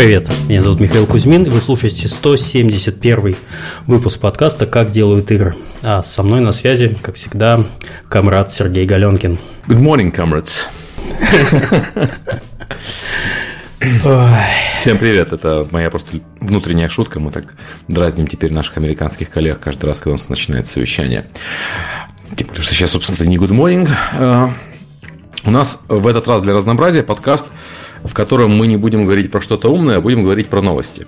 Привет, меня зовут Михаил Кузьмин, и вы слушаете 171 выпуск подкаста «Как делают игры». А со мной на связи, как всегда, комрад Сергей Галенкин. Good morning, comrades. Всем привет, это моя просто внутренняя шутка. Мы так дразним теперь наших американских коллег каждый раз, когда у нас начинается совещание. Более, что сейчас, собственно, это не good morning. А, у нас в этот раз для разнообразия подкаст – в котором мы не будем говорить про что-то умное, а будем говорить про новости.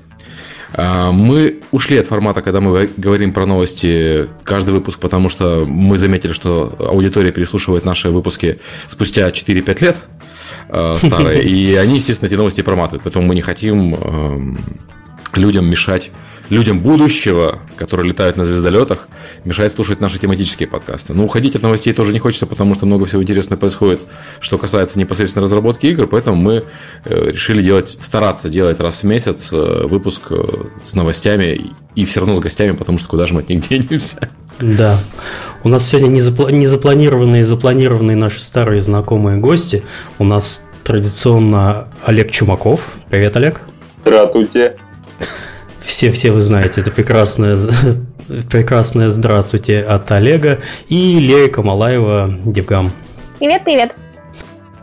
А, мы ушли от формата, когда мы говорим про новости каждый выпуск, потому что мы заметили, что аудитория переслушивает наши выпуски спустя 4-5 лет а, старые, и они, естественно, эти новости проматывают. Поэтому мы не хотим эм, людям мешать людям будущего, которые летают на звездолетах, мешает слушать наши тематические подкасты. Но уходить от новостей тоже не хочется, потому что много всего интересного происходит, что касается непосредственно разработки игр, поэтому мы э, решили делать, стараться делать раз в месяц э, выпуск э, с новостями и все равно с гостями, потому что куда же мы от них денемся. Да. У нас сегодня не, запла- не запланированные, запланированные наши старые знакомые гости. У нас традиционно Олег Чумаков. Привет, Олег. Здравствуйте все-все вы знаете, это прекрасное, прекрасное здравствуйте от Олега и Лея Камалаева Девгам. Привет, привет.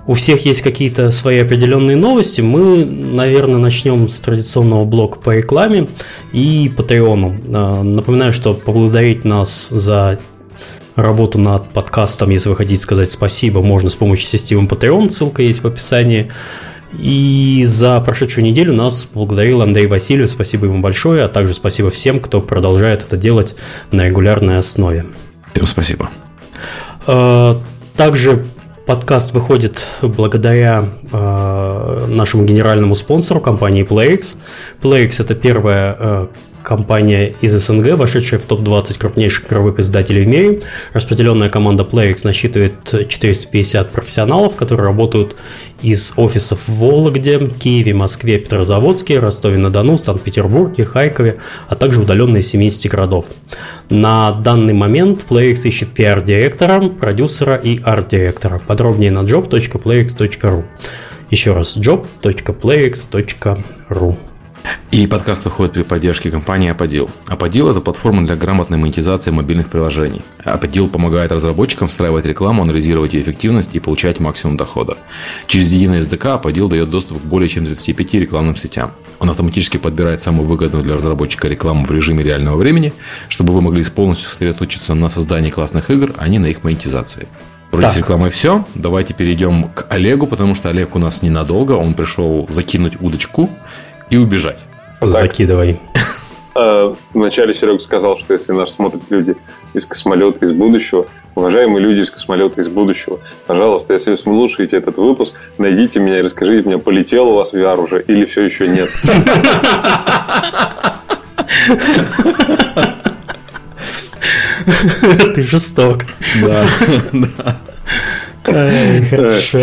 У всех есть какие-то свои определенные новости. Мы, наверное, начнем с традиционного блока по рекламе и Патреону. А, напоминаю, что поблагодарить нас за работу над подкастом, если вы хотите сказать спасибо, можно с помощью системы Patreon, ссылка есть в описании. И за прошедшую неделю нас благодарил Андрей Васильев, спасибо ему большое, а также спасибо всем, кто продолжает это делать на регулярной основе. Всем спасибо. А, также подкаст выходит благодаря э, нашему генеральному спонсору компании PlayX. PlayX это первая э, компания из СНГ, вошедшая в топ-20 крупнейших игровых издателей в мире. Распределенная команда PlayX насчитывает 450 профессионалов, которые работают из офисов в Вологде, Киеве, Москве, Петрозаводске, Ростове-на-Дону, Санкт-Петербурге, Харькове, а также удаленные 70 городов. На данный момент PlayX ищет PR-директора, продюсера и арт-директора. Подробнее на job.playx.ru. Еще раз job.playx.ru. И подкаст выходит при поддержке компании Apodil. Apodil – это платформа для грамотной монетизации мобильных приложений. Apodil помогает разработчикам встраивать рекламу, анализировать ее эффективность и получать максимум дохода. Через единый SDK Apodil дает доступ к более чем 35 рекламным сетям. Он автоматически подбирает самую выгодную для разработчика рекламу в режиме реального времени, чтобы вы могли полностью сосредоточиться на создании классных игр, а не на их монетизации. Вроде так. с рекламой все. Давайте перейдем к Олегу, потому что Олег у нас ненадолго. Он пришел закинуть удочку и убежать. Закидывай. А, вначале Серега сказал, что если нас смотрят люди из космолета из будущего, уважаемые люди из космолета из будущего, пожалуйста, если вы слушаете этот выпуск, найдите меня и расскажите мне, полетел у вас VR уже или все еще нет. Ты жесток. Да. Хорошо.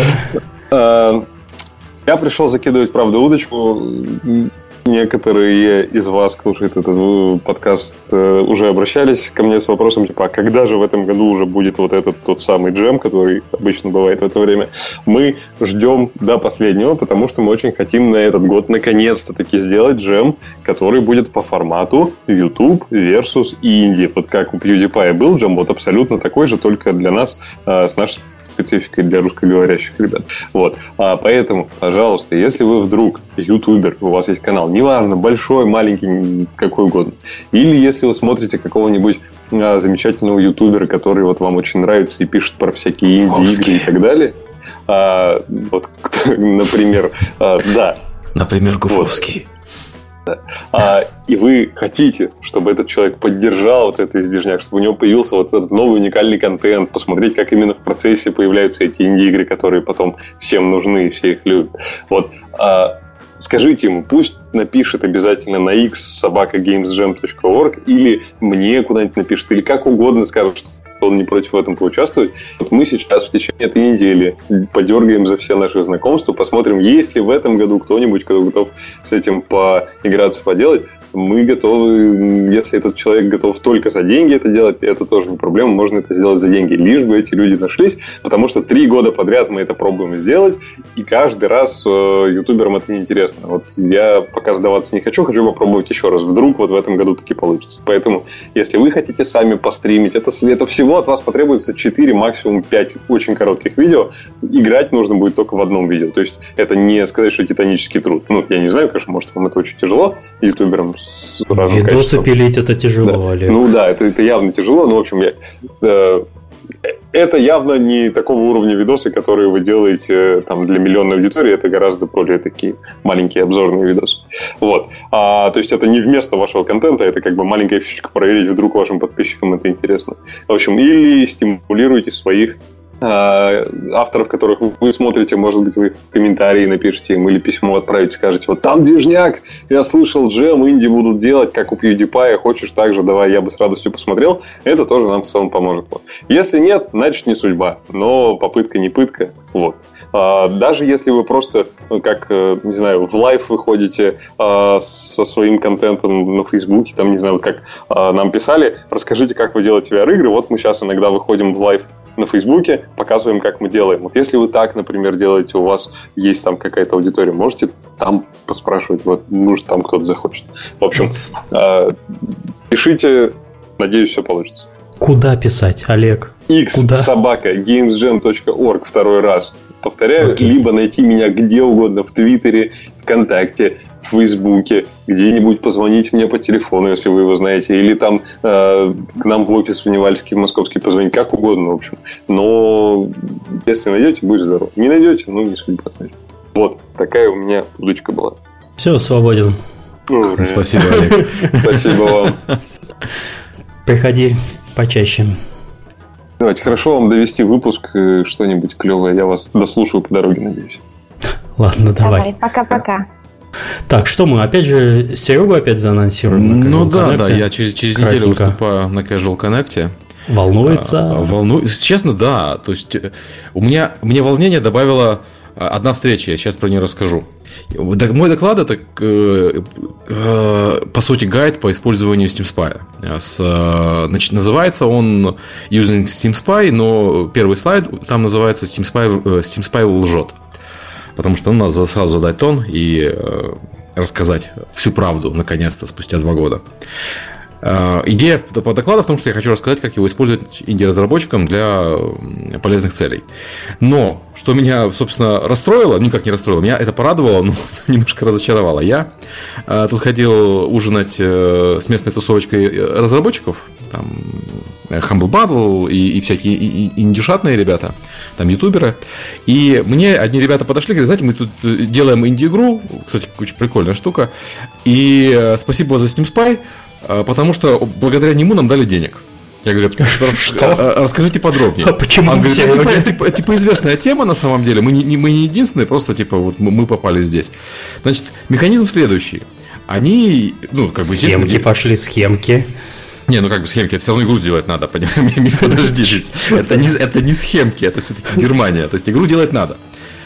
Я пришел закидывать, правда, удочку. Некоторые из вас, кто слушает этот э, подкаст, э, уже обращались ко мне с вопросом, типа, а когда же в этом году уже будет вот этот тот самый джем, который обычно бывает в это время? Мы ждем до последнего, потому что мы очень хотим на этот год наконец-то таки сделать джем, который будет по формату YouTube versus Indie. Вот как у PewDiePie был джем, вот абсолютно такой же, только для нас э, с нашей спецификой для русскоговорящих ребят. Вот. А поэтому, пожалуйста, если вы вдруг ютубер, у вас есть канал, неважно, большой, маленький, какой угодно, или если вы смотрите какого-нибудь а, замечательного ютубера, который вот вам очень нравится и пишет про всякие инди-игры и так далее, а, вот, например, а, да. Например, Гуфовский. Вот. А, и вы хотите, чтобы этот человек поддержал вот эту издержняк, чтобы у него появился вот этот новый уникальный контент, посмотреть, как именно в процессе появляются эти инди-игры, которые потом всем нужны и все их любят. Вот. А, скажите ему, пусть напишет обязательно на x собакаgamesjam.org или мне куда-нибудь напишет, или как угодно скажет, что он не против в этом поучаствовать. Вот мы сейчас в течение этой недели подергаем за все наши знакомства, посмотрим, есть ли в этом году кто-нибудь, кто готов с этим поиграться, поделать. Мы готовы, если этот человек готов только за деньги это делать, это тоже не проблема, можно это сделать за деньги, лишь бы эти люди нашлись, потому что три года подряд мы это пробуем сделать, и каждый раз э, ютуберам это неинтересно. Вот я пока сдаваться не хочу, хочу попробовать еще раз. Вдруг вот в этом году таки получится. Поэтому, если вы хотите сами постримить, это, это всего от вас потребуется 4, максимум 5 очень коротких видео. Играть нужно будет только в одном видео. То есть это не сказать, что титанический труд. Ну, я не знаю, конечно, может, вам это очень тяжело, ютуберам с разным Видосы качеством. пилить это тяжело, да. Олег. Ну да, это, это явно тяжело, но, в общем, я, э, это явно не такого уровня видосы, которые вы делаете э, там, для миллионной аудитории. Это гораздо более такие маленькие обзорные видосы. Вот. А, то есть это не вместо вашего контента, это как бы маленькая фишечка проверить, вдруг вашим подписчикам это интересно. В общем, или стимулируйте своих авторов, которых вы смотрите, может быть, вы комментарии напишите им или письмо отправите, скажете, вот там движняк, я слышал, джем, инди будут делать, как у PewDiePie, хочешь так же, давай, я бы с радостью посмотрел, это тоже нам в целом поможет. Если нет, значит не судьба, но попытка не пытка, вот. А, даже если вы просто, ну, как, э, не знаю, в live выходите а, со своим контентом на Фейсбуке, там, не знаю, вот как нам писали, расскажите, как вы делаете VR-игры. Вот мы сейчас иногда выходим в live на Фейсбуке, показываем, как мы делаем. Вот если вы так, например, делаете, у вас есть там какая-то аудитория, можете там поспрашивать, вот, может, там кто-то захочет. В общем, э, пишите, надеюсь, все получится. Куда писать, Олег? X Куда? собака gamesjam.org второй раз. Повторяю, okay. либо найти меня где угодно, в Твиттере, ВКонтакте, в Фейсбуке, где-нибудь позвонить мне по телефону, если вы его знаете, или там э, к нам в офис в Невальский, в Московский позвонить, как угодно, в общем. Но если найдете, будет здорово. Не найдете, ну, не судьба, значит. Вот, такая у меня удочка была. Все, свободен. Ура. Спасибо, Олег. Спасибо вам. Приходи почаще. Давайте, хорошо вам довести выпуск, э, что-нибудь клевое. Я вас дослушаю по дороге, надеюсь. Ладно, давай. Давай, пока-пока. Так, что мы опять же Серегу опять заанонсируем? Ну да, Connect? да, я через, через неделю выступаю на Casual Connect. Волнуется? А, волну... Честно, да. То есть э, у меня мне волнение добавила а, одна встреча, я сейчас про нее расскажу. Мой доклад это, э, э, по сути, гайд по использованию Steam Spy. С, значит, называется он Using Steam Spy, но первый слайд там называется Steam Spy, Steam Spy лжет потому что ну, надо сразу задать тон и э, рассказать всю правду, наконец-то, спустя два года. Э, идея по докладу в том, что я хочу рассказать, как его использовать инди-разработчикам для полезных целей. Но, что меня, собственно, расстроило, никак не расстроило, меня это порадовало, но немножко разочаровало. Я э, тут ходил ужинать э, с местной тусовочкой разработчиков, там Humble Bundle и, и всякие индюшатные ребята, там ютуберы. И мне одни ребята подошли, говорят, знаете, мы тут делаем инди-игру, кстати, очень прикольная штука, и спасибо за Steam Spy, потому что благодаря нему нам дали денег. Я говорю, что? А, а, расскажите подробнее. А почему? Он говорит, это, типа, типа, типа известная тема на самом деле. Мы не, мы не единственные, просто типа вот мы попали здесь. Значит, механизм следующий. Они, ну, как бы... Схемки пошли, схемки. Не, ну как бы схемки, это все равно игру делать надо, понимаешь? Подожди, это не, это не схемки, это все-таки Германия. То есть игру делать надо.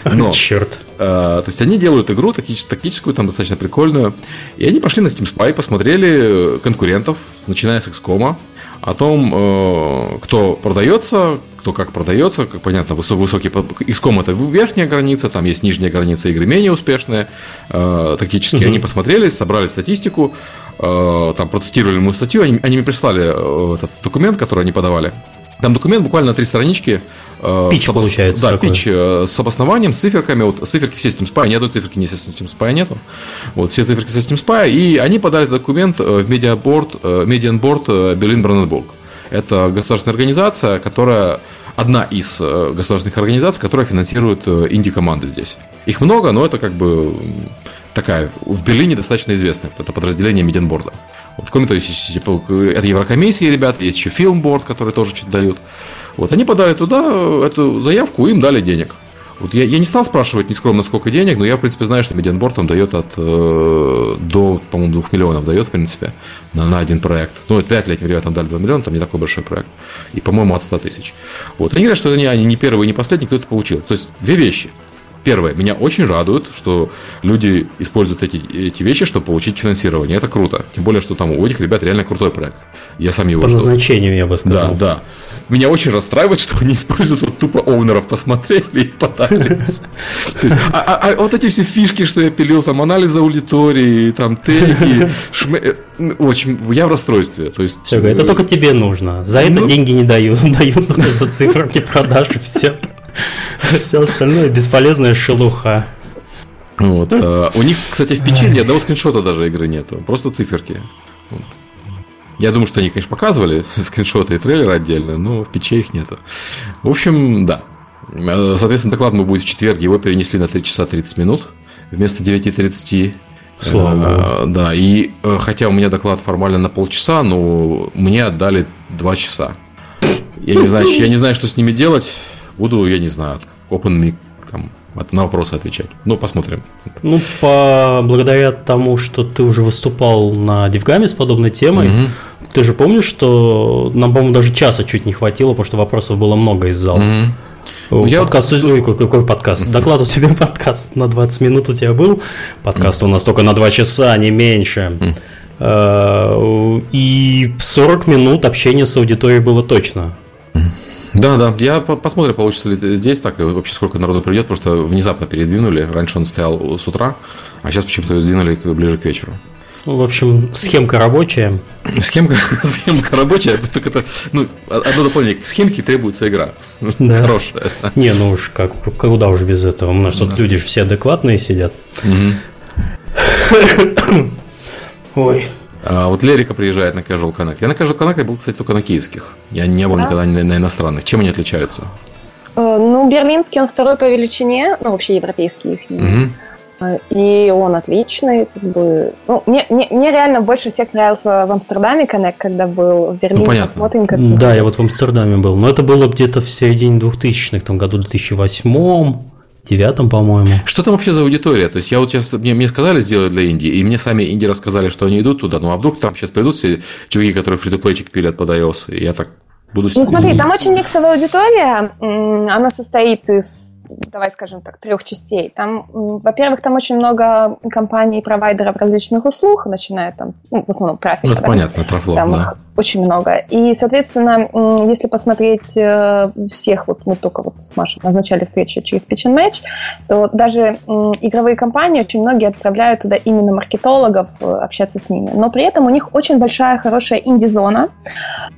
Но, Черт. Э, то есть они делают игру тактическую, там достаточно прикольную. И они пошли на Steam Spy, посмотрели конкурентов, начиная с XCOM, о том, э, кто продается, кто как продается, как понятно, высокий XCOM это верхняя граница, там есть нижняя граница игры менее успешные. Э, тактически угу. они посмотрели, собрали статистику, э, там протестировали мою статью, они, они мне прислали э, этот документ, который они подавали. Там документ буквально на три странички. Э, пич обос... получается. Да, такой. пич э, с обоснованием, с циферками. Вот циферки все Steam Spy, ни одной циферки не Steam Spy нету. Вот все циферки со Steam Spy. И они подали документ э, в медиаборд, медианборд Берлин-Бранденбург. Это государственная организация, которая одна из государственных организаций, которая финансирует инди-команды здесь. Их много, но это как бы такая в Берлине достаточно известная. Это подразделение Medienboard а. Вот, кроме того, есть, типа, это Еврокомиссия, ребята, есть еще Filmboard, который тоже что-то дают. Вот, они подали туда эту заявку, им дали денег. Вот я, я не стал спрашивать нескромно, сколько денег, но я, в принципе, знаю, что Medienboard там дает от э, до, по-моему, 2 миллионов дает, в принципе, на, на один проект. Ну, это вряд ли этим ребятам дали 2 миллиона, там не такой большой проект. И, по-моему, от 100 тысяч. Вот. Они говорят, что они, они не первый и не последний, кто это получил. То есть, две вещи. первое, меня очень радует, что люди используют эти, эти вещи, чтобы получить финансирование. Это круто. Тем более, что там у этих ребят реально крутой проект. Я сам его... По назначению, я бы сказал. Да, да. Меня очень расстраивает, что они используют вот тупо оунеров, посмотрели и пытались. А, а, а вот эти все фишки, что я пилил, там анализ аудитории, там теги, э, очень, я в расстройстве. То есть, это только тебе нужно. За это ну. деньги не дают, дают только за циферки продаж и все. Все остальное бесполезная шелуха. Вот. А, у них, кстати, в печи ни одного скриншота даже игры нету. Просто циферки. Вот. Я думаю, что они, конечно, показывали скриншоты и трейлеры отдельно, но в печи их нету. В общем, да. А, соответственно, доклад мы будет в четверг. Его перенесли на 3 часа 30 минут вместо 9.30. Слава э, Да, и э, хотя у меня доклад формально на полчаса, но мне отдали 2 часа. Я не знаю, я не знаю, что с ними делать. Буду, я не знаю, open там, на вопросы отвечать. Ну, посмотрим. Ну, по... благодаря тому, что ты уже выступал на Дивгаме с подобной темой, угу. ты же помнишь, что нам, по-моему, даже часа чуть не хватило, потому что вопросов было много из зала. Угу. Я... Подкаст, ой, какой, какой подкаст? Доклад у тебя подкаст на 20 минут у тебя был. Подкаст у нас только на 2 часа, не меньше. Э, и 40 минут общения с аудиторией было точно. Да, да. Я посмотрим, получится ли здесь так, и вообще сколько народу придет, потому что внезапно передвинули. Раньше он стоял с утра, а сейчас почему-то сдвинули ближе к вечеру. Ну, в общем, схемка рабочая. Схемка, схемка рабочая, только это, ну, одно дополнение. К схемке требуется игра. Да. Хорошая. Не, ну уж как, куда уж без этого. У нас да. тут люди же все адекватные сидят. Угу. Ой. А вот Лерика приезжает на Casual Connect. Я на Casual Connect был, кстати, только на киевских. Я не был да? никогда на, на иностранных. Чем они отличаются? Э, ну, берлинский, он второй по величине, ну, вообще европейский их. Угу. И он отличный, как бы. Ну, мне, мне, мне реально больше всех нравился в Амстердаме Connect, когда был в Берлине. Ну, понятно. Посмотрим, как да, я вот в Амстердаме был. Но это было где-то в середине 2000-х, там году 2008 девятом, по-моему. Что там вообще за аудитория? То есть я вот сейчас мне, мне сказали сделать для Индии, и мне сами Инди рассказали, что они идут туда. Ну а вдруг там сейчас придут все чуваки, которые фри-то-плейчик пилят под iOS, и я так буду... Ну смотри, там очень миксовая аудитория. Она состоит из давай скажем так, трех частей. Там, во-первых, там очень много компаний и провайдеров различных услуг, начиная там, ну, в основном трафик. Ну, это да? понятно, трафлоп, там да. Очень много. И, соответственно, если посмотреть э, всех, вот мы только вот с Машей назначали встречу через Pitch and Match, то даже игровые компании, очень многие отправляют туда именно маркетологов э, общаться с ними. Но при этом у них очень большая, хорошая инди-зона.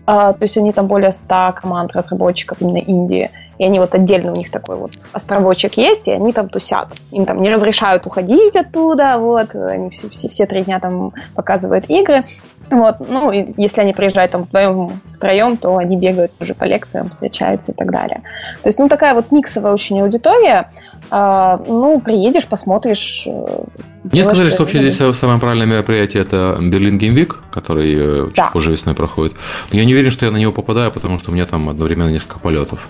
А, то есть они там более 100 команд разработчиков именно Индии и они вот отдельно у них такой вот островочек есть, и они там тусят. Им там не разрешают уходить оттуда, вот, они все, все, все три дня там показывают игры. Вот, ну, если они приезжают там вдвоем, втроем, то они бегают уже по лекциям, встречаются и так далее. То есть, ну, такая вот миксовая очень аудитория. А, ну, приедешь, посмотришь. Мне сказали, что вообще здесь самое правильное мероприятие это Берлин Week, который э, чуть да. позже весной проходит. Но я не уверен, что я на него попадаю, потому что у меня там одновременно несколько полетов.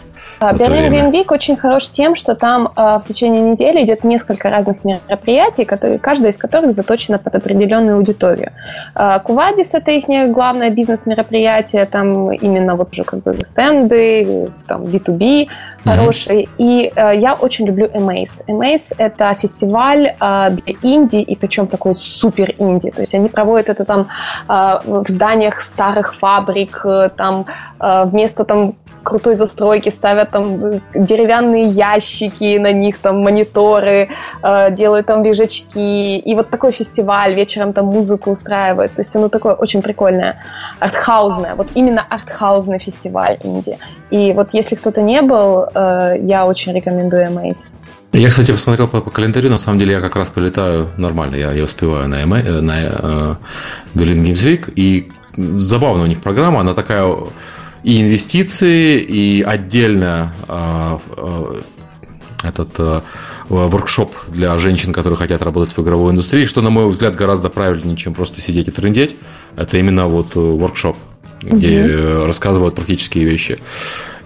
Берлин Game Week очень хорош тем, что там э, в течение недели идет несколько разных мероприятий, которые, каждое из которых заточено под определенную аудиторию. Э, Кувадис – это их главное бизнес-мероприятие, там именно вот уже как бы стенды, там B2B mm-hmm. хорошие. И э, я очень люблю Amaze. Amaze – это фестиваль э, для Индии, и причем такой супер инди. То есть они проводят это там э, в зданиях старых фабрик, э, там э, вместо там крутой застройки, ставят там деревянные ящики, на них там мониторы, э, делают там лежачки. И вот такой фестиваль, вечером там музыку устраивают. То есть оно такое очень прикольное, артхаузное. Вот именно артхаузный фестиваль Индии. И вот если кто-то не был, э, я очень рекомендую Amaze. Я, кстати, посмотрел по, по календарю, на самом деле я как раз полетаю нормально, я, я успеваю на, MA, э, на э, Berlin Games Week, и забавная у них программа, она такая и инвестиции, и отдельно э, этот воркшоп для женщин, которые хотят работать в игровой индустрии, что, на мой взгляд, гораздо правильнее, чем просто сидеть и трындеть. Это именно вот воркшоп, где угу. рассказывают практические вещи.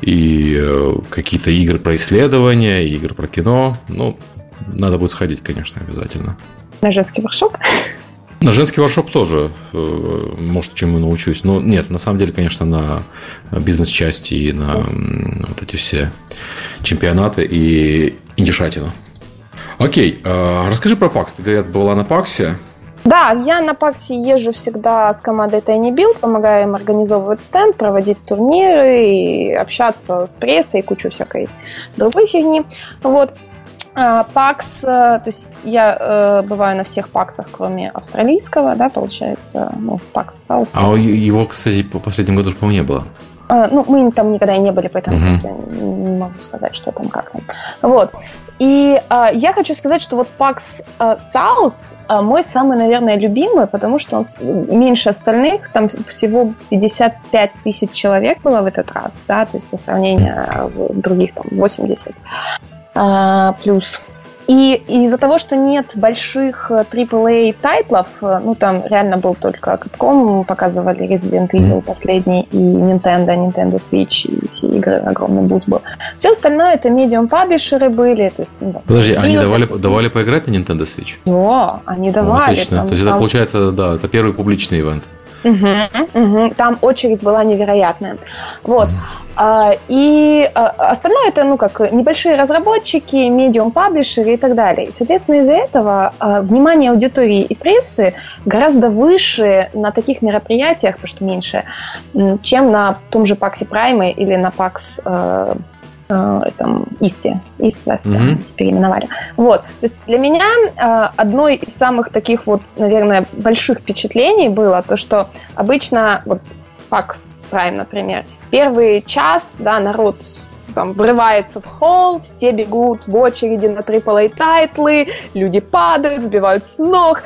И какие-то игры про исследования, игры про кино. Ну, надо будет сходить, конечно, обязательно. На женский воркшоп? На женский воршоп тоже, э, может, чему научусь. Но нет, на самом деле, конечно, на бизнес-части и на вот эти все чемпионаты и индюшатину. Окей, э, расскажи про ПАКС. Ты, говорят, была на ПАКСе. Да, я на ПАКСе езжу всегда с командой Tiny Build, помогаю им организовывать стенд, проводить турниры и общаться с прессой и кучу всякой другой фигни. Вот. А, ПАКС, э, то есть я э, бываю на всех ПАКСах, кроме австралийского, да, получается, ну, ПАКС Саус. А его, кстати, по последнему году, по-моему, не было. А, ну, мы там никогда и не были, поэтому просто не могу сказать, что там, как там. Вот. И э, я хочу сказать, что вот PAX э, South э, мой самый, наверное, любимый, потому что он меньше остальных, там всего 55 тысяч человек было в этот раз, да, то есть по сравнению других там 80 э, плюс. И из-за того, что нет больших AAA э, тайтлов, э, ну, там реально был только Capcom, показывали Resident Evil последний, и Nintendo, Nintendo Switch, и все игры, огромный буз был. Все остальное это medium паблишеры были. То есть, ну, да, Подожди, они давали, давали поиграть на Nintendo Switch? Да, они давали. Ну, отлично. Там, то есть там... это получается, да, это первый публичный ивент. Угу, угу. Там очередь была невероятная. Вот. А, и а, остальное это, ну, как небольшие разработчики, медиум паблишеры и так далее. Соответственно, из-за этого а, внимание аудитории и прессы гораздо выше на таких мероприятиях, потому что меньше, чем на том же PAX е Prime е или на PAX э, этом East е, East West mm-hmm. переименовали. Вот, то есть для меня э, одной из самых таких вот, наверное, больших впечатлений было то, что обычно вот PAX Prime, например, первый час, да, народ там врывается в холл, все бегут в очереди на AAA title ы, люди падают, сбивают с ног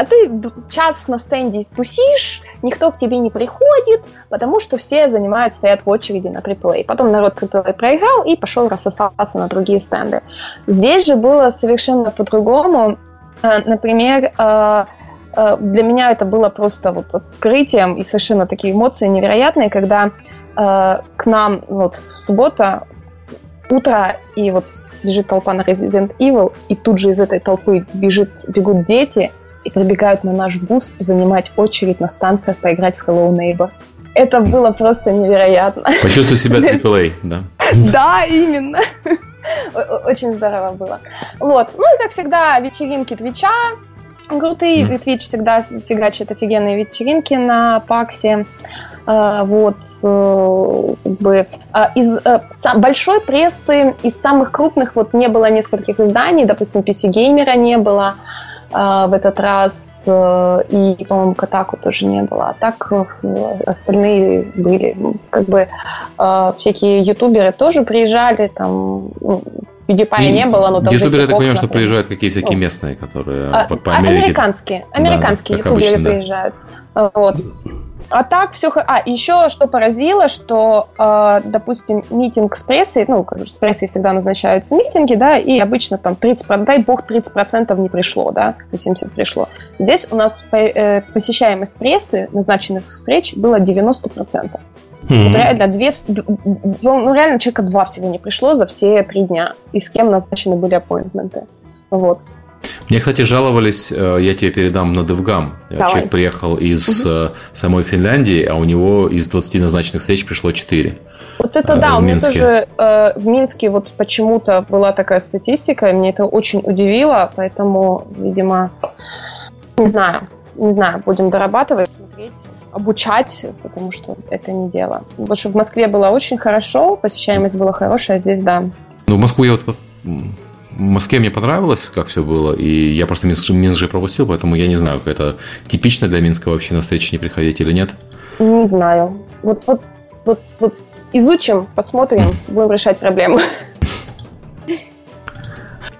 а ты час на стенде тусишь, никто к тебе не приходит, потому что все занимают, стоят в очереди на AAA. Потом народ AAA проиграл и пошел рассосался на другие стенды. Здесь же было совершенно по-другому. Э, например, э, э, для меня это было просто вот открытием и совершенно такие эмоции невероятные, когда к нам вот в суббота утро, и вот бежит толпа на Resident Evil, и тут же из этой толпы бежит, бегут дети, и прибегают на наш бус занимать очередь на станциях поиграть в Hello Neighbor. Это было просто невероятно. Почувствуй себя AAA, да? Да, именно. Очень здорово было. Вот. Ну и, как всегда, вечеринки Твича крутые. Mm. Twitch всегда фигачит офигенные вечеринки на Паксе. А, вот, э, как бы, а, из э, большой прессы, из самых крупных, вот не было нескольких изданий, допустим, PC Gamer не было, в этот раз, э, и, по-моему, Катаку тоже не было. А так э, остальные были. Как бы э, всякие ютуберы тоже приезжали, там ну, PewDiePie и не было, но там Ютуберы, я так понимаю, что приезжают какие всякие местные, которые а, по, по Америке. Американские, американские да, ютуберы обычно, приезжают. Вот. А так все... А, еще что поразило, что, э, допустим, митинг с прессой, ну, с прессой всегда назначаются митинги, да, и обычно там 30%, дай бог, 30% не пришло, да, 70 пришло. Здесь у нас э, посещаемость прессы назначенных встреч была 90%. Mm-hmm. Вот реально две, ну реально человека два всего не пришло за все три дня. И с кем назначены были аппоинтменты. Вот. Мне, кстати, жаловались, э, я тебе передам на DevGam. Давай. Человек приехал из угу. самой Финляндии, а у него из 20 назначенных встреч пришло 4. Вот это да, у меня тоже э, в Минске вот почему-то была такая статистика, и мне это очень удивило, поэтому, видимо, не знаю, не знаю, будем дорабатывать, смотреть, обучать, потому что это не дело. Потому что в Москве было очень хорошо, посещаемость была хорошая, а здесь да. Ну, в Москву я вот в Москве мне понравилось, как все было, и я просто Минск, Минск же пропустил, поэтому я не знаю, это типично для Минска вообще на встречи не приходить или нет. Не знаю. Вот, вот, вот, вот изучим, посмотрим, будем решать проблему.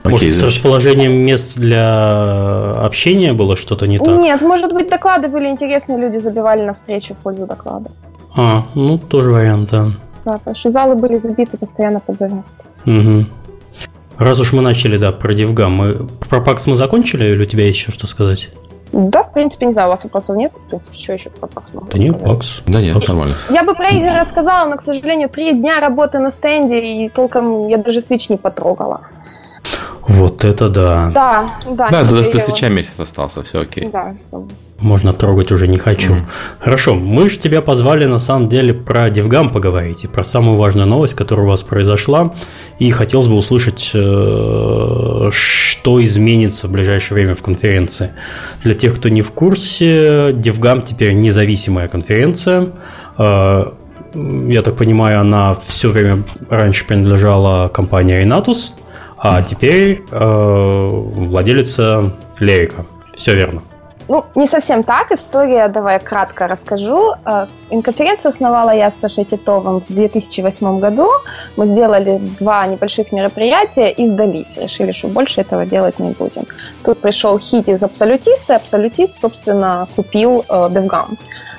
Может, с расположением мест для общения было что-то не так? Нет, может быть, доклады были интересные, люди забивали на встречу в пользу доклада. А, ну, тоже вариант, да. Да, потому что залы были забиты постоянно под завязку. Угу. Раз уж мы начали, да, про DevGam, мы про PAX мы закончили или у тебя есть еще что сказать? Да, в принципе, не знаю, у вас вопросов нет. В принципе, что еще про PAX могу Да нет, PAX. Да нет, нормально. Я бы про игры рассказала, но, к сожалению, три дня работы на стенде, и толком я даже Switch не потрогала. Вот это да. Да, да. Да, до, до свеча месяц остался, все окей. Да, можно трогать уже не хочу. Mm-hmm. Хорошо, мы же тебя позвали на самом деле про DevGam поговорить и про самую важную новость, которая у вас произошла. И хотелось бы услышать, э, что изменится в ближайшее время в конференции. Для тех, кто не в курсе, DevGam теперь независимая конференция. Э, я так понимаю, она все время раньше принадлежала компании Renatus, а теперь э, владелица Лерика. Все верно. Ну, не совсем так. История, давай кратко расскажу. Э, конференцию основала я с Сашей Титовым в 2008 году. Мы сделали два небольших мероприятия и сдались. Решили, что больше этого делать не будем. Тут пришел хит из Абсолютиста, и Абсолютист, собственно, купил э, DevGam.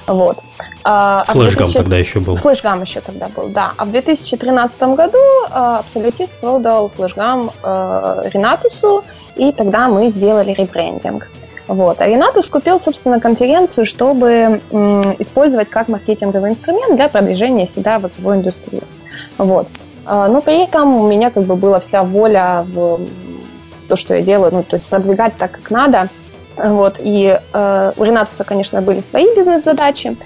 Вот. А, Флэшгам 2000... тогда еще был. Флэшгам еще тогда был, да. А в 2013 году э, Абсолютист продал Флэшгам э, Ренатусу, и тогда мы сделали ребрендинг. Вот. А Ренатус купил, собственно, конференцию, чтобы использовать как маркетинговый инструмент для продвижения себя в игровой индустрии. Вот. А, но при этом у меня как бы была вся воля в то, что я делаю, ну, то есть продвигать так, как надо. Вот. И э, у Ренатуса, конечно, были свои бизнес-задачи,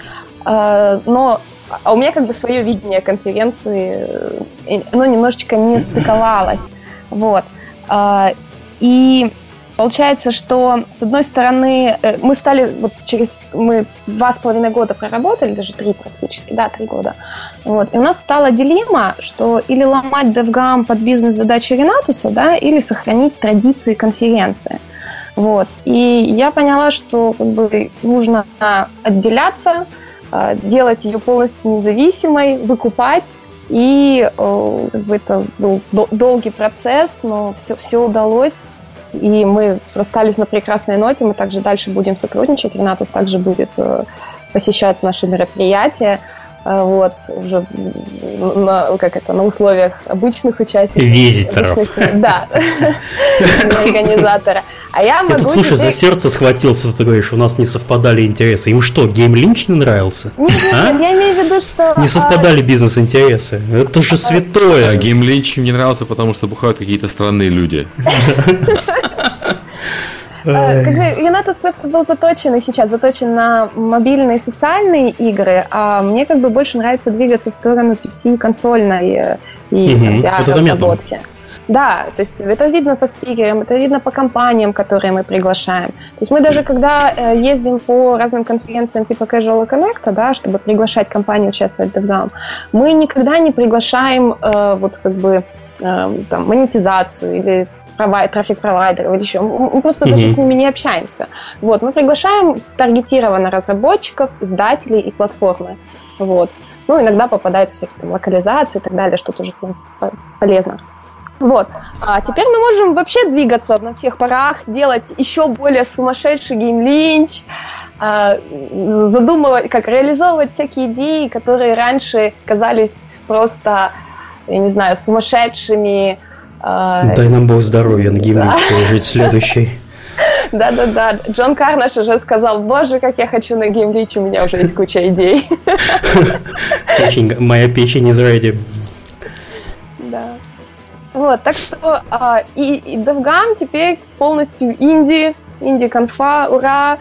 э, но а у меня как бы свое видение конференции, э, оно немножечко не стыковалось. Вот. Э, и Получается, что, с одной стороны, э, мы стали, вот через, мы два с половиной года проработали, даже три практически, да, три года. Вот. И у нас стала дилемма, что или ломать DevGam под бизнес-задачи Ренатуса, да, или сохранить традиции конференции. Вот. И я поняла, что как бы, нужно отделяться, э, делать ее полностью независимой, выкупать. И как бы, это был долгий процесс, но все, все удалось и мы расстались на прекрасной ноте, мы также дальше будем сотрудничать. Ренатус также будет э, посещать наши мероприятия вот, уже на, как это, на условиях обычных участников. Визиторов. Обычных, да, организатора. А я могу Ты, слушай, за сердце схватился, ты говоришь, у нас не совпадали интересы. Им что, Game Lynch не нравился? Нет, а? я имею в виду, что... Не совпадали бизнес-интересы. Это же святое. А Game Lynch не нравился, потому что бухают какие-то странные люди. А, как Юнайтед просто был заточен и сейчас заточен на мобильные социальные игры, а мне как бы больше нравится двигаться в сторону PC-консольной э, и угу. разработки. Да, то есть это видно по спикерам, это видно по компаниям, которые мы приглашаем. То есть мы даже когда э, ездим по разным конференциям типа Casual Connect, да, чтобы приглашать компании участвовать в DevGam, мы никогда не приглашаем э, вот как бы э, там, монетизацию или провайд, трафик-провайдеров или еще. Мы просто mm-hmm. даже с ними не общаемся. Вот, мы приглашаем таргетированно разработчиков, издателей и платформы. Вот. Ну, иногда попадаются всякие там локализации и так далее, что тоже, в принципе, полезно. Вот. А теперь мы можем вообще двигаться на всех парах, делать еще более сумасшедший Game Lynch, а, задумывать, как реализовывать всякие идеи, которые раньше казались просто, я не знаю, сумасшедшими, Дай нам Бог здоровья на гимне да. положить следующий. Да-да-да. Джон Карнаш уже сказал, боже, как я хочу на Game Lynch, у меня уже есть куча идей. Печень, моя печень is ready. Да. Вот, так что а, и, и DevGAMM теперь полностью инди, инди-конфа, ура!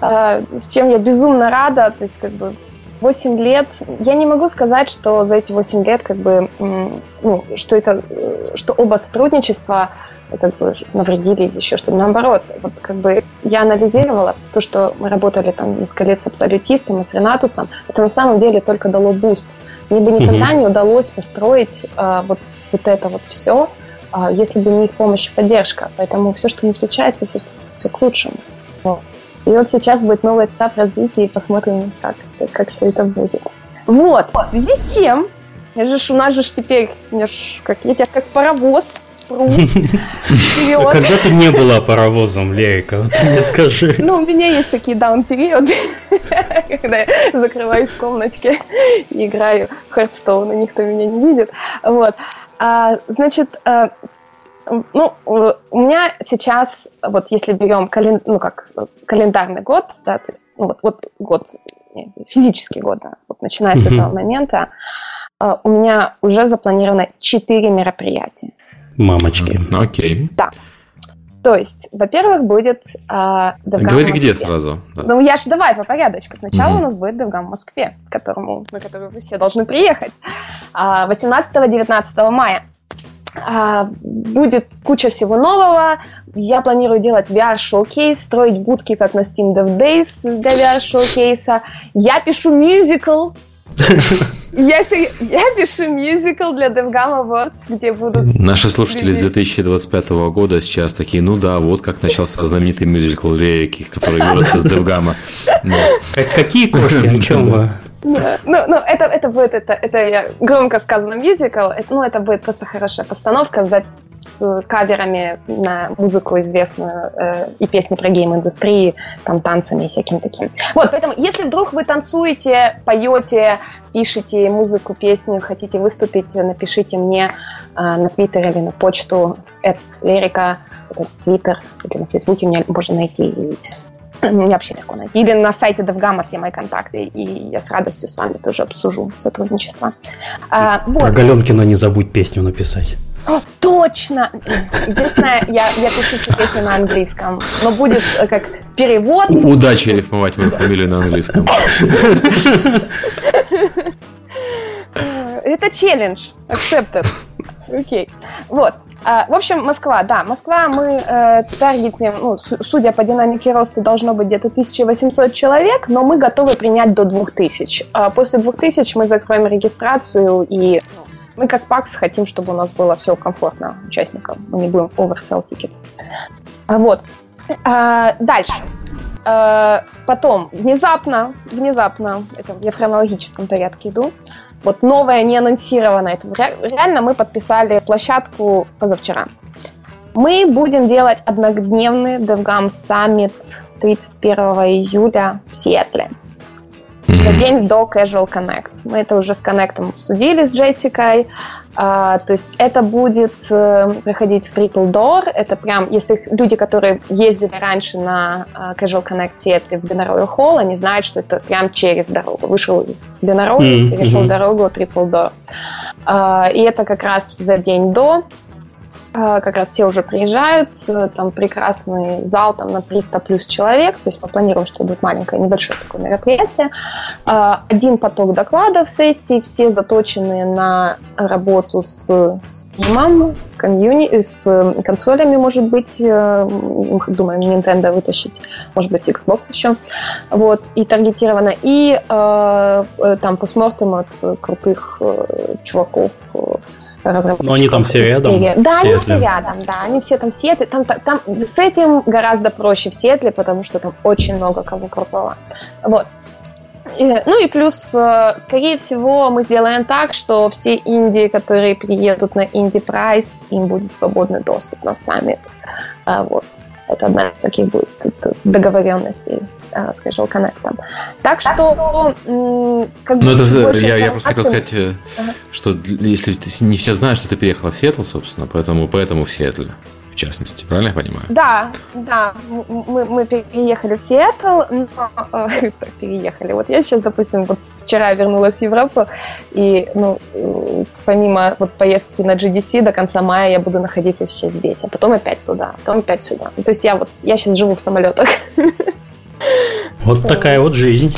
А, с чем я безумно рада, то есть как бы 8 лет, я не могу сказать, что за эти 8 лет, как бы, ну, что это, э, что оба сотрудничества как бы навредили или еще что-то. Наоборот, вот как бы я анализировала то, что мы работали там несколько лет с Absolutist ом и с Renatus ом, это на самом деле только дало boost. Мне бы никогда mm-hmm. не удалось построить а, вот, вот это вот все, а, если бы не их помощь и поддержка. Поэтому все, что не случается, все, все к лучшему. И вот сейчас будет новый этап развития, и посмотрим, как, как все это будет. Вот, в связи с чем я же, у нас же теперь, я, ж, как, я тебя как паровоз пру. Когда ты не была паровозом, Лерика, вот ты мне скажи. Ну, у меня есть такие даун-периоды, когда я закрываюсь в комнатке и играю в Хардстоун, и никто меня не видит. Вот. А, значит, а, ну, у меня сейчас, вот если берем кален, ну, как, календарный год, да, то есть, ну, вот, вот год, физический год, да, вот начиная с этого момента, а, у меня уже запланировано 4 мероприятия. Мамочки. Окей. Да. То есть, во-первых, будет э, Говори где сразу. Да. Ну, я же давай по порядочку. Сначала угу. у нас будет DevGAMM в Москве, к которому, на который вы все должны приехать. 18-19 мая. А, будет куча всего нового. Я планирую делать VR-showcase, строить будки, как на Steam Dev Days для VR-showcase а. Я пишу мюзикл. Я, я пишу мюзикл для DevGAMM Awards, где будут... Наши слушатели с 2025 года сейчас такие, ну да, вот как начался знаменитый мюзикл Рейки, который вырос из DevGam. Какие кошки, о чем вы? Ну, ну это, это будет, это, это я громко сказано мюзикл, это, ну, это будет просто хорошая постановка за, с каверами на музыку известную э, и песни про гейм-индустрии, там, танцами и всяким таким. Вот, поэтому, если вдруг вы танцуете, поете, пишете музыку, песню, хотите выступить, напишите мне э, на Твиттер или на почту, это лирика, это Твиттер, или на Фейсбуке меня можно найти мне вообще легко найти. Или на сайте DevGamma все мои контакты, и я с радостью с вами тоже обсужу сотрудничество. А, вот. Про Галенкина не забудь песню написать. О, точно! Единственное, я, я пишу всю песню на английском, но будет э, как перевод. Удачи рифмовать мою фамилию на английском. Это челлендж. Accepted. Окей. Вот. А, в общем, Москва, да, Москва мы э, таргетим, ну, судя по динамике роста, должно быть где-то 1800 человек, но мы готовы принять до 2000. А после 2000 мы закроем регистрацию и мы как ПАКС хотим, чтобы у нас было все комфортно участникам. Мы не будем oversell tickets. Вот. А, дальше. А, потом, внезапно, внезапно, это я в хронологическом порядке иду, вот новое, не анонсированное. Это реально мы подписали площадку позавчера. Мы будем делать однодневный DevGam Summit 31 июля в Сиэтле. За день до Casual Connect. Мы это уже с Connect обсудили с Джессикой. А, то есть это будет э, проходить в Triple Door. Это прям, если люди, которые ездили раньше на э, Casual Connect Сиэтле в Бенароя Холл, они знают, что это прям через дорогу. Вышел из Бенароя, mm-hmm. перешел дорогу Triple Door. А, и это как раз за день до. А, как раз все уже приезжают, там прекрасный зал там на 300 плюс человек, то есть мы планируем, что будет маленькое, небольшое такое мероприятие. А, один поток докладов сессий, все заточены на работу с Steam, с, комьюни, с консолями, может быть, э, думаем, Nintendo вытащить, может быть, Xbox еще, вот, и таргетировано, и э, э там постмортем от крутых э, чуваков разработчиков. Но они там все рядом. Да, они все рядом, да, они все там Сиэтле. Там, там, с этим гораздо проще в Сиэтле, потому что там очень много кого крутого. Вот. Ну и плюс, э, скорее всего, мы сделаем так, что все Индии, которые приедут на Инди Прайс, им будет свободный доступ на саммит. А, вот. Это одна из таких будет договоренностей с Casual Connect. Так что, как ну, это, я, я просто хотел сказать, э, ага. что если не все знают, что ты переехала в Сиэтл, собственно, поэтому, поэтому в Сиэтле в частности, правильно я понимаю? Да, да, мы, мы переехали в Сиэтл, но э, переехали. Вот я сейчас, допустим, вот вчера вернулась в Европу, и, ну, помимо вот поездки на GDC до конца мая я буду находиться сейчас здесь, а потом опять туда, а потом опять сюда. То есть я вот, я сейчас живу в самолетах. Вот такая вот жизнь.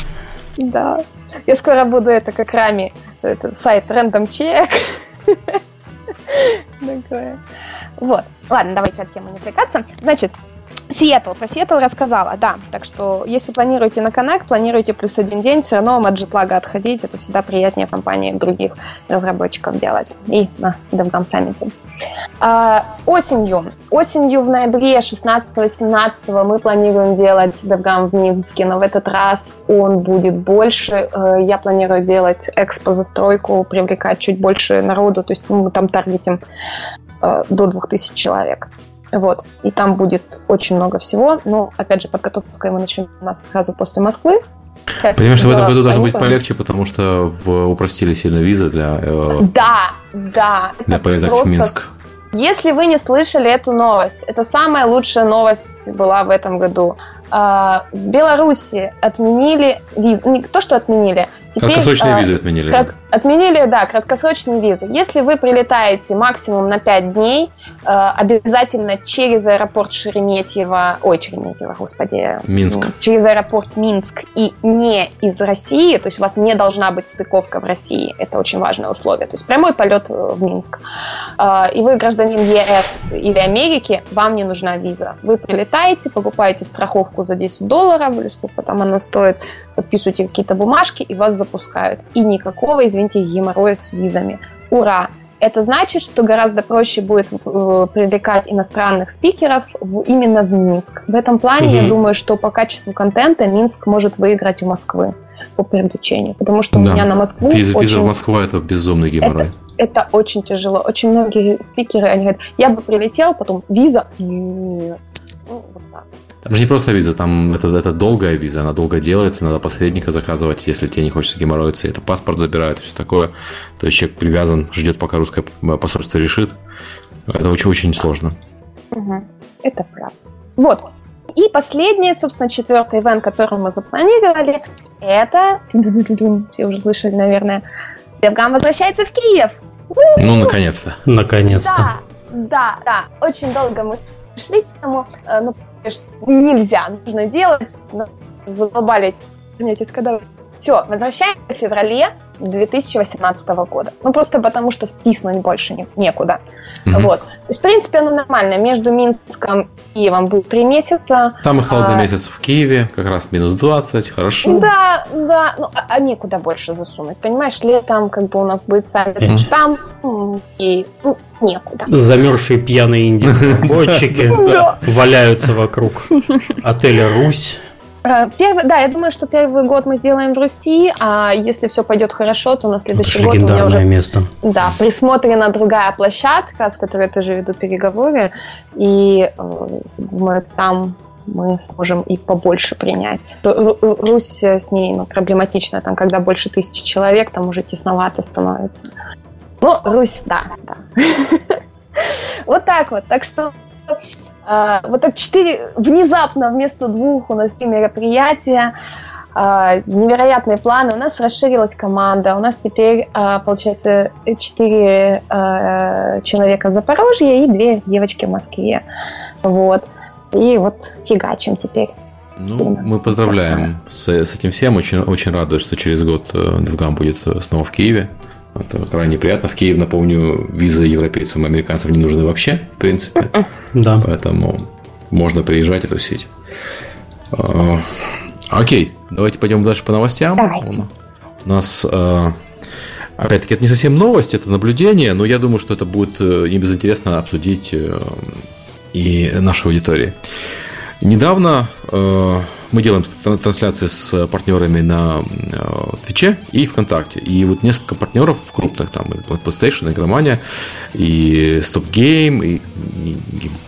Да. Я скоро буду это как Рами, это сайт Random Check. Такое. Вот. Ладно, давайте от темы не отвлекаться. Значит, Сиэтл. Про Сиэтл рассказала, да. Так что, если планируете на Connect, планируете плюс один день, все равно вам от джетлага отходить. Это всегда приятнее компании других разработчиков делать. И на DevCam Summit. А, осенью. Осенью в ноябре 16-17 мы планируем делать DevGam в Минске, но в этот раз он будет больше. Э, я планирую делать экспо-застройку, привлекать чуть больше народу. То есть мы там таргетим э, до 2000 человек. Вот. И там будет очень много всего. Но, опять же, подготовка мы начнем заниматься сразу после Москвы. Сейчас Понимаешь, что в этом году должно быть полегче, потому что в, упростили сильно визы для... Э, да, да. Для поездок просто... в Минск. Если вы не слышали эту новость, это самая лучшая новость была в этом году. В Беларуси отменили визы. Не то, что отменили, Теперь, краткосрочные а, визы отменили. Крат, отменили, да, краткосрочные визы. Если вы прилетаете максимум на 5 дней, э, обязательно через аэропорт Шереметьево, ой, Шереметьево, господи. Минск. Через аэропорт Минск и не из России, то есть у вас не должна быть стыковка в России, это очень важное условие, то есть прямой полет в Минск. Э, и вы гражданин ЕС или Америки, вам не нужна виза. Вы прилетаете, покупаете страховку за 10 долларов, или сколько там она стоит, подписываете какие-то бумажки, и вас запускают. И никакого, извините, геморроя с визами. Ура! Это значит, что гораздо проще будет э, привлекать иностранных спикеров именно в Минск. В этом плане угу. я думаю, что по качеству контента Минск может выиграть у Москвы по привлечению. Потому что да. у меня на Москву... Виза, очень... виза в Москву это безумный геморрой. Это, это очень тяжело. Очень многие спикеры, они говорят, я бы прилетел, потом виза, нет. Ну, вот так. Там же не просто виза, там это, это долгая виза, она долго делается, надо посредника заказывать, если тебе не хочется геморроиться, это паспорт забирает и все такое. То есть человек привязан, ждет, пока русское посольство решит. Это очень-очень сложно. Угу. Это правда. Вот. И последний, собственно, четвертый ивент, который мы запланировали, это... Все уже слышали, наверное. Девгам возвращается в Киев. Ну, наконец-то. Наконец-то. Да, да, да. Очень долго мы шли к этому. Э, нельзя, нужно делать, задолбали, извините, когда все, возвращаемся в феврале 2018 года. Ну, просто потому что втиснуть больше не, некуда. Угу. Вот. То есть, в принципе, оно нормально. Между Минском и Киевом будет три месяца. Самый холодный а, месяц в Киеве, как раз минус 20, хорошо. Да, да. Ну, а, а некуда больше засунуть. Понимаешь, летом как бы у нас будет саммит угу. там, и ну, некуда. Замерзшие пьяные индийские валяются вокруг отеля «Русь». Э, первый, да, я думаю, что первый год мы сделаем в Руси, а если все пойдет хорошо, то на следующий Это год у меня уже место. Да, присмотрена другая площадка, с которой я тоже веду переговоры, и э, думаю, там мы сможем и побольше принять. Русь с ней ну, проблематично, там, когда больше тысячи человек, там уже тесновато становится. Ну, Русь, да, да. Вот так вот. Так что вот так четыре, внезапно вместо двух у нас три мероприятия, а, невероятные планы. У нас расширилась команда, у нас теперь, а, получается, четыре человека в Запорожье и две девочки в Москве. Вот. И вот фигачим теперь. Ну, мы поздравляем с, с этим всем. Очень, очень радует, что через год э, Двгам будет снова в Киеве. Это крайне приятно. В Киев, напомню, визы европейцам и американцам не нужны вообще, в принципе. Да. Поэтому можно приезжать и тусить. А, окей, давайте пойдем дальше по новостям. Давайте. У нас, а, опять-таки, это не совсем новость, это наблюдение, но я думаю, что это будет э, не безинтересно обсудить э, и нашей аудитории. Недавно э, мы делаем трансляции с партнерами на э, Твиче и ВКонтакте. И вот несколько партнеров крупных, там, PlayStation, Игромания, и Stop Game, и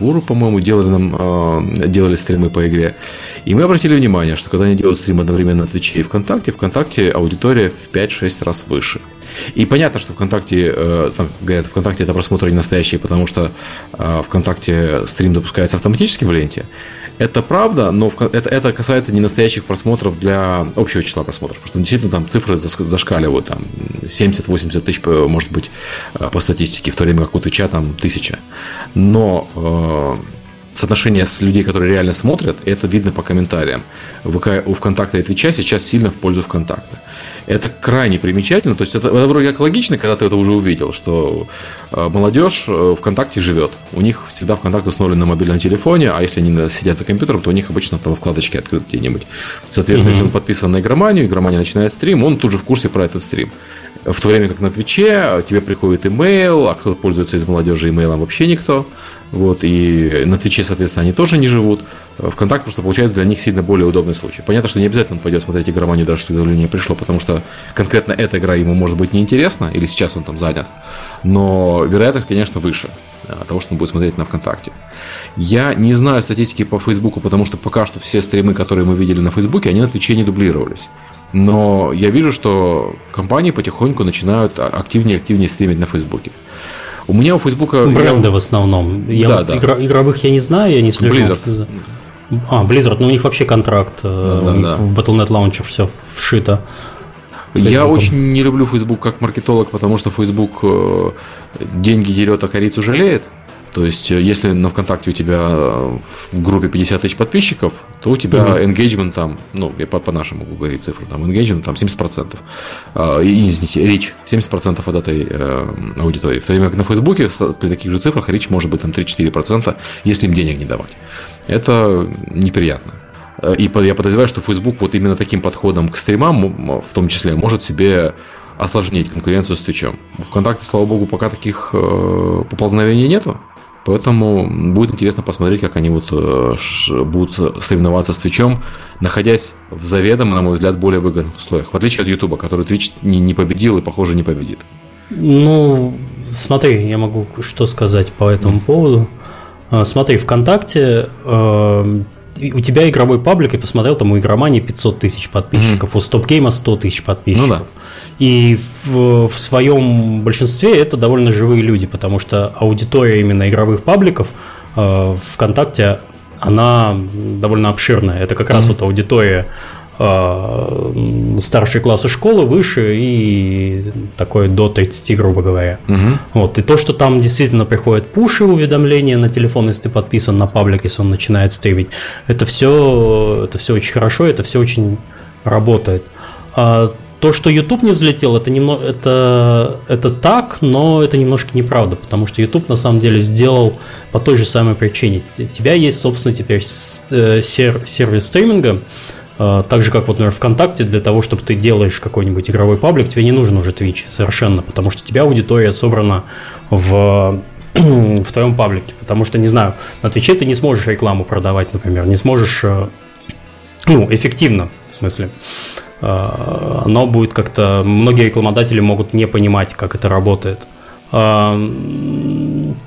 GameGuru, по-моему, делали нам э, делали стримы по игре. И мы обратили внимание, что когда они делают стрим одновременно на Твиче и ВКонтакте, ВКонтакте аудитория в 5-6 раз выше. И понятно, что ВКонтакте, э, там, говорят, ВКонтакте это просмотры не настоящие, потому что ВКонтакте стрим запускается автоматически в ленте. Это правда, но это, это касается не настоящих просмотров для общего числа просмотров. Потому что действительно там цифры зашкаливают. Там 70-80 тысяч, может быть, э, по статистике, в то время как у Твича там тысяча. Но э, соотношение с людей, которые реально смотрят, это видно по комментариям. У ВКонтакта и Твича сейчас сильно в пользу ВКонтакта. Это крайне примечательно. То есть это, это вроде как логично, когда ты это уже увидел, что э, молодежь э, ВКонтакте живет. У них всегда ВКонтакт установлен на мобильном телефоне, а если они сидят за компьютером, то у них обычно там вкладочки открыты где-нибудь. Соответственно, mm-hmm. если он подписан на игроманию, игромания начинает стрим, он тут же в курсе про этот стрим. В то время как на Твиче тебе приходит имейл, а кто пользуется из молодежи имейлом вообще никто. Вот, и на Твиче, соответственно, они тоже не живут. ВКонтакте просто получается для них сильно более удобный случай. Понятно, что не обязательно он пойдет смотреть игроманию, даже если уведомление пришло, потому что конкретно эта игра ему может быть неинтересна, или сейчас он там занят. Но вероятность, конечно, выше а, того, что он будет смотреть на ВКонтакте. Я не знаю статистики по Фейсбуку, потому что пока что все стримы, которые мы видели на Фейсбуке, они на Твиче не дублировались. Но я вижу, что компании потихоньку начинают а, активнее и активнее стримить на Фейсбуке. У меня у Фейсбука... Бренды я... в основном. Я да, вот да. Игра, игровых я не знаю, я не слежу. Blizzard. А, Blizzard, ну у них вообще контракт. Да, да, да. В Battle.net Launcher все вшито. Я очень не люблю Facebook как маркетолог, потому что Facebook э, деньги дерет, а корицу жалеет. То есть, э, если на ВКонтакте у тебя э, в группе 50 тысяч подписчиков, то у тебя uh engagement там, ну, я по, по нашему могу говорить цифру, там engagement там 70%. Э, и, извините, речь 70% от этой э, аудитории. В то время как на Фейсбуке при таких же цифрах речь может быть там 3-4%, если им денег не давать. Это неприятно. Э, и я подозреваю, что Facebook вот именно таким подходом к стримам, в том числе, может себе осложнить конкуренцию с Твичом. ВКонтакте, слава богу, пока таких э, поползновений нету. Поэтому будет интересно посмотреть, как они вот э, будут соревноваться с Твичом, находясь в заведомо, на мой взгляд, более выгодных условиях. В отличие от Ютуба, который Твич не, не победил и, похоже, не победит. Ну, смотри, я могу что сказать по этому поводу. А, смотри, ВКонтакте э, у тебя игровой паблик, я посмотрел, там у игромании 500 тысяч подписчиков, mm-hmm. у стопгейма 100 тысяч подписчиков. Ну да. И в, в своем большинстве это довольно живые люди, потому что аудитория именно игровых пабликов э, ВКонтакте, она довольно обширная. Это как mm-hmm. раз вот аудитория э, старшие классы школы, выше и такое до 30, грубо говоря. Угу. Вот. И то, что там действительно приходят пуши, уведомления на телефон, если ты подписан на паблик, если он начинает стримить, это все, это все очень хорошо, это все очень работает. А то, что YouTube не взлетел, это, немного, это, это так, но это немножко неправда, потому что YouTube на самом деле сделал по той же самой причине. У тебя есть, собственно, теперь э, сервис стриминга, э, так же, как вот, например, ВКонтакте, для того, чтобы ты делаешь какой-нибудь игровой паблик, тебе не нужен уже Twitch совершенно, потому что у тебя аудитория собрана в в твоем паблике, потому что, не знаю, на Твиче ты не сможешь рекламу продавать, например, не сможешь, э, ну, эффективно, в смысле, оно будет как-то... Многие рекламодатели могут не понимать, как это работает. Э,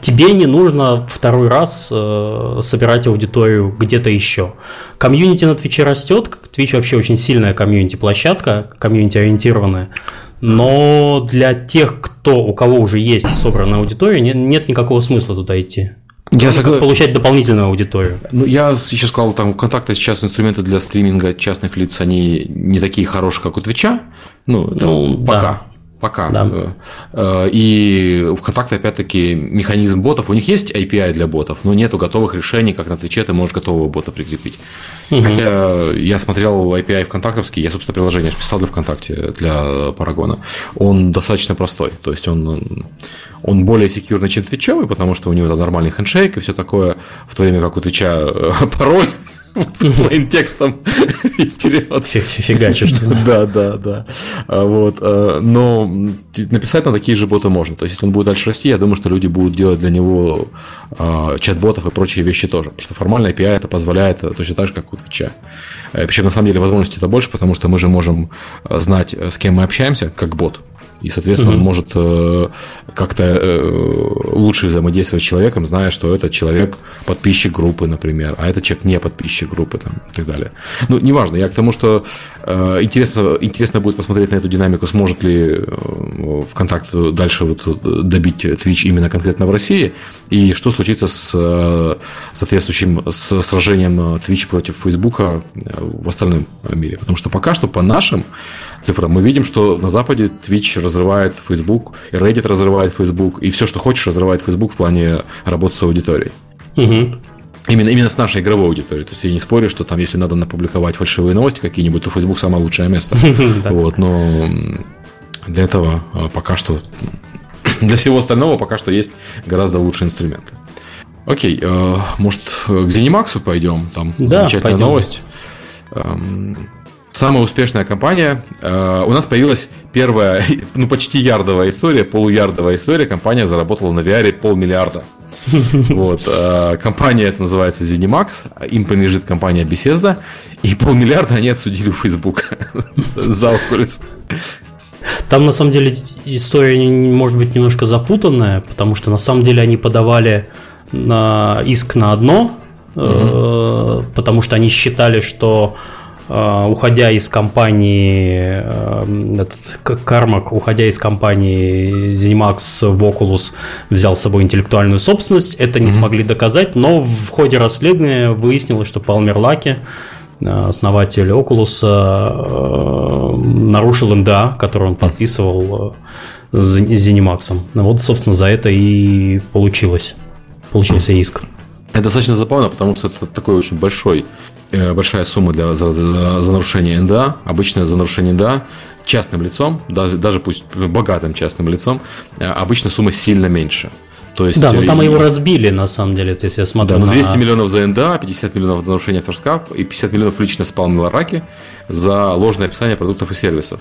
тебе не нужно второй раз э, собирать аудиторию где-то еще. Комьюнити на Твиче растет. Твич вообще очень сильная комьюнити-площадка, комьюнити-ориентированная. Но для тех, кто, у кого уже есть собранная аудитория, нет никакого смысла туда идти. Я согла... Получать дополнительную аудиторию. Ну, я еще сказал, там, контакты сейчас инструменты для стриминга частных лиц, они не такие хорошие, как у Твича. Ну, ну пока. Да. Пока. Да. Э, и ВКонтакте, опять-таки, механизм ботов. У них есть API для ботов, но нету готовых решений, как на Твиче ты можешь готового бота прикрепить. Угу. Хотя я смотрел API ВКонтактовский, я, собственно, приложение писал для ВКонтакте, для Парагона. Он достаточно простой. То есть он, он более секьюрный, чем твичевый, потому что у него там нормальный хендшейк и все такое, в то время как у Твича э, пароль плейн текстом и вперед. Фигачишь. Да, да, да. А, вот. А, но написать на такие же боты можно. То есть, если он будет дальше расти, я думаю, что люди будут делать для него а, чат-ботов и прочие вещи тоже. Потому что формально API это позволяет точно так же, как у Твича. Причем, на самом деле, возможностей это больше, потому что мы же можем знать, с кем мы общаемся, как бот. И, соответственно, угу. он может э, как-то э, лучше взаимодействовать с человеком, зная, что этот человек подписчик группы, например, а этот человек не подписчик группы там, и так далее. Ну, неважно, я к тому, что интересно, интересно будет посмотреть на эту динамику, сможет ли э, ВКонтакт дальше вот добить Twitch именно конкретно в России, и что случится с э, соответствующим с сражением Twitch против Фейсбука в остальном мире. Потому что пока что по нашим цифрам мы видим, что на Западе Twitch разрывает Facebook, и Reddit разрывает Facebook, и все, что хочешь, разрывает Facebook в плане работы с аудиторией. Угу. Именно, именно с нашей игровой аудиторией. То есть я не спорю, что там, если надо напубликовать фальшивые новости какие-нибудь, то Facebook самое лучшее место. Вот, но для этого а, пока что для всего остального пока что есть гораздо лучшие инструменты. Окей, э, может, к Zenimax пойдем? Там да, замечательная пойдем. новость. Самая успешная компания. Э, у нас появилась первая, ну почти ярдовая история, полуярдовая история. Компания заработала на VR полмиллиарда. Вот. Э, компания это называется ZeniMax, им принадлежит компания Bethesda, и полмиллиарда они отсудили у Facebook за Oculus. Там на самом деле история может быть немножко запутанная, потому что на самом деле они подавали на иск на одно, угу. потому что они считали, что уходя из компании, этот Кармак, уходя из компании ZeniMax в Oculus, взял с собой интеллектуальную собственность. Это не mm-hmm. смогли доказать, но в ходе расследования выяснилось, что Палмер Лаки основатель Oculus, нарушил НДА, который он подписывал с ZeniMax. Вот, собственно, за это и получилось. Получился иск. Это достаточно забавно, потому что это такой очень большой, э, большая сумма для, за, за, за нарушение НДА. Обычно за нарушение НДА частным лицом, даже, даже пусть богатым частным лицом, э, обычно сумма сильно меньше. То есть, да, но там и... его разбили, на самом деле, то есть я смотрю да, на... 200 миллионов за НДА, 50 миллионов за нарушение авторского и 50 миллионов лично спал Милараки за ложное описание продуктов и сервисов.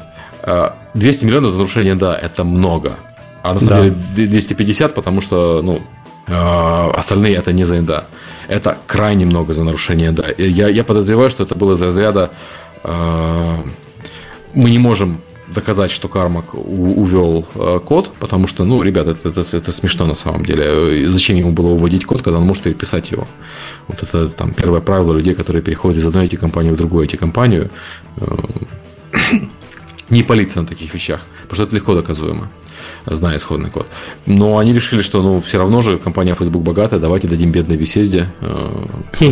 200 э, миллионов за нарушение НДА – это много. А на самом да. деле 250, потому что, ну, э, остальные это не за НДА. Это крайне много за нарушение НДА. Я, я подозреваю, что это было из разряда э, мы не можем доказать, что Кармак увел э, код, потому что, ну, ребята, это, это, это смешно на самом деле. Зачем ему было уводить код, когда он может переписать его? Вот это там первое правило людей, которые переходят из одной IT-компании в другую IT-компанию. Э, не палиться на таких вещах, потому что это легко доказуемо зная исходный код. Но они решили, что ну, все равно же компания Facebook богатая, давайте дадим бедной беседе. Э, то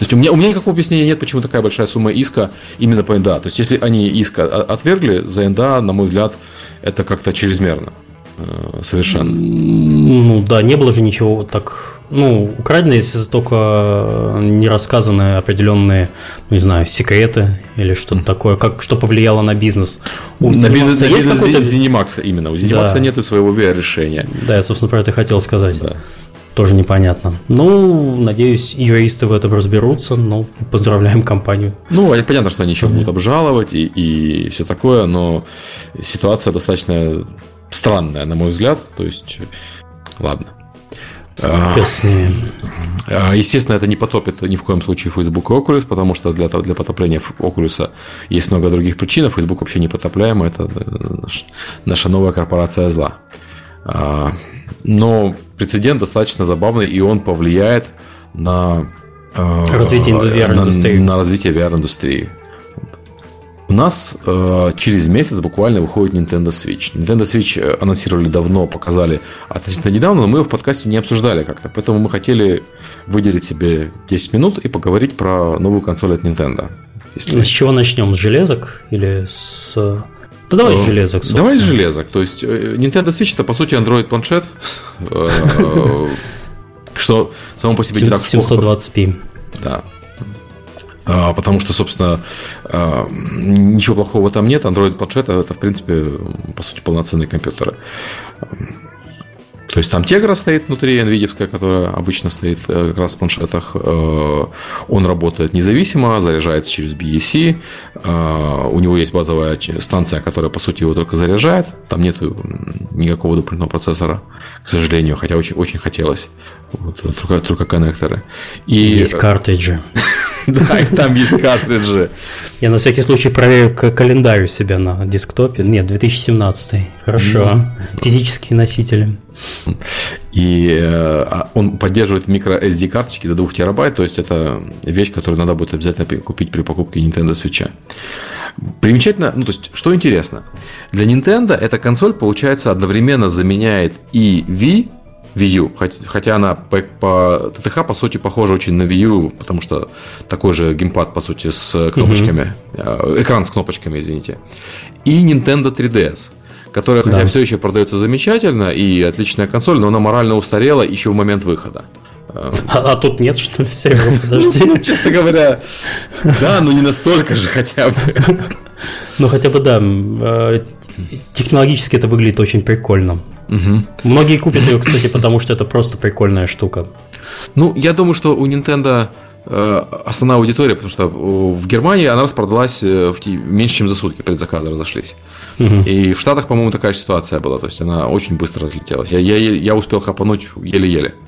есть у меня, у меня никакого объяснения нет, почему такая большая сумма иска именно по НДА. То есть если они иска отвергли за НДА, на мой взгляд, это как-то чрезмерно. Э, совершенно. Ну да, не было же ничего так ну, украдено, если только не рассказаны определенные, ну, не знаю, секреты или что-то такое, как, что повлияло на бизнес. У на бизнес, на бизнес Zenimax именно. У Zenimax да. нету своего VR-решения. Да, я, собственно, про это хотел сказать. Да. Тоже непонятно. Ну, надеюсь, юристы в этом разберутся, но поздравляем компанию. Ну, понятно, что они еще будут обжаловать и, и все такое, но ситуация достаточно странная, на мой взгляд. То есть, ладно. А, а, естественно, это не потопит ни в коем случае Facebook и Oculus, потому что для, для потопления Oculus есть много других причин. А Facebook вообще не потопляем, это э, наша новая корпорация зла. Но прецедент достаточно забавный, и он повлияет на развитие VR-индустрии. На, на развитие VR-индустрии. У нас э, через месяц буквально выходит Nintendo Switch. Nintendo Switch э, анонсировали давно, показали относительно недавно, но мы его в подкасте не обсуждали как-то. Поэтому мы хотели выделить себе 10 минут и поговорить про новую консоль от Nintendo. Если... С чего начнем? С железок или с... Да давай с э, железок, собственно. Давай с железок. То есть э, Nintendo Switch это по сути Android планшет, что само по себе не так 720p. Да. А, потому что, собственно, а, ничего плохого там нет. Android планшет это, в принципе, по сути, полноценные компьютеры. То есть там Tegra стоит внутри, NVIDIA, которая обычно стоит э, как раз в планшетах. Э, он работает независимо, заряжается через BEC. Э, у него есть базовая станция, которая, по сути, его только заряжает. Там нет никакого дополнительного процессора, к сожалению, хотя очень, очень хотелось. Вот, только, только коннекторы. И... Есть картриджи. Да, там есть картриджи. Я на всякий случай проверю календарь у себя на десктопе. Нет, 2017. Хорошо. Физические носители. И э, а он поддерживает микро SD карточки до 2 терабайт, то есть это вещь, которую надо будет обязательно купить при покупке Nintendo Switch. Примечательно, ну то есть, что интересно, для Nintendo эта консоль, получается, одновременно заменяет и Wii, Wii U, хотя она по, по ТТХ, по сути, похожа очень на Wii U, потому что такой же геймпад, по сути, с кнопочками, mm-hmm. экран с кнопочками, извините, и Nintendo 3DS которая, хотя да. все еще продается замечательно и отличная консоль, но она морально устарела еще в момент выхода. А, а тут нет, что ли, Серега, подожди. Ну, честно говоря, да, но не настолько же хотя бы. Ну, хотя бы, да, э, технологически это выглядит очень прикольно. Угу. Многие купят ее, кстати, потому что это просто прикольная штука. Ну, я думаю, что у Nintendo основная аудитория, потому что в Германии она распродалась э, меньше, чем за сутки предзаказы разошлись. Угу. И в Штатах, по-моему, такая ситуация была. То есть она очень быстро разлетелась. Я, я, я успел хапануть еле-еле э,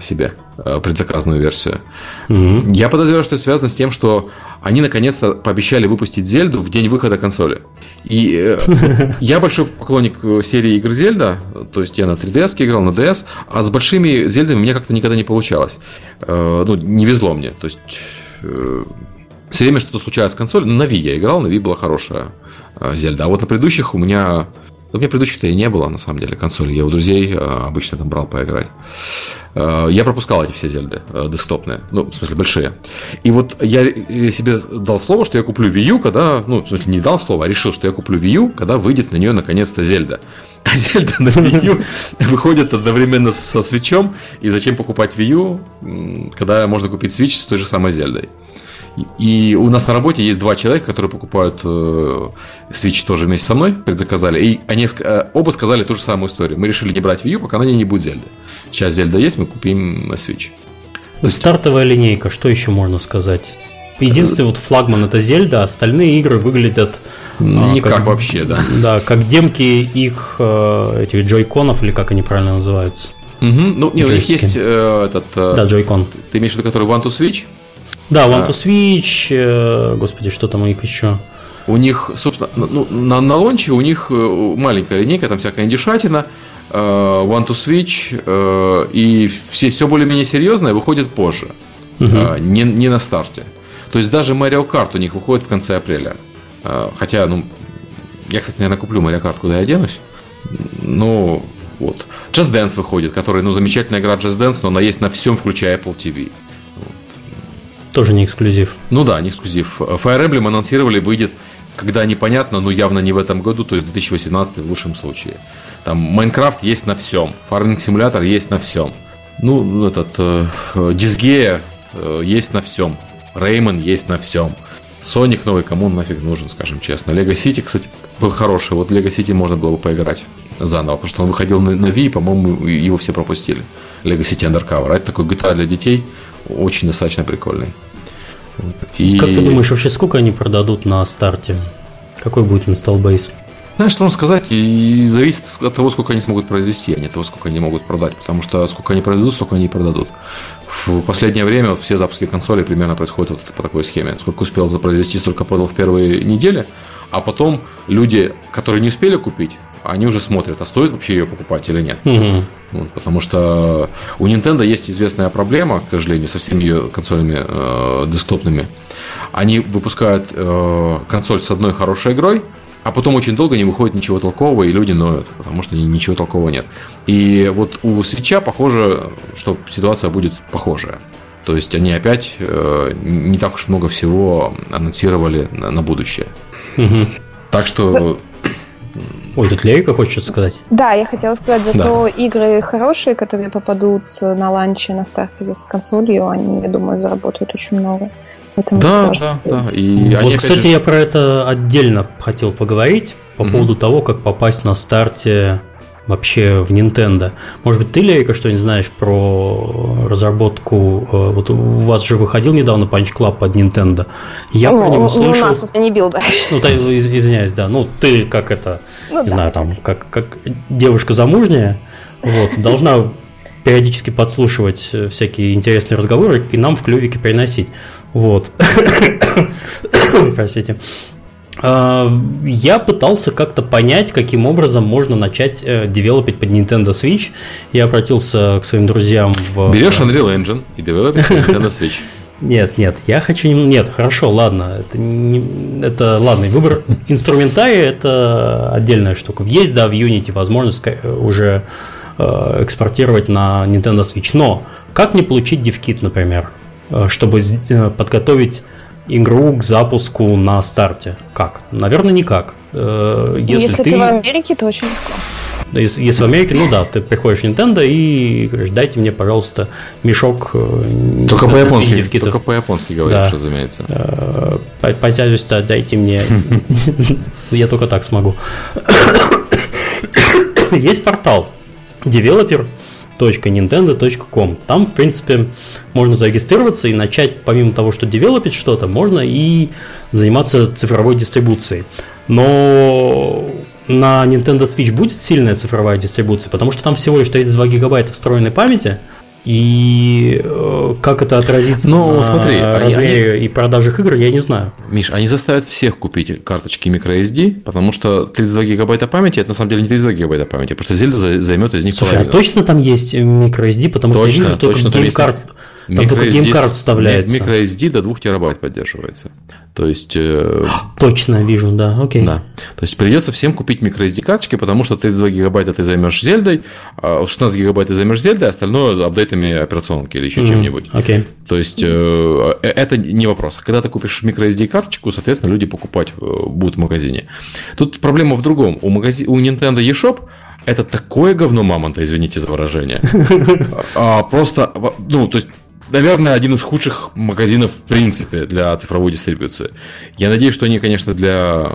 себе э, предзаказную версию. Угу. Я подозреваю, что это связано с тем, что они наконец-то пообещали выпустить Зельду в день выхода консоли. И э, я большой поклонник серии игр Зельда, то есть я на 3DS играл, на DS, а с большими Зельдами мне как-то никогда не получалось. Ну, не везло мне. То есть все время что-то случается с консолью. Ну, на Wii я играл, на Wii была хорошая э, Зельда. А вот на предыдущих у меня... У меня предыдущих-то и не было, на самом деле, консоли. Я у друзей э, обычно там брал поиграть. Э, я пропускал эти все зельды десктопные, ну, в смысле, большие. И вот я себе дал слово, что я куплю Wii U, когда, ну, в смысле, не дал слово, а решил, что я куплю Wii U, когда выйдет на нее наконец-то Зельда. А Зельда на Wii U выходит одновременно со свечом, и зачем покупать Wii U, когда можно купить Switch с той же самой Зельдой. И у нас на работе есть два человека, которые покупают э, Switch тоже вместе со мной, предзаказали. И они э, оба сказали ту же самую историю. Мы решили не брать Wii U, пока на ней не будет Зельда. Сейчас Зельда есть, мы купим Switch. Стартовая линейка, что еще можно сказать? Единственный вот флагман это Зельда, остальные игры выглядят а, никак как, вообще, да. Да, как демки их э, этих джойконов или как они правильно называются. Угу. Ну, не, у них есть э, этот. Э, да, джойкон. Ты имеешь в виду, который One to Switch? Да, One to Switch, э, господи, что там у них еще? У них, собственно, ну, на, на лонче у них э, маленькая линейка, там всякая индюшатина, э, One to Switch, и все, все более-менее серьезное выходит позже, угу. не, не на старте. То есть даже Mario Kart у них выходит в конце апреля. Хотя, ну, я, кстати, наверное, куплю Mario Kart, куда я денусь. Ну, вот. Just Dance выходит, который, ну, замечательная игра Just Dance, но она есть на всем, включая Apple TV. Тоже не эксклюзив. Ну да, не эксклюзив. Fire Emblem анонсировали, выйдет, когда непонятно, но явно не в этом году, то есть 2018 в лучшем случае. Там Майнкрафт есть на всем, Farming Simulator есть на всем. Ну, этот э, Disgaea э, есть на всем. Реймон есть на всем. Соник новый, кому он нафиг нужен, скажем честно. Лего Сити, кстати, был хороший. Вот Лего Сити можно было бы поиграть заново, потому что он выходил на, на Wii, по-моему, его все пропустили. Лего Сити Undercover. А это такой GTA для детей, очень достаточно прикольный. И... Как ты думаешь, вообще сколько они продадут на старте? Какой будет base? Знаешь, что вам сказать, и зависит от того, сколько они смогут произвести, а не от того, сколько они могут продать. Потому что сколько они продадут, столько они продадут. В последнее время все запуски консолей примерно происходят вот по такой схеме. Сколько успел запроизвести, столько продал в первые недели. А потом люди, которые не успели купить, они уже смотрят, а стоит вообще ее покупать или нет. Угу. Вот, потому что у Nintendo есть известная проблема, к сожалению, со всеми ее консолями э, десктопными. Они выпускают э, консоль с одной хорошей игрой, а потом очень долго не выходит ничего толкового, и люди ноют, потому что ничего толкового нет. И вот у свеча похоже, что ситуация будет похожая. То есть они опять э, не так уж много всего анонсировали на, на будущее. Угу. Так что Ой, тут Лерика хочет что-то сказать. Да, я хотела сказать, зато да. игры хорошие, которые попадут на ланче на старте с консолью, они, я думаю, заработают очень много. Поэтому да, да, да. И вот, кстати, же... я про это отдельно хотел поговорить по mm поводу того, как попасть на старте вообще в Nintendo. Может быть, ты, Лейка, что-нибудь знаешь про разработку? Э, вот у вас же выходил недавно Punch Club под Nintendo. Я ну, про него слышал... У нас не бил, да. Ну, да, извиняюсь, да. Ну, ты как это, ну, не да. знаю, там, как, как девушка замужняя, вот, должна периодически подслушивать всякие интересные разговоры и нам в клювике приносить. Вот. Простите. А, я пытался как-то понять, каким образом можно начать э, девелопить под Nintendo Switch. Я обратился к своим друзьям в... Берешь Unreal Engine и девелопишь Nintendo Switch. Нет, нет, я хочу... Нет, хорошо, ладно. Это, не, это ладно, выбор инструментария – это отдельная штука. Есть, да, в Unity возможность уже э, экспортировать на Nintendo Switch. Но как мне получить DevKit, например, э, чтобы подготовить игру к запуску на старте? Как? Наверное, никак. Э, если, если ты... ты в Америке, то очень легко. Если, если в Америке, ну да, ты приходишь в Nintendo и говоришь, дайте мне, пожалуйста, мешок. Э, только по-японски, только по-японски говоришь, да. разумеется. Э, пожалуйста, дайте мне. Я только так смогу. Есть портал developer .nintendo.com. Там, в принципе, можно зарегистрироваться и начать, помимо того, что девелопить что-то, можно и заниматься цифровой дистрибуцией. Но на Nintendo Switch будет сильная цифровая дистрибуция, потому что там всего лишь 32 гигабайта встроенной памяти, и э, как это отразится ну, на смотри, размере они, и продажах игр, я не знаю. Миш, они заставят всех купить карточки microSD, потому что 32 гигабайта памяти это на самом деле не 32 гигабайта памяти, потому что Зельда займет из них Слушай, а половину. а точно там есть microSD, потому точно, что я вижу только game card. Там только game card вставляется. MicroSD до 2 терабайт поддерживается. То есть... Э, Точно вижу, да, окей. Да. То есть придется всем купить microSD карточки, потому что 32 гигабайта ты займешь Зельдой, 16 а гигабайт ты займешь Зельдой, а остальное апдейтами операционки или еще mm-hmm. чем-нибудь. Окей. То есть э, это не вопрос. Когда ты купишь microSD карточку, соответственно, люди покупать э, будут в магазине. Тут проблема в другом. У, магази... у Nintendo eShop это такое говно мамонта, извините за выражение. А, просто, ну, то есть наверное, один из худших магазинов в принципе для цифровой дистрибуции. Я надеюсь, что они, конечно, для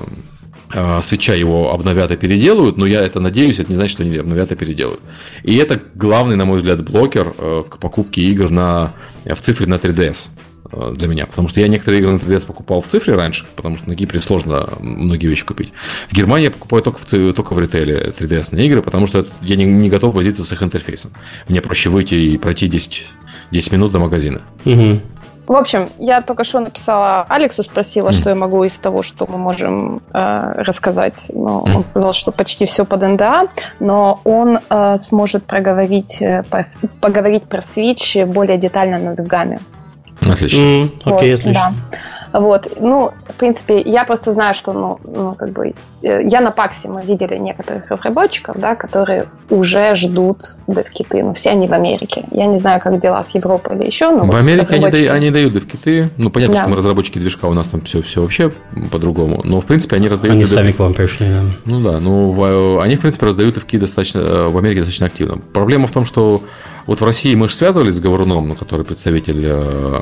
э, свеча его обновят и переделают, но я это надеюсь, это не значит, что они обновят и переделают. И это главный, на мой взгляд, блокер э, к покупке игр на, в цифре на 3DS э, для меня. Потому что я некоторые игры на 3DS покупал в цифре раньше, потому что на Кипре сложно многие вещи купить. В Германии я покупаю только в, только в ритейле 3DS игры, потому что я не, не готов возиться с их интерфейсом. Мне проще выйти и пройти 10 10 минут до магазина. Угу. В общем, я только что написала Алексу, спросила, mm. что я могу из того, что мы можем э, рассказать. Но mm. Он сказал, что почти все под НДА, но он э, сможет проговорить, э, поговорить про Switch более детально на Дгаме. Отлично. Mm, окей, вот, отлично. Да. Вот, ну, в принципе, я просто знаю, что, ну, ну, как бы, э, я на Паксе, мы видели некоторых разработчиков, да, которые уже ждут девкиты, но все они в Америке. Я не знаю, как дела с Европой или еще, но В вот Америке разработчики... они, дают, они дают девкиты, ну, понятно, да. что мы разработчики движка, у нас там все, все вообще по-другому, но, в принципе, они раздают... Они сами к вам пришли, да. Ну, да, ну, они, в принципе, раздают девки достаточно, э, в Америке достаточно активно. Проблема в том, что вот в России мы же связывались с Говоруном, который представитель э,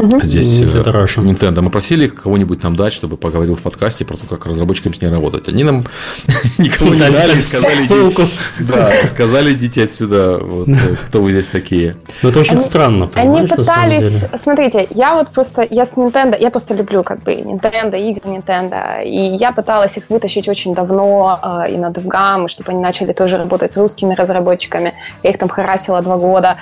Угу. Здесь Nintendo, э, Russia. Nintendo. Мы просили их кого-нибудь нам дать, чтобы поговорил в подкасте про то, как разработчикам с ней работать. Они нам никого не дали, сказали, ссылку. Да, сказали, идите отсюда, вот, э, кто вы здесь такие. Ну, это очень странно, Они пытались, смотрите, я вот просто, я с Nintendo, я просто люблю как бы Nintendo, игры Nintendo, и я пыталась их вытащить очень давно э, и на DevGam, чтобы они начали тоже работать с русскими разработчиками. Я их там харасила два года,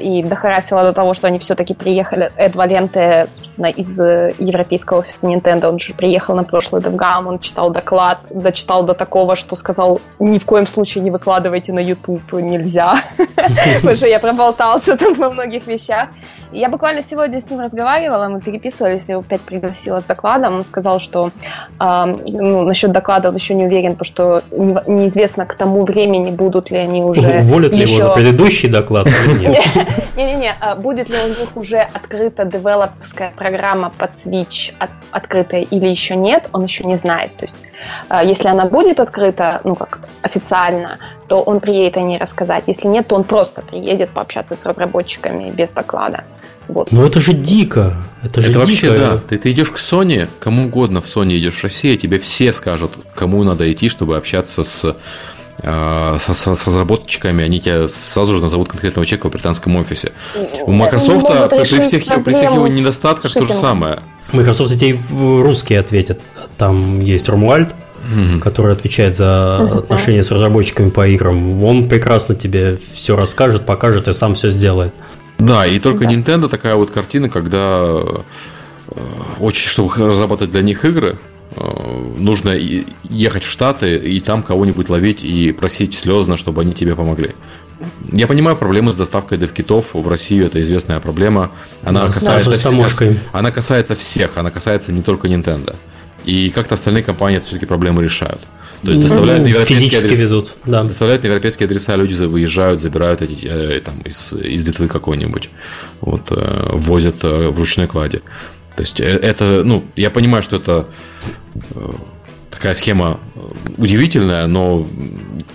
и дохарасила до того, что они все-таки приехали, Валенте, собственно, из э, европейского офиса Nintendo. Он же приехал на прошлый DevGam, он читал доклад, дочитал до такого, что сказал, ни в коем случае не выкладывайте на YouTube, нельзя. Потому что я проболтался там во многих вещах. Я буквально сегодня с ним разговаривала, мы переписывались, я его опять пригласила с докладом. Он сказал, что ну, насчет доклада он еще не уверен, потому что неизвестно к тому времени, будут ли они уже... Уволят ли его за предыдущий доклад Не-не-не, а будет ли у них уже открыто девелоперская программа под Switch от, открытая или еще нет, он еще не знает. То есть, э, если она будет открыта, ну, как официально, то он приедет о ней рассказать. Если нет, то он просто приедет пообщаться с разработчиками без доклада. Вот. Ну это же дико. Это же это дико. вообще, да. Ты, ты идешь к Sony, кому угодно в Sony идешь в Россию, тебе все скажут, кому надо идти, чтобы общаться с с, с, с разработчиками, они тебя сразу же назовут конкретного человека в британском офисе. У Microsoft при всех, при всех его недостатках то же самое. Microsoft тебе русские ответят. Там есть Румуальд, mm-hmm. который отвечает за отношения с разработчиками по играм. Он прекрасно тебе все расскажет, покажет и сам все сделает. Да, и только да. Nintendo такая вот картина, когда э, очень, чтобы разрабатывать для них игры, Э, нужно ехать в Штаты и там кого-нибудь ловить и просить слезно, чтобы они тебе помогли. Я понимаю проблемы с доставкой девкитов в Россию, это известная проблема. Она, да, касается, всех, она касается всех, она касается не только Nintendo. И как-то остальные компании это все-таки проблемы решают. То есть доставляют ну, на европейские адреса, везут, да. доставляют на европейские адреса, люди выезжают, забирают эти э, там из, из Литвы какой-нибудь, вот, э, возят э, в ручной кладе. То есть э, это, ну, я понимаю, что это э, такая схема э, удивительная, но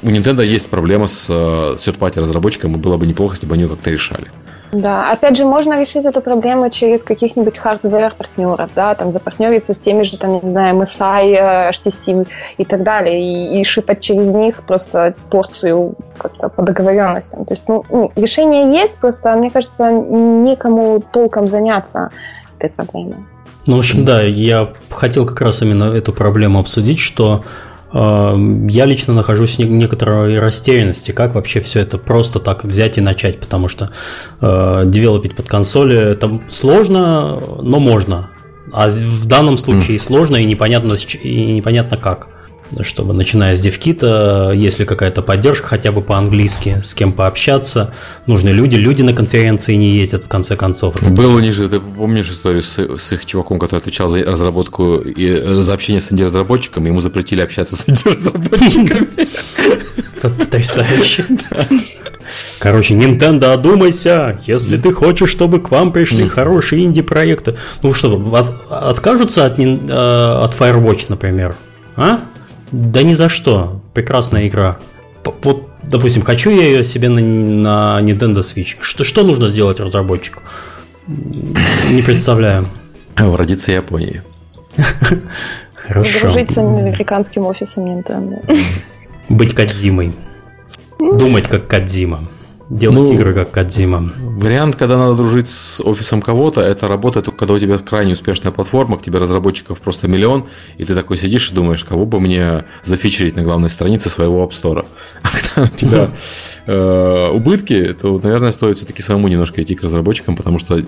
у Nintendo есть проблема с third-party разработчиком, и было бы неплохо, если бы они ее как-то решали. Да, опять же, можно решить эту проблему через каких-нибудь hardware-партнеров, да, там запартнериться с теми же, там, не знаю, MSI, HTC и так далее, и, и ship ать через них просто порцию как-то по договоренностям. То есть, ну, ну, решение есть, просто, мне кажется, некому толком заняться этой проблемой. Ну, в общем, да, я хотел как раз именно эту проблему обсудить, что э, я лично нахожусь в некоторой растерянности, как вообще все это просто так взять и начать, потому что э, девелопить под консоли это сложно, но можно. А в данном случае mm. сложно и непонятно, и непонятно как. Чтобы, начиная с девкита, если какая-то поддержка, хотя бы по-английски, с кем пообщаться, нужны люди. Люди на конференции не ездят, в конце концов. Это Был у них же, ты помнишь историю с, с их чуваком, который отвечал за разработку и за общение с инди-разработчиками, ему запретили общаться с инди-разработчиками. Потрясающе. Короче, Nintendo, одумайся, если ты хочешь, чтобы к вам пришли хорошие инди-проекты. Ну что, от, откажутся от, э, от Firewatch, например? А? Да ни за что. Прекрасная игра. Вот, допустим, хочу я ее себе на, на Nintendo Switch. Что, что нужно сделать разработчику? Не представляю. Родиться Японии. Хорошо. Загружиться американским офисом Nintendo. Быть Кадзимой. Думать как Кадзима. Делать ну, игры как Кадзима. Вариант, когда надо дружить с офисом кого-то, это работает только когда у тебя крайне успешная платформа, к тебе разработчиков просто миллион, и ты такой сидишь и думаешь, кого бы мне зафичерить на главной странице своего App Store. А когда у тебя э, убытки, то, наверное, стоит все-таки самому немножко идти к разработчикам, потому что э,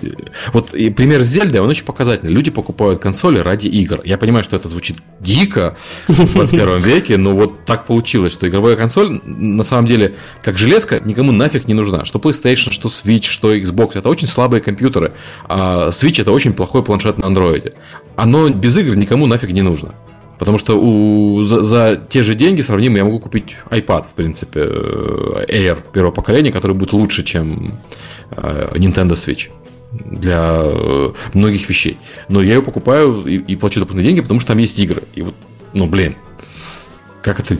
вот и пример с Зельдой, он очень показательный. Люди покупают консоли ради игр. Я понимаю, что это звучит дико в 21 веке, но вот так получилось, что игровая консоль на самом деле, как железка, никому нафиг не нужна. Что PlayStation, что Switch, что Xbox, это очень слабые компьютеры. А Switch это очень плохой планшет на андроиде. Оно без игр никому нафиг не нужно. Потому что у, за, за те же деньги сравнимые я могу купить iPad, в принципе, э, Air первого поколения, который будет лучше, чем э, Nintendo Switch для э, многих вещей. Но я ее покупаю и, и плачу дополнительные деньги, потому что там есть игры. И вот, ну, блин, как это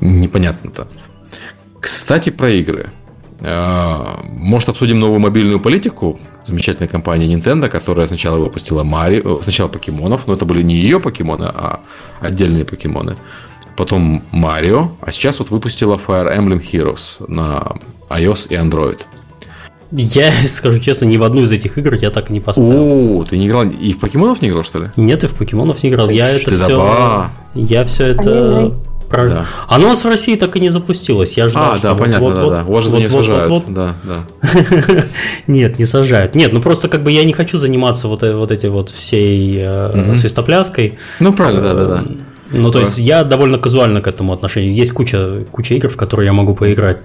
непонятно-то. Кстати, про игры. А, может, обсудим новую мобильную политику замечательной компании Nintendo, которая сначала выпустила Марио, сначала покемонов, но это были не ее покемоны, а отдельные покемоны. Потом Марио, а сейчас вот выпустила Fire Emblem Heroes на iOS и Android. Я скажу честно, ни в одну из этих игр я так и не поставил. О, ты не играл и в покемонов не играл, что ли? Нет, и в покемонов не играл. Я это все. Я все это про... Да. Оно у нас в России так и не запустилось. Я ждал, а, да, понятно, вот, да, вот, да. Вас же вот, не вот, сажают. Вот, вот. Да, да. Нет, не сажают. Нет, ну просто как бы я не хочу заниматься вот, э, вот эти вот всей э, свистопляской. Ну, правильно, да, да, да. Ну, то есть я довольно казуально к этому отношению. Есть куча, куча игр, в которые я могу поиграть.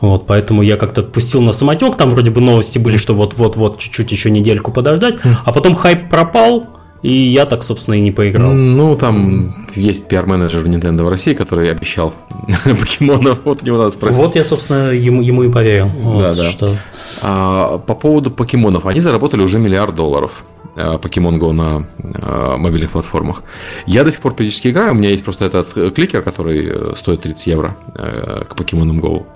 Вот, поэтому я как-то пустил на самотек. Там вроде бы новости были, что вот-вот-вот чуть-чуть еще недельку подождать. А потом хайп пропал. И я так, собственно, и не поиграл. Ну, там есть пиар-менеджер Nintendo в России, который обещал покемонов. Вот у него надо спросить. Вот я, собственно, ему, ему и поверил. Вот, да, да. Что... А, по поводу покемонов. Они заработали уже миллиард долларов. А, Pokemon Go на а, мобильных платформах. Я до сих пор периодически играю. У меня есть просто этот кликер, который э, стоит 30 евро э, к Pokemon Go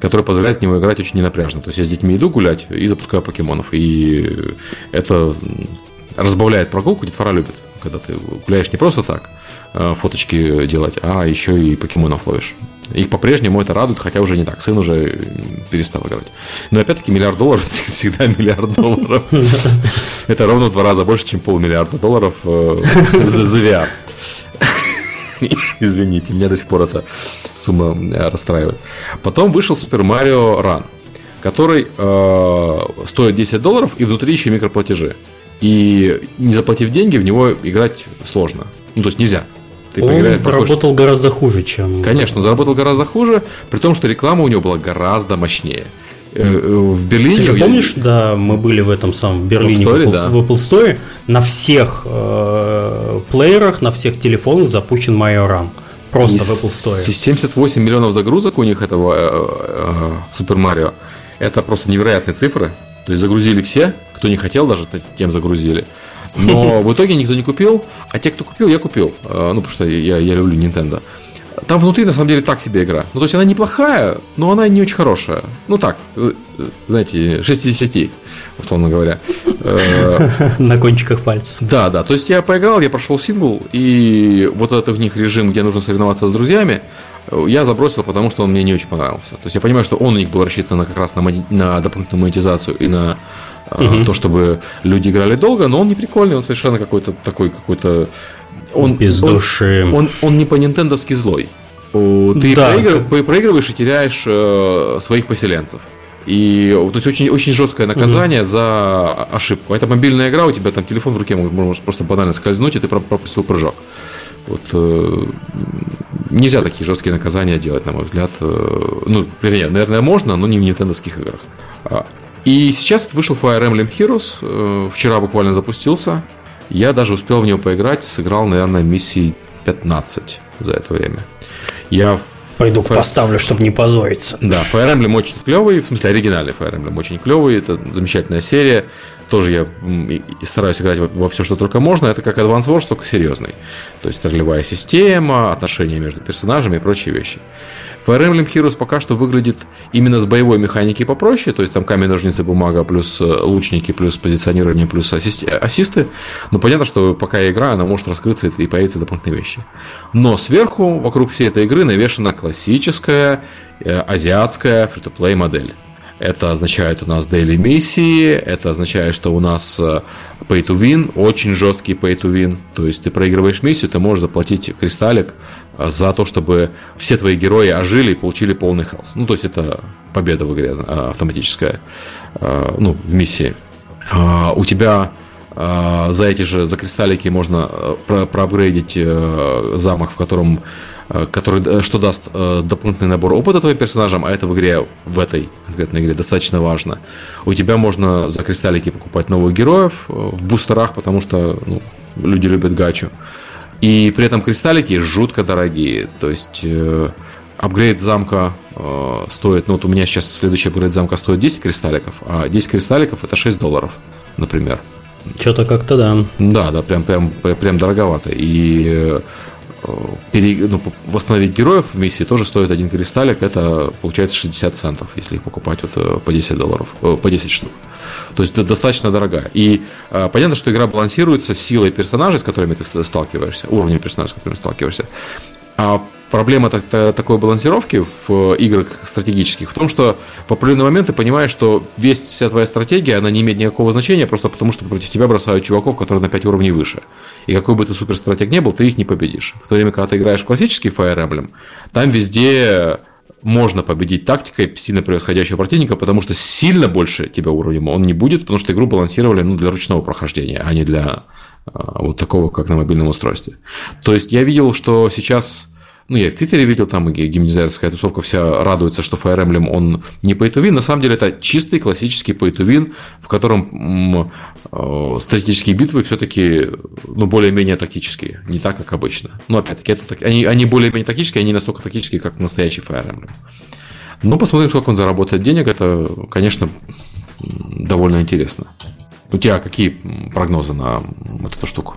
который позволяет с него играть очень ненапряжно. То есть я с детьми иду гулять и запускаю покемонов. И это разбавляет прогулку, детвора любит, когда ты гуляешь не просто так, э, фоточки делать, а еще и покемонов ловишь. Их по-прежнему это радует, хотя уже не так. Сын уже перестал играть. Но опять-таки миллиард долларов всегда миллиард долларов. Это ровно в два раза больше, чем полмиллиарда долларов э, за VR. Извините, меня до сих пор эта сумма э, расстраивает. Потом вышел Super Mario Run, который стоит 10 долларов и внутри еще микроплатежи. И не заплатив деньги, в него играть сложно. Ну, то есть нельзя. Ты он заработал похож... гораздо хуже, чем... Конечно, он заработал гораздо хуже, при том, что реклама у него была гораздо мощнее. Э, э, в Берлине... Ты же помнишь, я... да, мы были в этом самом Берлине, в, Apple Store, в, Apple, да. в Apple Store, на всех э, плеерах, на всех телефонах запущен Run. Просто И в Apple Store. 78 миллионов загрузок у них этого э, э, Super Mario. Это просто невероятные цифры. То есть загрузили все, кто не хотел, даже тем загрузили. Но в итоге никто не купил, а те, кто купил, я купил. А, ну, потому что я, я люблю Nintendo. Там внутри, на самом деле, так себе игра. Ну, то есть она неплохая, но она не очень хорошая. Ну, так, э, знаете, 6 из 10, условно говоря. Э, на кончиках пальцев. Да, да. То есть я поиграл, я прошел сингл, и вот этот у них режим, где нужно соревноваться с друзьями, я забросил, потому что он мне не очень понравился. То есть я понимаю, что он у них был рассчитан на, как раз на, на дополнительную монетизацию и на угу. то, чтобы люди играли долго, но он не прикольный, он совершенно какой-то такой какой-то. Он без он, души. Он, он, он не по-нинтендовски злой. Ты да, проигрыв, как... проигрываешь и теряешь э, своих поселенцев. И то есть очень, очень жесткое наказание угу. за ошибку. Это мобильная игра, у тебя там телефон в руке, можешь просто банально скользнуть, и ты пропустил прыжок. Вот, э, нельзя такие жесткие наказания делать, на мой взгляд. Ну, вернее, наверное, можно, но не в нинтендовских играх. А, и сейчас вышел Fire Emblem Heroes. Вчера буквально запустился. Я даже успел в него поиграть, сыграл, наверное, миссии 15 за это время. Я Пойду Fire... поставлю, чтобы не позориться. Да, Fire Emblem очень клевый, в смысле оригинальный Fire Emblem очень клевый, это замечательная серия. Тоже я стараюсь играть во все, что только можно. Это как Advance Wars, только серьезный. То есть ролевая система, отношения между персонажами и прочие вещи. Fire Emblem Heroes пока что выглядит именно с боевой механики попроще, то есть там камень, ножницы, бумага, плюс э, лучники, плюс позиционирование, плюс ассисты. Но понятно, что пока я играю, она может раскрыться и появиться дополнительные вещи. Но сверху, вокруг всей этой игры навешена классическая э, азиатская фри-то-плей модель. Это означает у нас daily миссии, это означает, что у нас э, pay to win, очень жесткий pay to win. То есть ты проигрываешь миссию, ты можешь заплатить кристаллик э, за то, чтобы все твои герои ожили и получили полный хелс. Ну, то есть это победа в игре э, автоматическая, ну, в миссии. У тебя за эти же, за кристаллики можно проапгрейдить замок, в котором который, э, что даст э, дополнительный набор опыта твоим персонажам, а это в игре, в этой конкретной игре достаточно важно. У тебя можно за кристаллики покупать новых героев в бустерах, потому что ну, люди любят гачу. И при этом кристаллики жутко дорогие. То есть э, апгрейд замка э, стоит, ну вот у меня сейчас следующий апгрейд замка стоит 10 кристалликов, а 10 кристалликов это 6 долларов, например. Что-то как-то да. Да, да, прям, прям, прям дороговато. И пере, ну, восстановить героев в миссии тоже стоит один кристаллик. Это получается 60 центов, если их покупать вот э, по 10 долларов, э, по 10 штук. То есть это достаточно дорогая. И э, понятно, что игра балансируется силой персонажей, с которыми ты сталкиваешься, уровнем персонажей, с которыми сталкиваешься. А проблема такой балансировки в играх стратегических в том, что в определенный момент ты понимаешь, что весь, вся твоя стратегия, она не имеет никакого значения, просто потому что против тебя бросают чуваков, которые на 5 уровней выше. И какой бы ты суперстратег не был, ты их не победишь. В то время, когда ты играешь в классический Fire Emblem, там везде можно победить тактикой сильно превосходящего противника, потому что сильно больше тебя уровнем он не будет, потому что игру балансировали ну, для ручного прохождения, а не для а, вот такого, как на мобильном устройстве. То есть я видел, что сейчас ну, я в Твиттере видел, там геймдизайнерская тусовка вся радуется, что Fire Emblem, он не pay win. На самом деле, это чистый классический pay win, в котором э, стратегические битвы все-таки, ну, более-менее тактические, не так, как обычно. Но, опять-таки, это, они, они более-менее тактические, они настолько тактические, как настоящий Fire Emblem. Ну, посмотрим, сколько он заработает денег. Это, конечно, довольно интересно. У тебя какие прогнозы на вот эту штуку?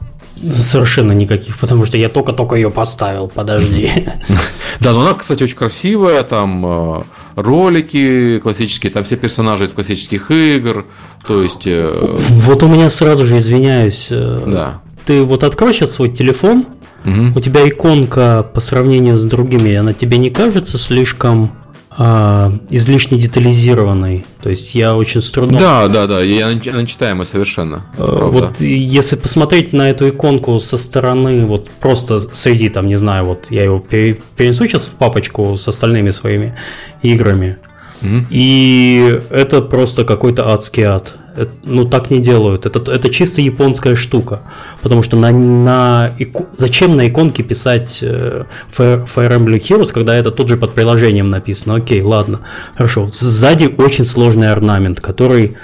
Совершенно никаких, потому что я только-только ее поставил, подожди. Да, но она, кстати, очень красивая, там э, ролики классические, там все персонажи из классических игр, то есть... Э, вот у меня сразу же, извиняюсь, э, да. ты вот открой сейчас свой телефон, угу. у тебя иконка по сравнению с другими, она тебе не кажется слишком а, излишне детализированной. То есть я очень с трудом... Да, да, да, и она читаемая совершенно. А, вот если посмотреть на эту иконку со стороны, вот просто среди, там, не знаю, вот я его перенесу сейчас в папочку с остальными своими играми, mm-hmm. и это просто какой-то адский ад ну так не делают. Это, это чисто японская штука. Потому что на, на ику... зачем на иконке писать э, Fire, Fire Emblem Heroes, когда это тут же под приложением написано? Окей, ладно. Хорошо. Сзади очень сложный орнамент, который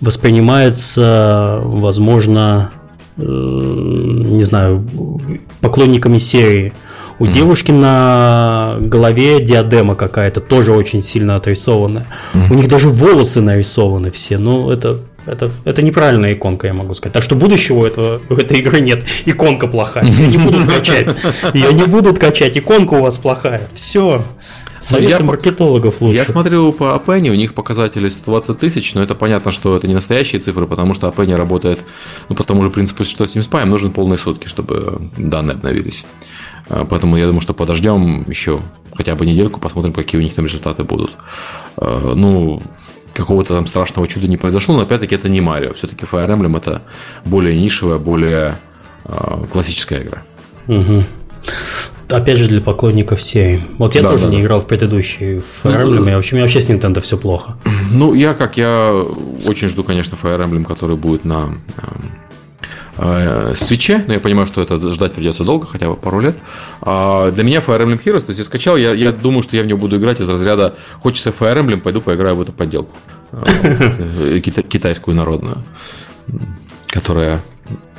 воспринимается, возможно, э, не знаю, поклонниками серии. У mm-hmm. девушки на голове диадема какая-то, тоже очень сильно отрисованная. Mm-hmm. У них даже волосы нарисованы все. Ну, это это, это неправильная иконка, я могу сказать. Так что будущего этого, в этой игры нет. Иконка плохая. Ее не будут качать. Ее не будут качать. Иконка у вас плохая. Все. Совет я, маркетологов лучше. Я смотрел по Апене, у них показатели 120 тысяч, но это понятно, что это не настоящие цифры, потому что Апене работает ну, по тому же принципу, что с Steam Spy, нужен полные сутки, чтобы данные обновились. А, поэтому я думаю, что подождем еще хотя бы недельку, посмотрим, какие у них там результаты будут. А, ну, какого-то там страшного чуда не произошло, но опять-таки это не Марио. Все-таки Fire Emblem это более нишевая, более э, классическая игра. Угу. Опять же, для поклонников серии. Вот я да, тоже да, не да. играл в предыдущий Fire Emblem, и вообще, у меня вообще с Nintendo все плохо. Ну, я как, я очень жду, конечно, Fire Emblem, который будет на э, свече, но я понимаю, что это ждать придется долго, хотя бы пару лет. А для меня Fire Emblem Heroes, то есть я скачал, я, я думаю, что я в него буду играть из разряда «Хочется Fire Emblem, пойду поиграю в эту подделку». Э, китайскую народную, которая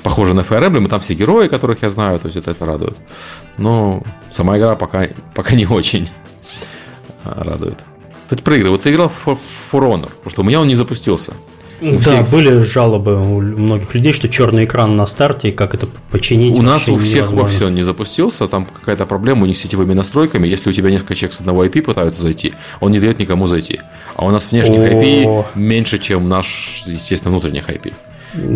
похожа на Fire Emblem, и там все герои, которых я знаю, то есть это, это радует. Но сама игра пока, пока не очень радует. Кстати, про. Вот ты играл в For Honor, потому что у меня он не запустился. У да, всех... были жалобы у многих людей, что черный экран на старте, и как это починить. У нас у всех во все не запустился, там какая-то проблема у них с сетевыми настройками. Если у тебя несколько человек с одного IP пытаются зайти, он не дает никому зайти. А у нас внешних IP меньше, чем наш, естественно, внутренних IP.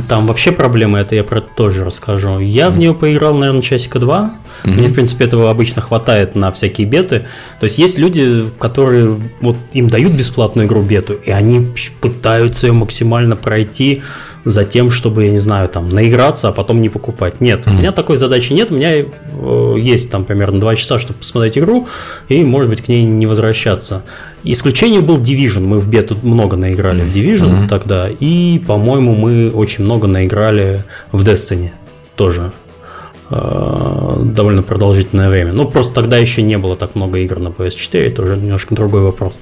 Там вообще проблема, это я про это тоже расскажу. Я mm. в нее поиграл, наверное, часика два. Mm-hmm. Мне, в принципе, этого обычно хватает на всякие беты. То есть есть люди, которые вот им дают бесплатную игру бету, и они пытаются ее максимально пройти за тем, чтобы, я не знаю, там, наиграться, а потом не покупать. Нет, mm-hmm. у меня такой задачи нет, у меня э, есть там примерно 2 часа, чтобы посмотреть игру, и, может быть, к ней не возвращаться. Исключением был Division, мы в бету много наиграли mm-hmm. в Division mm-hmm. тогда, и, по-моему, мы очень много наиграли в Destiny тоже. Э, довольно продолжительное время. Ну, просто тогда еще не было так много игр на PS4, это уже немножко другой вопрос.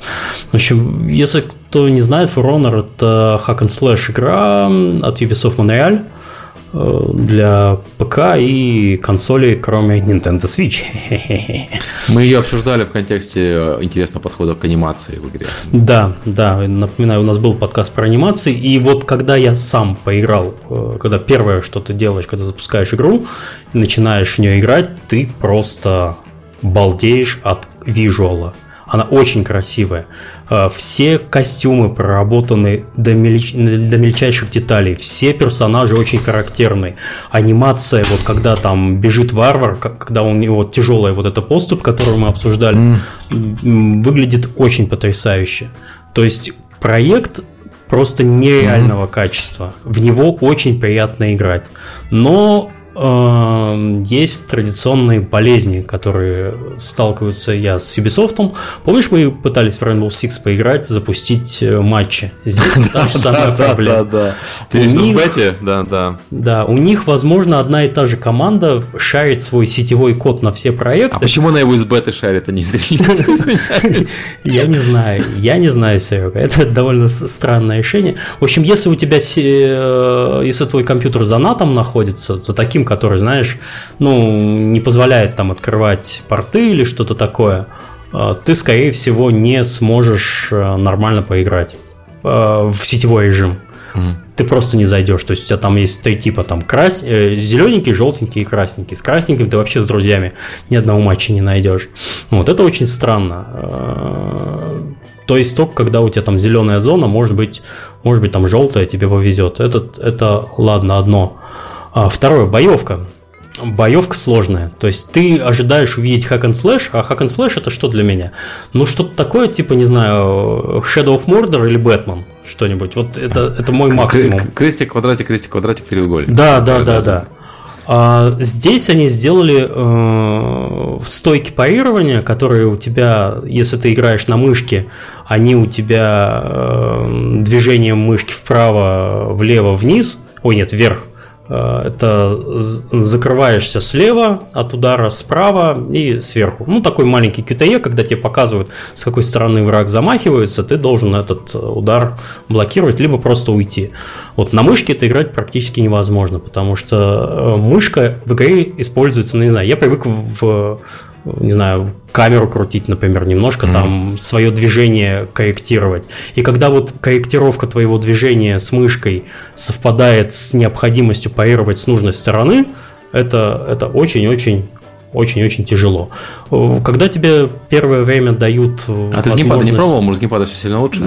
В общем, если кто не знает, For Honor это hack and slash игра от Ubisoft Montreal для ПК и консолей, кроме Nintendo Switch. Мы ее обсуждали в контексте э, интересного подхода к анимации в игре. Да, да, напоминаю, у нас был подкаст про анимации, и вот когда я сам поиграл, э, когда первое, что ты делаешь, когда запускаешь игру, начинаешь в нее играть, ты просто балдеешь от визуала. Она очень красивая. А, все костюмы проработаны до, мельч... до мельчайших деталей. Все персонажи очень характерные. Анимация, вот когда там бежит варвар, когда у него тяжелая вот эта поступ, которую мы обсуждали, mm. выглядит очень потрясающе. То есть проект просто нереального mm-hmm. качества. В него очень приятно играть. Но есть традиционные болезни, которые сталкиваются я с Ubisoft. Помнишь, мы пытались в Rainbow Six поиграть, запустить э, матчи? Здесь та же самая проблема. Да, да, Ты в бете? Да, да. Да, у них, возможно, одна и та же команда шарит свой сетевой код на все проекты. А почему она его из беты шарит, а не из Я не знаю, я не знаю, Серега. Это довольно странное решение. В общем, если у тебя, э, если твой компьютер за натом находится, за таким режим, который, знаешь, ну, не позволяет там открывать порты или что-то такое, э, ты, скорее всего, не сможешь э, нормально поиграть э, в сетевой режим. Mm. Ты просто не зайдешь. То есть у тебя там есть три типа там крас... зелененький, желтенький и красненький. С красненьким ты вообще с друзьями ни одного матча не найдешь. Вот это очень странно. То есть только когда у тебя там зеленая зона, может быть, может быть там желтая, тебе повезет. Это, это ладно, одно. А, второе, боевка. Боевка сложная. То есть ты ожидаешь увидеть hack and slash, а hack and slash это что для меня? Ну, что-то такое, типа, не знаю, Shadow of Mordor или Batman, что-нибудь. Вот это, это мой максимум. Крестик, квадратик, крестик, квадратик, треугольник. Да, да, да, да. А здесь они сделали э, стойки парирования, которые у тебя, если ты играешь на мышке, они у тебя э, движением мышки вправо, влево, вниз, ой, нет, вверх, это закрываешься слева от удара, справа и сверху. Ну, такой маленький QTE, когда тебе показывают, с какой стороны враг замахивается, ты должен этот удар блокировать, либо просто уйти. Вот на мышке это играть практически невозможно, потому что э, мышка в игре используется, ну, не знаю, я привык в не знаю, камеру крутить, например, немножко mm-hmm. там свое движение корректировать. И когда вот корректировка твоего движения с мышкой совпадает с необходимостью парировать с нужной стороны, это, это очень-очень очень-очень тяжело. Когда тебе первое время дают А ты с геймпада не пробовал? Может, с геймпада все сильно лучше?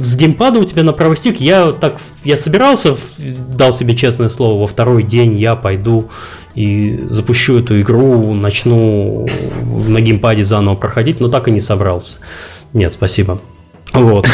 С геймпада у тебя на правый стик я так я собирался, дал себе честное слово, во второй день я пойду и запущу эту игру, начну на геймпаде заново проходить, но так и не собрался. Нет, спасибо. Вот.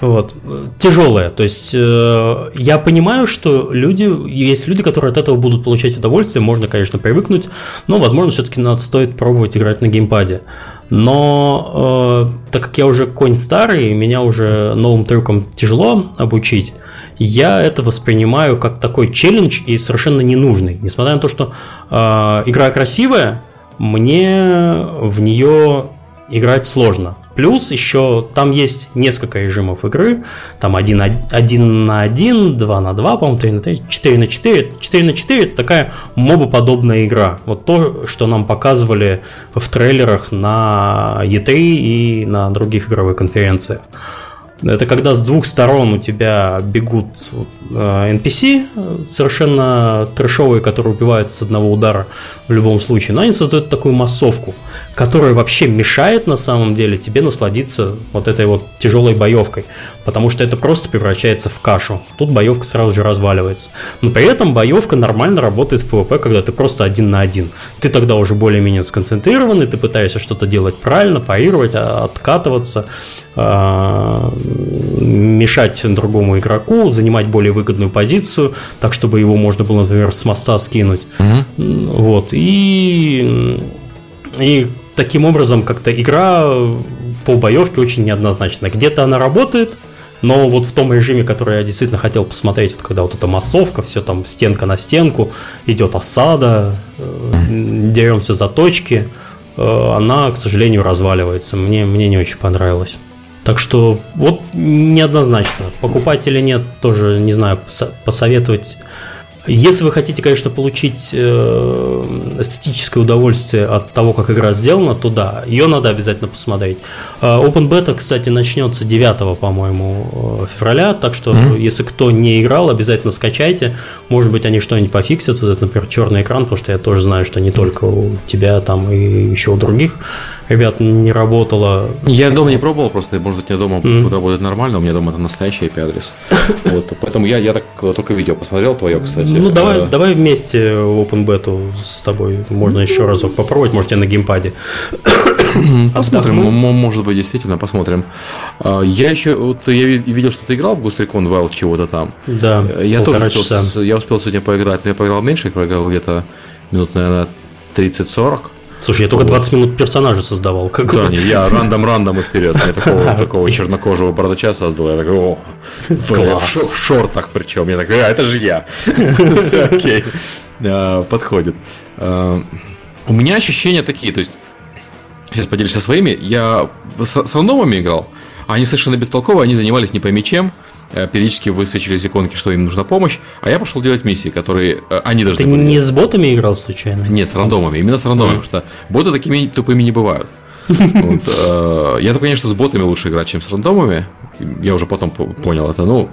Вот. Тяжелое. То есть э, я понимаю, что люди, есть люди, которые от этого будут получать удовольствие, можно, конечно, привыкнуть, но, возможно, все-таки надо стоит пробовать играть на геймпаде. Но э, так как я уже конь старый, меня уже новым трюкам тяжело обучить, я это воспринимаю как такой челлендж и совершенно ненужный. Несмотря на то, что э, игра красивая, мне в нее играть сложно. Плюс еще там есть несколько режимов игры. Там 1, 1 на 1, 2 на 2, по-моему, 3 на 3, 4 на 4. 4 на 4 это такая мобоподобная игра. Вот то, что нам показывали в трейлерах на E3 и на других игровых конференциях. Это когда с двух сторон у тебя бегут э, NPC, совершенно трешовые, которые убивают с одного удара в любом случае. Но они создают такую массовку, которая вообще мешает на самом деле тебе насладиться вот этой вот тяжелой боевкой. Потому что это просто превращается в кашу. Тут боевка сразу же разваливается. Но при этом боевка нормально работает в PvP, когда ты просто один на один. Ты тогда уже более-менее сконцентрированный, ты пытаешься что-то делать правильно, парировать, а, откатываться мешать другому игроку, занимать более выгодную позицию, так чтобы его можно было, например, с моста скинуть. Угу. Вот. И, и таким образом как-то игра по боевке очень неоднозначна. Где-то она работает, но вот в том режиме, который я действительно хотел посмотреть, вот когда вот эта массовка, все там стенка на стенку, идет осада, mm. деремся за точки, э, она, к сожалению, разваливается. Мне, мне не очень понравилось. Так что вот неоднозначно. Покупать или нет, тоже не знаю, посоветовать если вы хотите, конечно, получить э, эстетическое удовольствие от того, как игра сделана, то да, ее надо обязательно посмотреть. Э, Open Beta, кстати, начнется 9, по-моему, э, февраля, так что mm-hmm. если кто не играл, обязательно скачайте. Может быть, они что-нибудь пофиксят, вот это, например, черный экран, потому что я тоже знаю, что не только у тебя там и еще у других ребят не работало. Я дома не пробовал, просто, может быть, у меня дома mm-hmm. будет работать нормально, у меня дома это настоящий IP-адрес. Вот, поэтому я, я так только видео посмотрел твое, кстати. Ну, давай, э, давай вместе Open Beta с тобой. Можно еще разок попробовать, может, я на геймпаде. Посмотрим, может быть, действительно, посмотрим. А, я еще, вот я видел, что ты играл в Ghost Recon Wild чего-то там. Да, я тоже успел, я успел сегодня поиграть, но я поиграл меньше, я поиграл где-то минут, наверное, 30-40. Слушай, я только 20 минут персонажа создавал. Как да, не, я рандом-рандом и вперед. Я такого, такого чернокожего бородача создал. Я такой, о, в, в шортах причем. Я такой, а, это же я. Все окей. Подходит. А, у меня ощущения такие, то есть, сейчас поделюсь своими. Я с рандомами играл, а они совершенно бестолковые, они занимались не пойми чем. Э, периодически высвечивались иконки, что им нужна помощь, а я пошел делать миссии, которые э, они должны Ты были. не с ботами играл случайно? Нет, с рандомами, именно с рандомами, потому что боты такими тупыми не бывают. Вот, э, я-то, конечно, с ботами лучше играть, чем с рандомами. Я уже потом понял это, ну,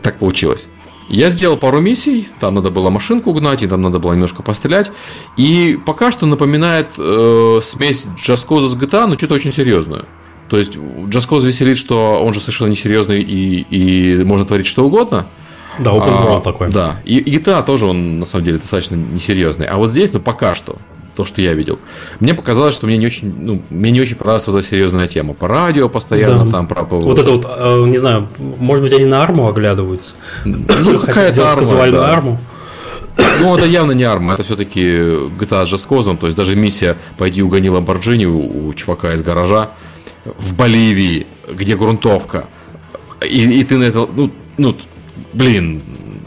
так получилось. Я сделал пару миссий, там надо было машинку гнать, и там надо было немножко пострелять. И пока что напоминает э, смесь Just с GTA, но что-то очень серьезное. То есть Джаскоз веселит, что он же совершенно несерьезный и, и можно творить что угодно. Да, open world а, такой. Да. И, и GTA тоже он на самом деле достаточно несерьезный. А вот здесь, ну, пока что, то, что я видел. Мне показалось, что мне не очень, ну, мне не очень понравилась вот эта серьезная тема. По радио постоянно да. там про... Вот это вот, э, не знаю, может быть, они на арму оглядываются. Ну, какая-то арма, да. арму. Ну, это явно не арма, это все-таки GTA с жесткозом, то есть даже миссия «Пойди угони Ламборджини» у, у чувака из гаража, в Боливии, где грунтовка, и, и ты на это, ну, ну, блин,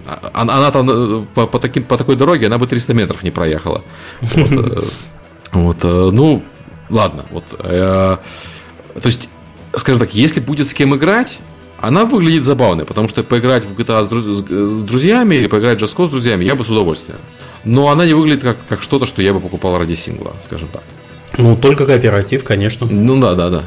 а, она там э, по, по, таким, по такой дороге, она бы 300 метров не проехала. Вот, э, вот э, ну, ладно, вот, то есть, скажем так, если будет с кем играть, она выглядит забавной, потому что поиграть в GTA с, друз- с друзьями или поиграть в Just с друзьями я бы с удовольствием. Но она не выглядит как, как что-то, что я бы покупал ради сингла, скажем так. Ну, только кооператив, конечно. Ну да, да, да.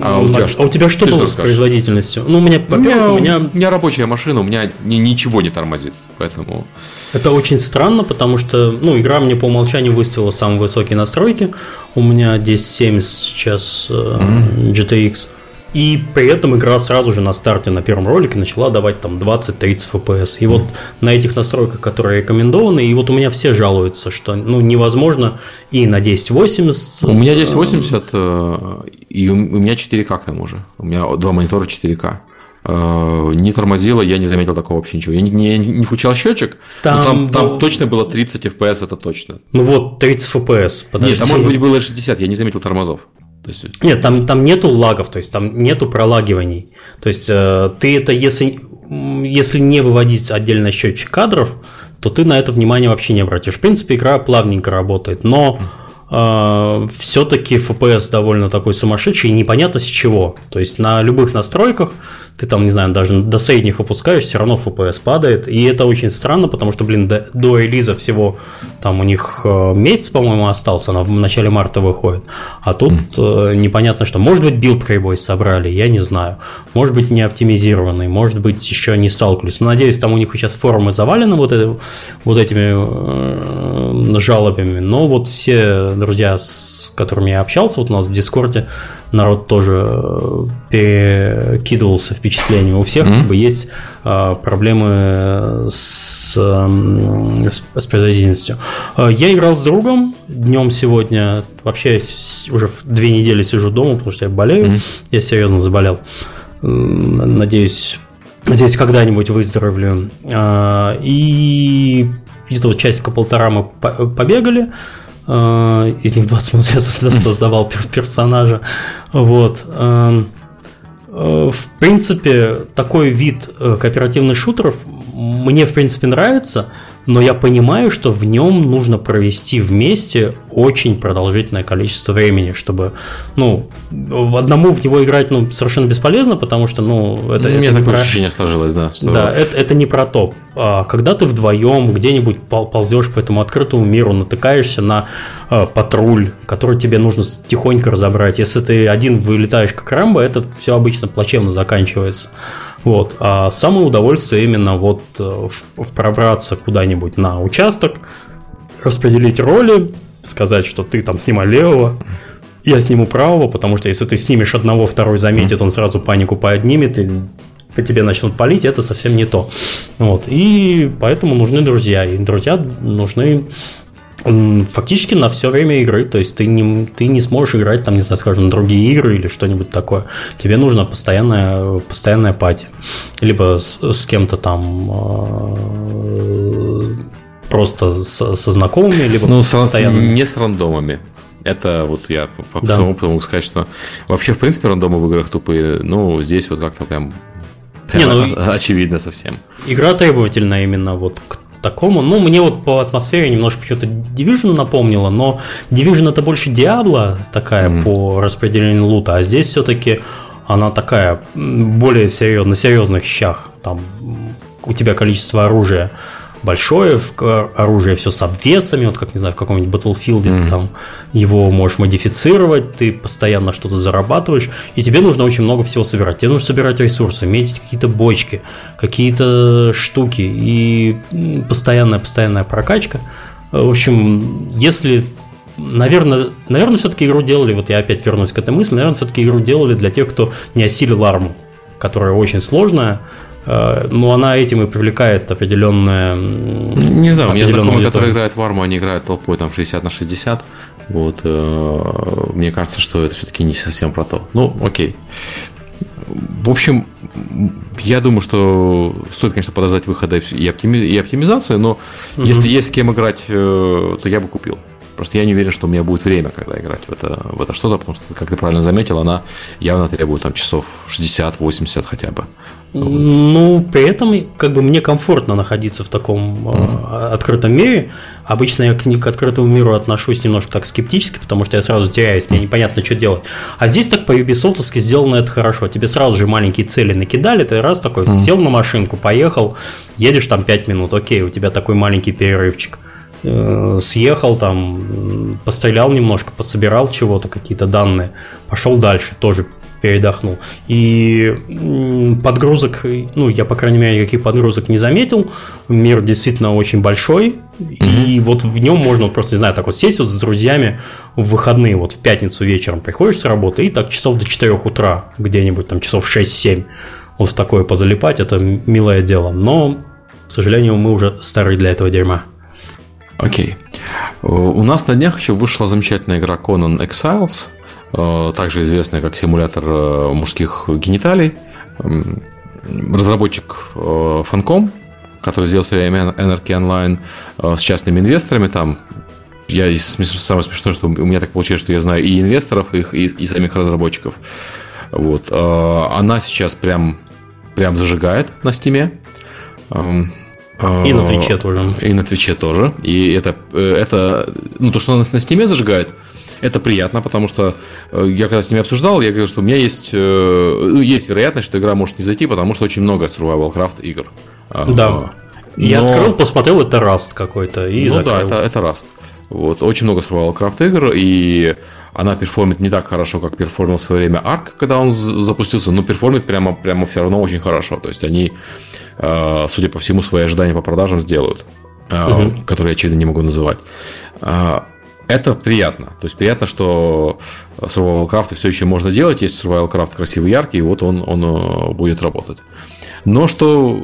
А, у, тебя, а у тебя что было с производительностью? Ну, у меня, у меня, у меня... у меня рабочая машина, у меня ни, ничего не тормозит, поэтому... Это очень странно, потому что, ну, игра мне по умолчанию выставила самые высокие настройки. У меня 1070 сейчас mm-hmm. GTX. И при этом игра сразу же на старте на первом ролике начала давать там 20-30 FPS. И вот на этих настройках, которые рекомендованы, и вот у меня все жалуются, что ну, невозможно и на 1080. У меня 1080 э, и у меня 4К к тому же. У меня два монитора 4К э, не тормозило, я не заметил такого вообще ничего. Я не, не, не включал счетчик, там, там, там был... точно было 30 FPS, это точно. Ну вот, 30 FPS. Подожди. Нет, а может быть было 60, я не заметил тормозов. То есть... Нет, там, там нету лагов, то есть там нету пролагиваний. То есть э, ты это, если если не выводить отдельно счетчик кадров, то ты на это внимание вообще не обратишь. В принципе, игра плавненько работает, но э, все-таки FPS довольно такой сумасшедший непонятно с чего. То есть на любых настройках ты там, не знаю, даже до средних опускаешь, все равно FPS падает. И это очень странно, потому что, блин, до, до релиза всего там у них э, месяц, по-моему, остался, она в начале марта выходит. А тут mm. непонятно что. Может быть, build криво собрали, я не знаю. Может быть, не оптимизированный, может быть, еще не сталкивались. Но надеюсь, там у них сейчас форумы завалены вот, это, вот этими э, жалобами. Но вот все друзья, с которыми я общался, вот у нас в Дискорде, народ тоже перекидывался впечатлениями. У всех mm-hmm. как бы есть а, проблемы с, с, с производительностью. Я играл с другом днем сегодня. Вообще уже две недели сижу дома, потому что я болею. Mm-hmm. Я серьезно заболел. Надеюсь, надеюсь, когда-нибудь выздоровлю. И где-то вот часика-полтора мы побегали. Э, из них 20 минут я создавал персонажа. Вот. Эм, э, в принципе, такой вид э, кооперативных шутеров мне, в принципе, нравится но я понимаю, что в нем нужно провести вместе очень продолжительное количество времени, чтобы, ну, одному в него играть, ну, совершенно бесполезно, потому что, ну, это... У меня это такое про... ощущение сложилось, да. Что... Да, это, это не про то. А когда ты вдвоем где-нибудь ползешь по этому открытому миру, натыкаешься на э, патруль, который тебе нужно тихонько разобрать. Если ты один вылетаешь как Рэмбо, это все обычно плачевно заканчивается. Вот. А самое удовольствие именно вот э, в, в пробраться куда-нибудь на участок, распределить роли, сказать, что ты там снимай левого, я сниму правого, потому что если ты снимешь одного, второй заметит, он сразу панику поднимет, и по тебе начнут палить, это совсем не то. Вот. И поэтому нужны друзья. И друзья нужны фактически на все время игры. То есть ты не, ты не сможешь играть, там, не знаю, скажем, другие игры или что-нибудь такое. Тебе нужна постоянная, постоянная пати. Либо с, с кем-то там э, просто с, со знакомыми, либо ну, постоянно. Не с рандомами. Это вот я по да. своему опыту могу сказать, что вообще, в принципе, рандомы в играх тупые. Ну, здесь вот как-то прям не, ну, очевидно совсем. Игра требовательна именно вот к такому. Ну, мне вот по атмосфере немножко что-то Division напомнило, но Division это больше Diablo такая mm-hmm. по распределению лута, а здесь все-таки она такая более серьезно, на серьезных щах. Там у тебя количество оружия большое, оружие все с обвесами, вот как, не знаю, в каком-нибудь Battlefield mm-hmm. ты там его можешь модифицировать, ты постоянно что-то зарабатываешь, и тебе нужно очень много всего собирать. Тебе нужно собирать ресурсы, метить какие-то бочки, какие-то штуки, и постоянная-постоянная прокачка. В общем, если наверное, наверное, все-таки игру делали, вот я опять вернусь к этой мысли, наверное, все-таки игру делали для тех, кто не осилил арму, которая очень сложная, Э, но она этим и привлекает определенное... Не знаю, у меня знакомые, которые играют в арму, они играют толпой там 60 на 60. Вот, э, мне кажется, что это все-таки не совсем про то. Ну, окей. В общем, я думаю, что стоит, конечно, подождать выхода и, оптими... и оптимизации, но угу. если есть с кем играть, э, то я бы купил. Просто я не уверен, что у меня будет время, когда играть в это, в это что-то, потому что, как ты правильно заметил, она явно требует там часов 60-80 хотя бы. Ну, при этом как бы мне комфортно находиться в таком mm-hmm. открытом мире. Обычно я к, к открытому миру отношусь немножко так скептически, потому что я сразу теряюсь, мне непонятно, что делать. А здесь так по Ubisoft сделано это хорошо. Тебе сразу же маленькие цели накидали, ты раз такой mm-hmm. сел на машинку, поехал, едешь там 5 минут, окей, у тебя такой маленький перерывчик. Э, съехал там, пострелял немножко, пособирал чего-то, какие-то данные, пошел дальше, тоже передохнул. И подгрузок, ну, я, по крайней мере, никаких подгрузок не заметил. Мир действительно очень большой. Mm-hmm. И вот в нем можно просто, не знаю, так вот сесть вот с друзьями в выходные, вот в пятницу вечером приходишь с работы и так часов до 4 утра, где-нибудь там часов 6-7, вот в такое позалипать, это милое дело. Но, к сожалению, мы уже старые для этого дерьма. Окей. У нас на днях еще вышла замечательная игра Conan Exiles, также известная как симулятор э, мужских гениталий. Разработчик Funcom, э, который сделал серию Anarchy Online с частными инвесторами, там я самое смешное, что у меня так получается, что я знаю и инвесторов их, и, и самих разработчиков. Вот. Она сейчас прям прям зажигает на стиме. И на Твиче тоже. И на Твиче тоже. И это, это ну, то, что она на стиме зажигает, это приятно, потому что я когда с ними обсуждал, я говорил, что у меня есть, ну, есть вероятность, что игра может не зайти, потому что очень много survival craft игр. Да. Но... Я открыл, посмотрел, это Rust какой-то и Ну закрыл. да, это, это Rust. Вот, очень много survival craft игр, и она перформит не так хорошо, как перформил в свое время Ark, когда он запустился, но перформит прямо, прямо все равно очень хорошо. То есть они, э, судя по всему, свои ожидания по продажам сделают, угу. которые я, очевидно, не могу называть. Э, это приятно. То есть приятно, что Survival Craft все еще можно делать. Есть Survival Craft красивый, яркий, и вот он, он будет работать. Но что,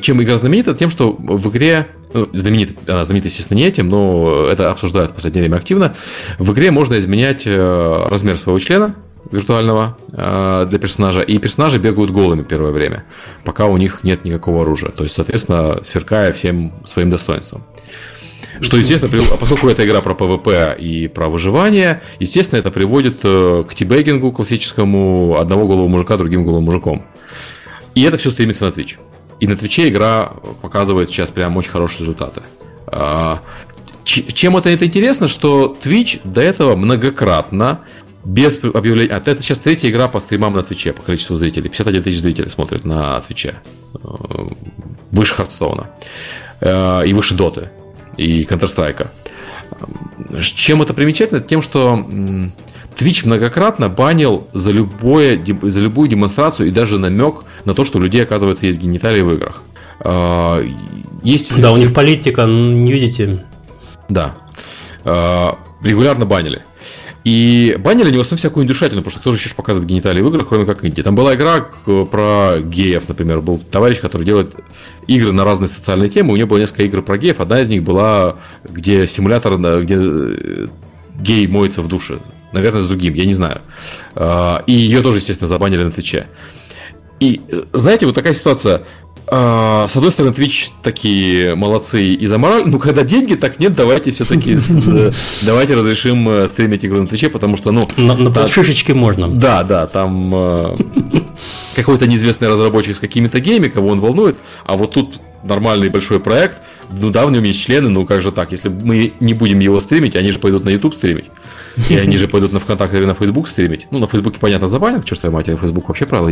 чем игра знаменита, тем, что в игре, ну, знаменита, она знаменита, естественно, не этим, но это обсуждают в последнее время активно, в игре можно изменять размер своего члена виртуального для персонажа, и персонажи бегают голыми первое время, пока у них нет никакого оружия. То есть, соответственно, сверкая всем своим достоинством. Что, естественно, поскольку это игра про ПВП и про выживание, естественно, это приводит к тибегингу классическому одного голого мужика другим голым мужиком. И это все стремится на Twitch. И на Твиче игра показывает сейчас прям очень хорошие результаты. Чем это, это интересно, что Twitch до этого многократно без объявления... А это сейчас третья игра по стримам на Твиче по количеству зрителей. 51 тысяч зрителей смотрят на Твиче. Выше Хардстоуна. И выше Доты. И Counter-Strike. Чем это примечательно? Тем, что Twitch многократно банил за, любое, за любую демонстрацию и даже намек на то, что у людей, оказывается, есть гениталии в играх. Есть... Да, у них политика, не видите? Да. Регулярно банили. И банили не в основном всякую индюшатину, потому что кто же еще показывает гениталии в играх, кроме как Инди. Там была игра про геев, например. Был товарищ, который делает игры на разные социальные темы. У него было несколько игр про геев. Одна из них была, где симулятор, где гей моется в душе. Наверное, с другим, я не знаю. И ее тоже, естественно, забанили на Твиче. И знаете, вот такая ситуация. С одной стороны, Twitch такие молодцы и за мораль, ну когда деньги, так нет, давайте все-таки давайте разрешим стримить игру на Твиче, потому что, ну... На, на можно. Да, да, там какой-то неизвестный разработчик с какими-то гейми, кого он волнует, а вот тут нормальный большой проект, ну да, в нем есть члены, ну как же так, если мы не будем его стримить, они же пойдут на YouTube стримить, и они же пойдут на ВКонтакте или на Facebook стримить. Ну, на Фейсбуке, понятно, забанят, чертовой матери, Facebook вообще правила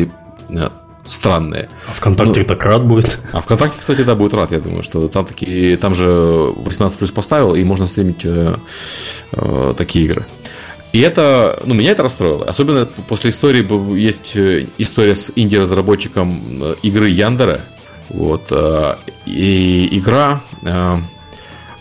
странные. А ВКонтакте ну, так рад будет. А ВКонтакте, кстати, да, будет рад, я думаю, что там такие, там же 18 плюс поставил, и можно стримить э, э, такие игры. И это, ну, меня это расстроило. Особенно после истории, есть э, история с инди-разработчиком э, игры Yandere. Вот. Э, и игра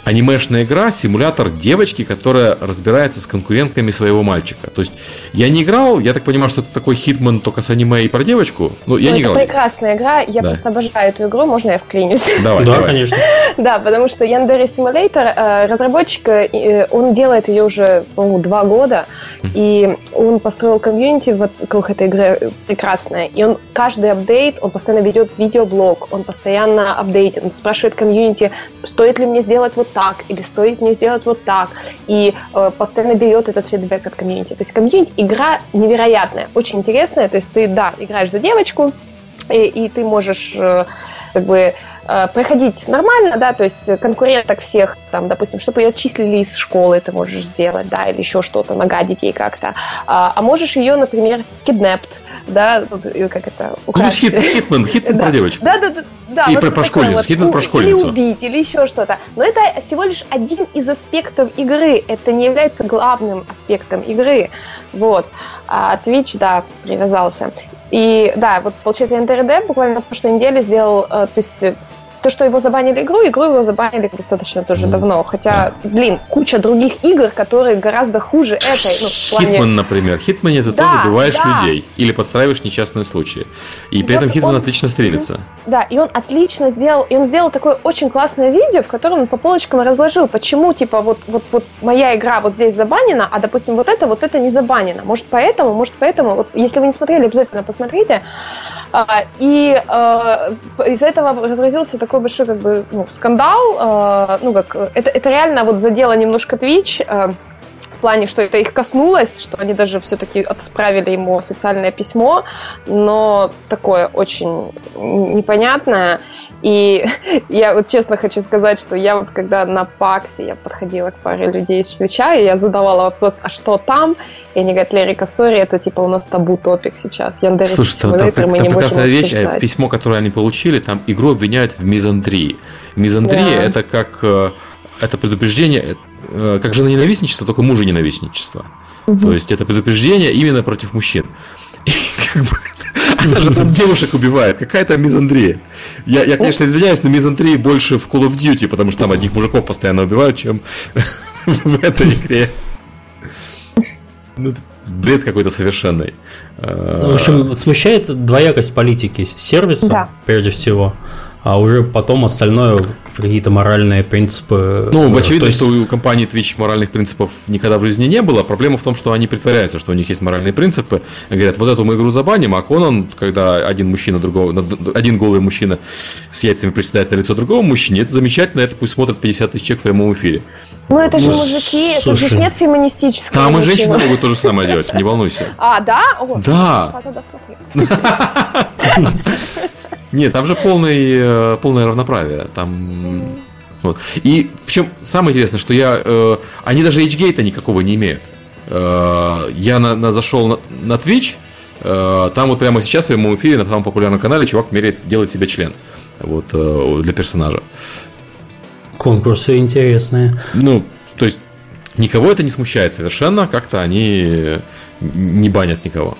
анимешная игра, симулятор девочки, которая разбирается с конкурентками своего мальчика. То есть я не играл, я так понимаю, что это такой хитман только с аниме и про девочку. Но я ну, не это играл. прекрасная игра, я да. просто обожаю эту игру, можно я вклинюсь? Давай, да, давай. конечно. Да, потому что Yandere Simulator, э, разработчик, э, он делает ее уже, по-моему, два года, и он построил комьюнити вокруг этой игры прекрасное. И он каждый апдейт, он постоянно ведет видеоблог, он постоянно апдейтит, он спрашивает комьюнити, стоит ли мне сделать вот так, или стоит мне сделать вот так. И э, постоянно берет этот фидбэк от комьюнити. То есть комьюнити игра невероятная, очень интересная. То есть ты, да, играешь за девочку, и, и ты можешь э, как бы проходить нормально, да, то есть конкуренток всех, там, допустим, чтобы ее отчислили из школы, ты можешь сделать, да, или еще что-то, нагадить ей как-то. А, а можешь ее, например, kidnap, да, вот, как это, украсть. Ну, хит, хитман, хитман да. про девочку. Да, да, да. да и вот про, про школьницу, вот, хитман про школьницу. Или убить, или еще что-то. Но это всего лишь один из аспектов игры, это не является главным аспектом игры, вот. А Twitch, да, привязался. И да, вот получается Yandere Dev буквально на прошлой неделе сделал, э, то есть то, что его забанили игру, игру его забанили достаточно тоже mm. давно. Хотя, да. блин, куча других игр, которые гораздо хуже этой. Ну, плане... Хитман, например. Хитмане ты да, тоже убиваешь да. людей или подстраиваешь несчастные случаи. И при вот этом Хитман он... отлично стремится. Да, и он отлично сделал, и он сделал такое очень классное видео, в котором он по полочкам разложил, почему, типа, вот, вот, вот моя игра вот здесь забанена, а, допустим, вот это, вот это не забанено. Может, поэтому, может, поэтому. Вот, если вы не смотрели, обязательно посмотрите. А, и а, из этого разразился такой большой как бы ну, скандал. А, ну как это это реально вот задело немножко Twitch плане, что это их коснулось, что они даже все-таки отправили ему официальное письмо, но такое очень непонятное. И я вот честно хочу сказать, что я вот когда на ПАКСе я подходила к паре людей из свеча, и я задавала вопрос, а что там? И они говорят, Лерика, сори, это типа у нас табу топик сейчас. Яндекс Слушай, там, там, там прекрасная вещь, а письмо, которое они получили, там игру обвиняют в мизандрии. Мизандрия да. это как э, это предупреждение, э, как же ненавистничество, только мужа ненавистничество. Угу. То есть это предупреждение именно против мужчин. И как бы она же там девушек убивает. Какая то мизандрия. Я, я, конечно, извиняюсь, но мизандрии больше в Call of Duty, потому что там одних мужиков постоянно убивают, чем в этой игре. Ну, бред какой-то совершенный. Ну, в общем, смущает двоякость политики сервиса, да. прежде всего а уже потом остальное какие-то моральные принципы. Ну, очевидно, есть... что у компании Twitch моральных принципов никогда в жизни не было. Проблема в том, что они притворяются, что у них есть моральные принципы. Говорят, вот эту мы игру забаним, а Конан, когда один мужчина другого, один голый мужчина с яйцами приседает на лицо другого мужчине, это замечательно, это пусть смотрят 50 тысяч человек в прямом эфире. Ну, это же ну, мужики, это же нет феминистического. Там и женщины могут то же самое делать, не волнуйся. А, да? О, да. Нет, там же полный, э, полное равноправие. Там... Вот. И причем самое интересное, что я... Э, они даже HGate никакого не имеют. Э, я на, на, зашел на, на Twitch, э, там вот прямо сейчас в прямом эфире на самом популярном канале чувак меряет, делает себе член. Вот, э, для персонажа. Конкурсы интересные. Ну, то есть никого это не смущает совершенно, как-то они не банят никого.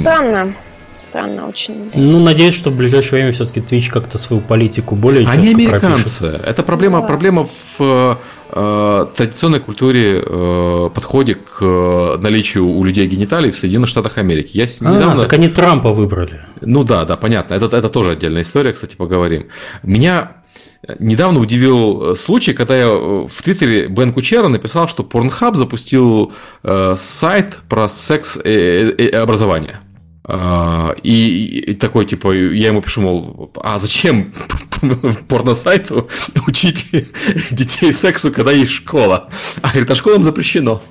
Странно странно очень. Ну, надеюсь, что в ближайшее время все-таки Twitch как-то свою политику более Они американцы. Пропишет. Это проблема, да. проблема в э, традиционной культуре, э, подходе к э, наличию у людей гениталий в Соединенных Штатах Америки. Я а, недавно... так они Трампа выбрали. Ну да, да, понятно. Это, это тоже отдельная история, кстати, поговорим. Меня Недавно удивил э, случай, когда я э, в Твиттере Бен Кучера написал, что Pornhub запустил э, сайт про секс и образование. А, и, и такой, типа, я ему пишу, мол, а зачем порносайту учить детей сексу, когда есть школа? А говорит, а школам запрещено.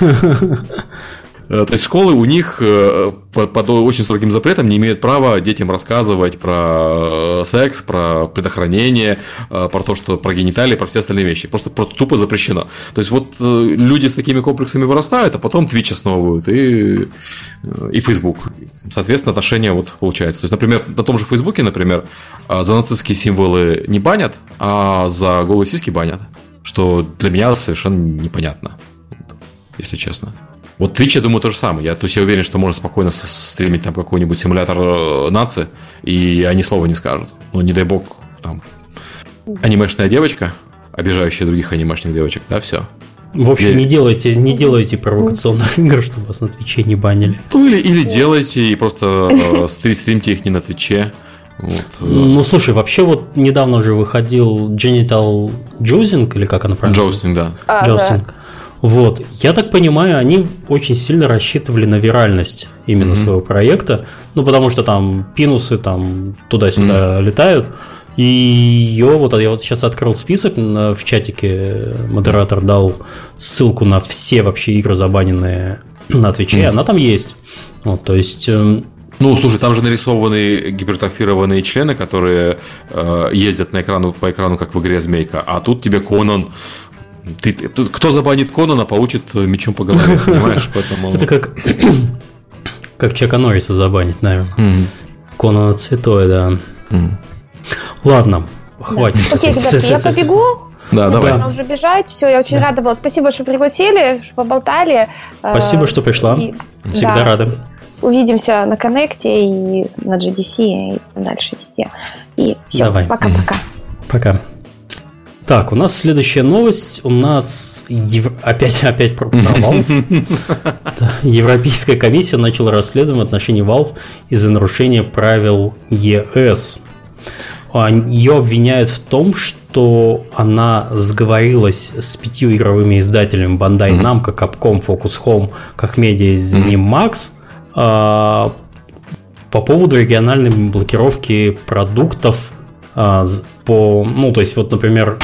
Э, то есть школы у них э, под очень строгим запретом не имеют права детям рассказывать про э, секс, про предохранение, про то, что про гениталии, про все остальные вещи. Просто, просто тупо запрещено. То есть вот люди с такими комплексами вырастают, а потом Twitch основывают и, и Facebook. Соответственно, отношения вот получается. То есть, например, на том же Фейсбуке, например, за нацистские символы не банят, а за голые сиськи банят. Что для меня совершенно непонятно, если честно. Вот Twitch, я думаю, то же самое. Я, то есть я уверен, что можно спокойно стримить там какой-нибудь симулятор э, нации, и они слова не скажут. Ну, не дай бог, там, анимешная девочка, обижающая других анимешных девочек, да, все. В общем, или... не делайте, не делайте провокационных игр, чтобы вас на Твиче не банили. Ну, или, или делайте и просто э, стримьте их не на Твиче. Вот. Э. Ну, слушай, вообще вот недавно уже выходил Genital Juicing, или как она правильно? Jousting, да. А, Jousting. Да. Вот. Я так понимаю, они очень сильно рассчитывали на виральность именно mm-hmm. своего проекта. Ну, потому что там пинусы там туда-сюда mm-hmm. летают. И ее, вот я вот сейчас открыл список в чатике, модератор дал ссылку на все вообще игры забаненные на Твиче, mm-hmm. она там есть. Вот, то есть эм, ну, слушай, там же нарисованы гипертрофированные члены, которые э, ездят на экрану, по экрану, как в игре Змейка. А тут тебе Конан ты, ты, кто забанит Конана, получит мечом по голове, понимаешь? Поэтому... Это как, как Чака Норриса забанить, наверное. Mm-hmm. Конана святой, да. Mm. Ладно, хватит. Окей, ребята, я побегу. Да, давай. Нужно уже бежать. Все, я очень да. рада была. Спасибо, что пригласили, что поболтали. Спасибо, что пришла. И, Всегда да. рада. Увидимся на Коннекте и на GDC и дальше везде. И все, пока-пока. Пока. Так, у нас следующая новость. У нас ев... опять, опять про Valve. Европейская комиссия начала расследование в отношении Valve из-за нарушения правил ЕС. Ее обвиняют в том, что она сговорилась с пятью игровыми издателями Bandai Namco, Capcom, Focus Home, как медиа из Max по поводу региональной блокировки продуктов а, по, ну, то есть, вот, например,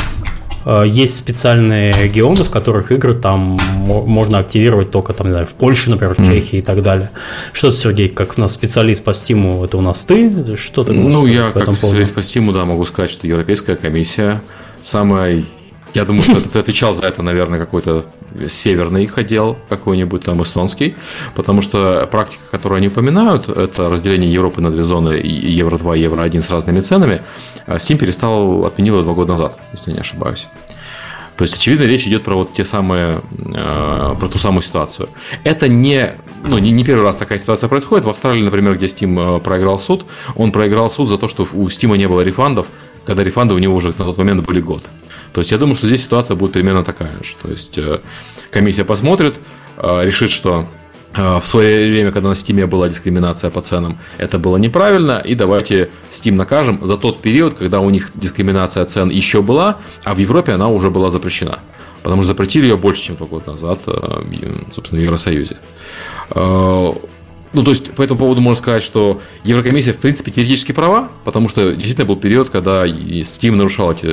есть специальные регионы, в которых игры там можно активировать только там, не знаю, в Польше, например, в Чехии mm. и так далее. Что ты, Сергей, как у нас специалист по Steam, это у нас ты? Что ты Ну, я как специалист по Steam, да, могу сказать, что Европейская комиссия самая я думаю, что ты отвечал за это, наверное, какой-то северный их отдел, какой-нибудь там эстонский, потому что практика, которую они упоминают, это разделение Европы на две зоны, Евро-2 и Евро-1 с разными ценами, а Steam перестал, отменил два года назад, если я не ошибаюсь. То есть, очевидно, речь идет про вот те самые, э, про ту самую ситуацию. Это не, ну, не, не первый раз такая ситуация происходит. В Австралии, например, где Steam э, проиграл суд, он проиграл суд за то, что у Steam не было рефандов, когда рефанды у него уже на тот момент были год. То есть я думаю, что здесь ситуация будет примерно такая же. То есть э, комиссия посмотрит, э, решит, что э, в свое время, когда на Steam была дискриминация по ценам, это было неправильно, и давайте Steam накажем за тот период, когда у них дискриминация цен еще была, а в Европе она уже была запрещена. Потому что запретили ее больше, чем два года назад, собственно, в Евросоюзе. Ну, то есть, по этому поводу можно сказать, что Еврокомиссия, в принципе, теоретически права, потому что действительно был период, когда Steam нарушал эти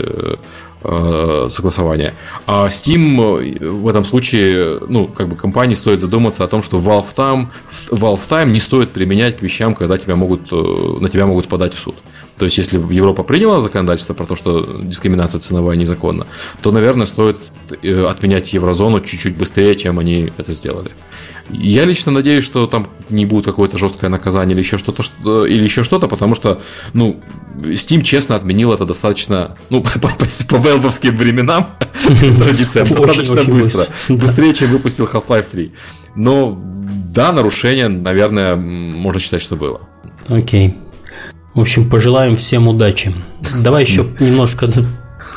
э, согласования. А Steam э, в этом случае, ну, как бы компании стоит задуматься о том, что Valve Time, Valve Time не стоит применять к вещам, когда тебя могут, э, на тебя могут подать в суд. То есть, если Европа приняла законодательство про то, что дискриминация ценовая незаконна, то, наверное, стоит э, отменять еврозону чуть-чуть быстрее, чем они это сделали. Я лично надеюсь, что там не будет какое-то жесткое наказание или еще что-то, что, или еще что-то, потому что, ну, Steam честно отменил это достаточно, ну, по, по, по велвовским временам, традициям, достаточно быстро. Быстрее, чем выпустил Half-Life 3. Но, да, нарушение, наверное, можно считать, что было. Окей. В общем, пожелаем всем удачи. Давай еще немножко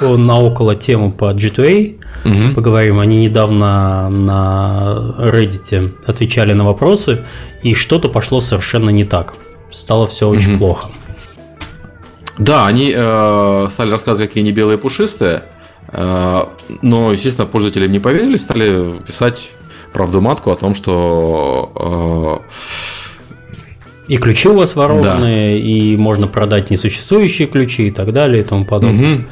на около тему по G2A угу. поговорим. Они недавно на Reddit отвечали на вопросы, и что-то пошло совершенно не так. Стало все очень угу. плохо. Да, они э, стали рассказывать, какие они белые пушистые, э, но, естественно, пользователи не поверили, стали писать правду матку о том, что э, и ключи у вас ворованные, да. и можно продать несуществующие ключи и так далее и тому подобное. Угу.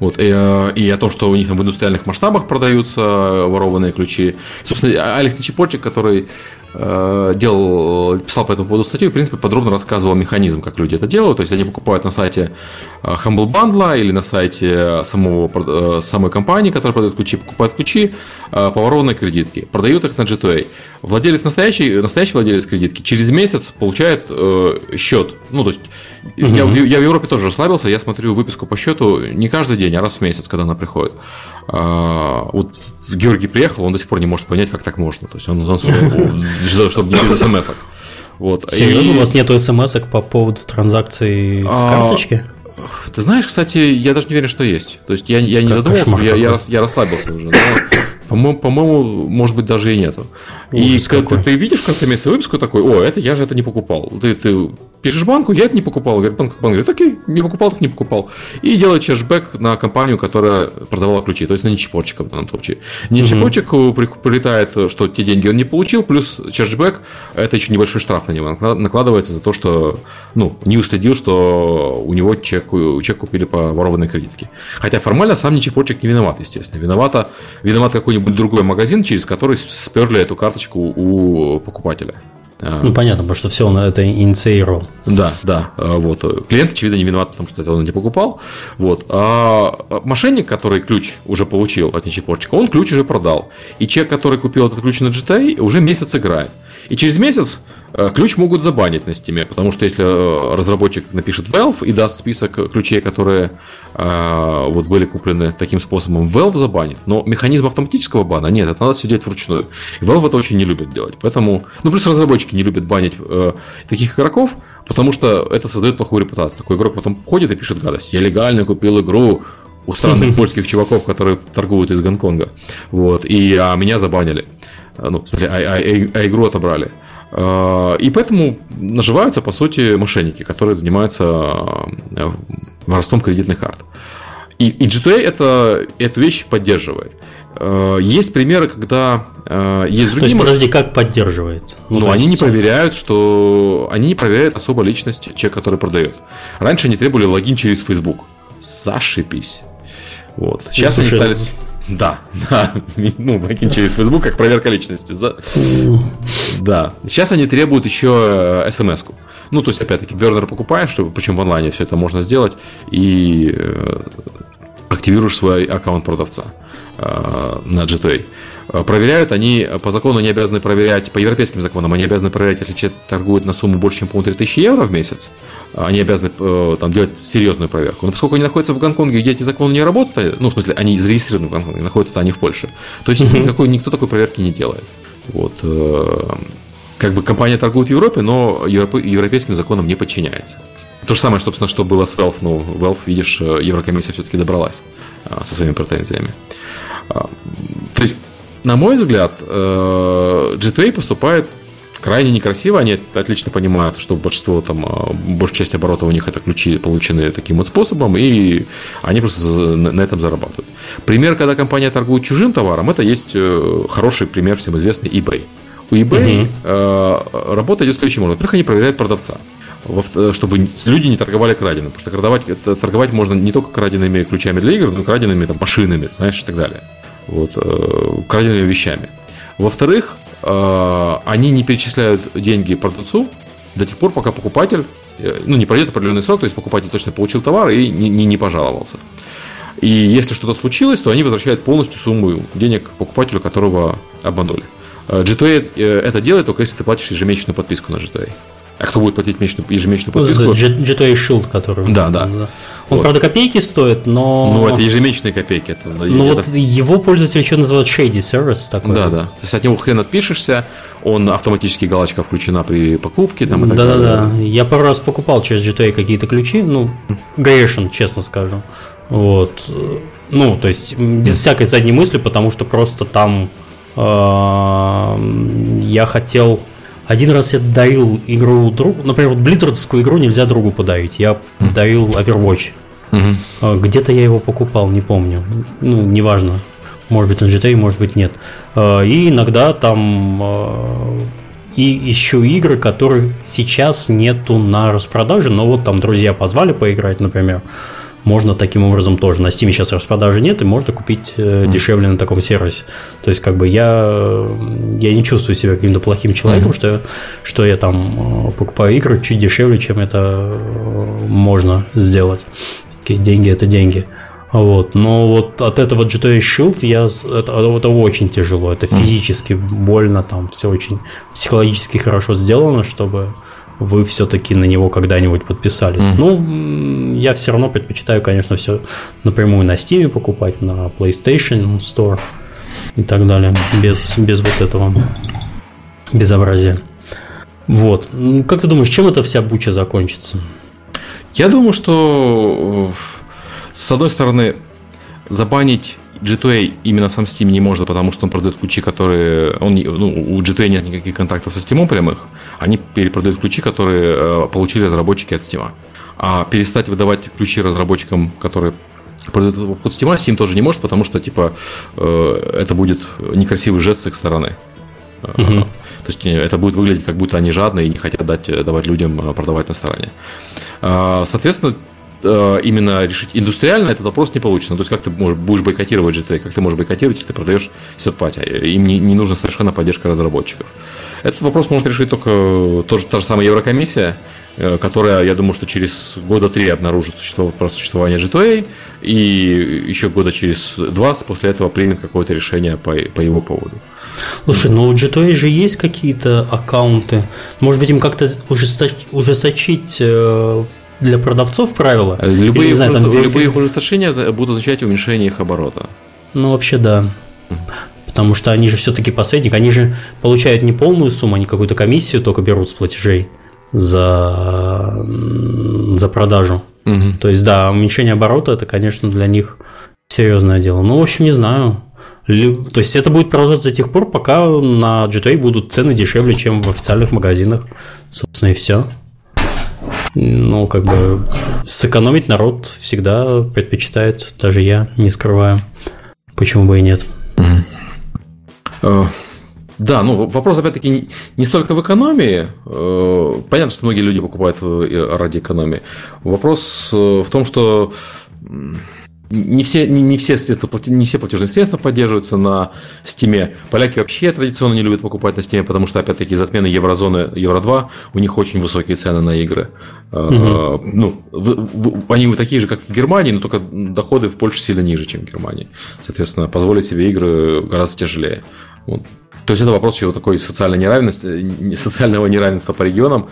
Вот, и, э, и о том, что у них там в индустриальных масштабах продаются ворованные ключи. Собственно, Алекс Нечепорчик, который Э, делал, писал по этому поводу статью и, в принципе, подробно рассказывал механизм, как люди это делают. То есть они покупают на сайте э, Humble Bundle или на сайте самого, э, самой компании, которая продает ключи, покупают ключи по ворованной кредитке, продают их на G2A. Владелец настоящий, настоящий владелец кредитки через месяц получает э, счет. Ну, то есть угу. я, я в Европе тоже расслабился, я смотрю выписку по счету не каждый день, а раз в месяц, когда она приходит. А, вот Георгий приехал, он до сих пор не может понять, как так можно. То есть он, он чтобы не без смс Вот. Серьезно, и... у вас нету смс по поводу транзакций с а, карточки? Ты знаешь, кстати, я даже не уверен, что есть. То есть я, я не как задумался, я, я, я расслабился уже. Но по-моему, по-моему, может быть, даже и нету. Ужас и когда ты, ты видишь в конце месяца выписку такой, о, это я же это не покупал. Ты, ты пишешь банку, я это не покупал. Говорит, банк, банк говорит, окей, не покупал, так не покупал. И делает чешбэк на компанию, которая продавала ключи, то есть на нечепорчика в данном случае. Нечепорчик угу. прилетает, что те деньги он не получил, плюс чешбэк, это еще небольшой штраф на него накладывается за то, что ну, не уследил, что у него чек, чек купили по ворованной кредитке. Хотя формально сам нечепорчик не виноват, естественно. Виновата, виноват какой-нибудь другой магазин, через который сперли эту карточку у покупателя. А. Ну, понятно, потому что все он это инициировал. Да, да. А, вот. Клиент, очевидно, не виноват, потому что это он не покупал. Вот. А мошенник, который ключ уже получил от нечепорчика, он ключ уже продал. И человек, который купил этот ключ на GTA, уже месяц играет. И через месяц э, ключ могут забанить на Steam, потому что если э, разработчик напишет Valve и даст список ключей, которые э, вот были куплены таким способом, Valve забанит. Но механизм автоматического бана нет, это надо все делать вручную. И Valve это очень не любит делать. Поэтому, ну плюс разработчики не любят банить таких игроков, потому что это создает плохую репутацию. Такой игрок потом ходит и пишет гадость. Я легально купил игру, у странных польских чуваков, которые торгуют из Гонконга. Вот, и а меня забанили. Э, ну, в смысле, а, а, а, а игру отобрали. Э, и поэтому наживаются, по сути, мошенники, которые занимаются воровством кредитных карт. И, и G2A это, эту вещь поддерживает. Есть примеры, когда есть другие... То есть, подожди, как поддерживает? Ну, ну они не проверяют, что... Они не проверяют особо личность человека, который продает. Раньше они требовали логин через Facebook. Зашипись. Вот. Сейчас они стали... Да, да. Ну, бэкин через Facebook как проверка личности. За... Да. Сейчас они требуют еще э, смс-ку. Ну, то есть, опять-таки, бернер покупаешь, чтобы, причем в онлайне все это можно сделать, и э, активируешь свой аккаунт продавца э, на g 2 проверяют они, по закону не обязаны проверять, по европейским законам, они обязаны проверять, если человек торгует на сумму больше, чем, по-моему, 3000 евро в месяц, они обязаны там делать серьезную проверку. Но поскольку они находятся в Гонконге, где эти законы не работают, ну, в смысле, они зарегистрированы в Гонконге, находятся они в Польше, то есть никакой, никто такой проверки не делает. Вот как бы компания торгует в Европе, но европейским законам не подчиняется. То же самое, собственно, что было с Valve. Ну, Valve, видишь, э, Еврокомиссия все-таки добралась со своими претензиями. То есть, на мой взгляд, э, GTA поступает крайне некрасиво. Они отлично понимают, что большинство там, а, большая часть оборота у них это ключи, полученные таким вот способом, и они просто на этом зарабатывают. Пример, когда компания торгует чужим товаром, это есть э, хороший пример всем известный eBay. У eBay угу. э, работа идет следующим образом. Во-первых, они проверяют продавца чтобы люди не торговали краденым. Потому что торговать, торговать можно не только краденными ключами для игр, но и краденными там, машинами, знаешь, и так далее. Вот, э, краденными вещами. Во-вторых, э, они не перечисляют деньги продавцу до тех пор, пока покупатель, э, ну, не пройдет определенный срок, то есть покупатель точно получил товар и не, не, не пожаловался. И если что-то случилось, то они возвращают полностью сумму денег покупателю, которого обманули. GTA э, это делает только если ты платишь ежемесячную подписку на GTA. А кто будет платить месячную, ежемесячную подписку? Вот GTA Shield, который. Да, да. Он, вот. правда, копейки стоит, но... Ну, это ежемесячные копейки. Это, ну, это... вот его пользователи что называют shady service такой. Да, да. То есть от него хрен отпишешься, он автоматически галочка включена при покупке. Там, и так да, далее. да, да. Я пару раз покупал через GTA какие-то ключи, ну, грешен, честно скажу. Вот. Ну, то есть, без всякой задней мысли, потому что просто там э, я хотел один раз я дарил игру другу, например, вот близзардскую игру нельзя другу подарить. Я mm. дарил Overwatch. Mm-hmm. Где-то я его покупал, не помню. Ну, неважно. Может быть, на GTA, может быть, нет. А, и иногда там а, и ищу игры, которых сейчас нету на распродаже, но вот там друзья позвали поиграть, например можно таким образом тоже. На Steam сейчас распродажи нет, и можно купить э, дешевле на таком сервисе. То есть, как бы я, я не чувствую себя каким-то плохим человеком, mm-hmm. что, что я там э, покупаю игры чуть дешевле, чем это э, можно сделать. Такие деньги это деньги. Вот. Но вот от этого GTA Shield я, это, это очень тяжело. Это физически больно, там все очень психологически хорошо сделано, чтобы вы все-таки на него когда-нибудь подписались. Mm-hmm. Ну, я все равно предпочитаю, конечно, все напрямую на Steam покупать, на PlayStation Store и так далее, без, без вот этого безобразия. Вот. Как ты думаешь, чем эта вся буча закончится? Я думаю, что с одной стороны, забанить GTA именно сам Steam не может, потому что он продает ключи, которые... Он, ну, у GTA нет никаких контактов со Steam прямых. Они перепродают ключи, которые э, получили разработчики от Steam. А перестать выдавать ключи разработчикам, которые продают под Steam, Steam тоже не может, потому что, типа, э, это будет некрасивый жест с их стороны. Угу. То есть это будет выглядеть, как будто они жадные и не хотят дать, давать людям продавать на стороне. Соответственно, Э, именно решить индустриально этот вопрос не получится. То есть, как ты можешь, будешь бойкотировать GTA, как ты можешь бойкотировать, если ты продаешь сетпати. Им не, не нужна совершенно поддержка разработчиков. Этот вопрос может решить только тоже та же самая Еврокомиссия, э, которая, я думаю, что через года три обнаружит существование, существование GTA, и еще года через два после этого примет какое-то решение по, по его поводу. Слушай, ну у GTA же есть какие-то аккаунты. Может быть, им как-то ужесточить, ужесточить э, для продавцов правила. Любые, Или, знаю, там, любые ужесточения будут означать уменьшение их оборота. Ну, вообще, да. Потому что они же все-таки посредник, они же получают не полную сумму, они какую-то комиссию только берут с платежей за, за продажу. Угу. То есть, да, уменьшение оборота это, конечно, для них серьезное дело. Ну, в общем, не знаю. То есть это будет продолжаться до тех пор, пока на GTA будут цены дешевле, чем в официальных магазинах. Собственно, и все. Ну, как бы сэкономить народ всегда предпочитает, даже я не скрываю. Почему бы и нет? Э, да, ну вопрос опять-таки не столько в экономии. Э, понятно, что многие люди покупают ради экономии. Вопрос э, в том, что не все, не, не, все средства, не все платежные средства поддерживаются на Steam. Поляки вообще традиционно не любят покупать на Steam, потому что, опять-таки, из отмены Еврозоны, Евро-2, у них очень высокие цены на игры. Угу. Ну, в, в, они такие же, как в Германии, но только доходы в Польше сильно ниже, чем в Германии. Соответственно, позволить себе игры гораздо тяжелее. Вот. То есть это вопрос чего такой социальной неравенности, социального неравенства по регионам.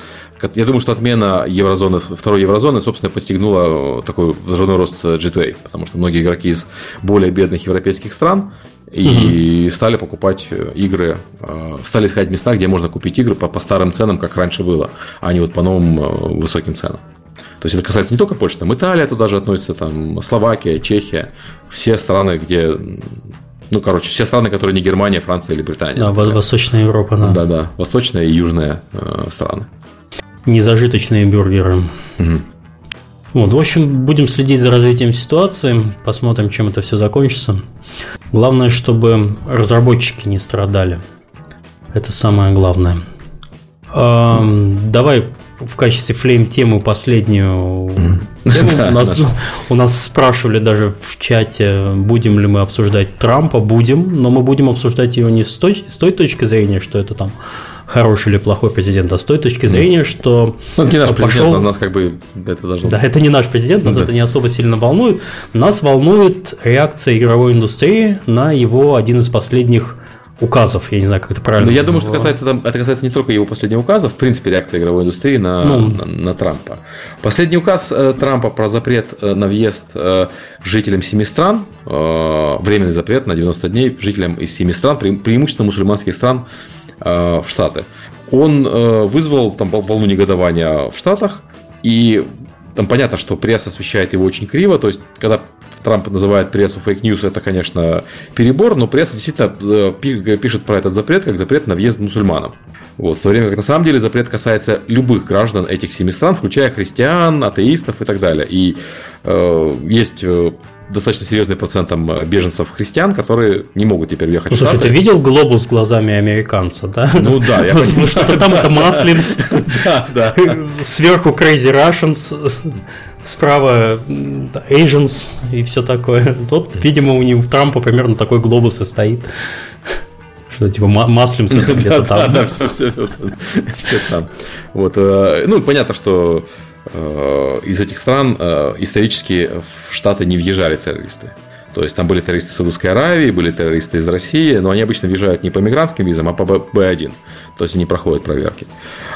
Я думаю, что отмена еврозоны, второй еврозоны, собственно, постигнула такой взрывной рост G2A, потому что многие игроки из более бедных европейских стран и угу. стали покупать игры, э, стали искать места, где можно купить игры по, по старым ценам, как раньше было, а не вот по новым э, высоким ценам. То есть это касается не только Польши, там Италия туда же относится, там Словакия, Чехия, все страны, где ну, короче, все страны, которые не Германия, Франция или Британия. Да, например. Восточная Европа, да. Да-да, восточная и южная э, страны. Незажиточные бюргеры. Угу. Вот, в общем, будем следить за развитием ситуации, посмотрим, чем это все закончится. Главное, чтобы разработчики не страдали. Это самое главное. Эм, давай в качестве флейм-темы последнюю тему. у, нас, у нас спрашивали даже в чате, будем ли мы обсуждать Трампа. Будем, но мы будем обсуждать его не с той, с той точки зрения, что это там хороший или плохой президент, а с той точки зрения, что ну, не наш пошел... президент, нас как бы это должно Да, это не наш президент, нас да. это не особо сильно волнует. Нас волнует реакция игровой индустрии на его один из последних указов, я не знаю, как это правильно. Но я думаю, что касается, там, это касается не только его последнего указа, в принципе, реакция игровой индустрии на, ну. на, на Трампа. Последний указ э, Трампа про запрет э, на въезд э, жителям семи стран, э, временный запрет на 90 дней жителям из семи стран, пре, преимущественно мусульманских стран э, в Штаты. Он э, вызвал там волну негодования в Штатах, и там понятно, что пресса освещает его очень криво, то есть, когда Трамп называет прессу fake news, это, конечно, перебор, но пресса действительно э, пишет про этот запрет как запрет на въезд мусульманам. Вот, в то время как на самом деле запрет касается любых граждан этих семи стран, включая христиан, атеистов и так далее. И э, есть э, достаточно серьезный процент там, беженцев христиан, которые не могут теперь въехать ну, в Штаты. Слушай, ты видел глобус глазами американца, да? Ну да, я понимаю. Что-то там это Muslims, сверху Crazy Russians, справа Asians и все такое. Тут, видимо, у него Трампа примерно такой глобус и стоит. Что типа маслимся где-то там. Да, да, все, все, все там. Вот, э, ну, понятно, что э, из этих стран э, исторически в Штаты не въезжали террористы. То есть там были террористы из Саудовской Аравии, были террористы из России, но они обычно въезжают не по мигрантским визам, а по Б1. То есть они проходят проверки.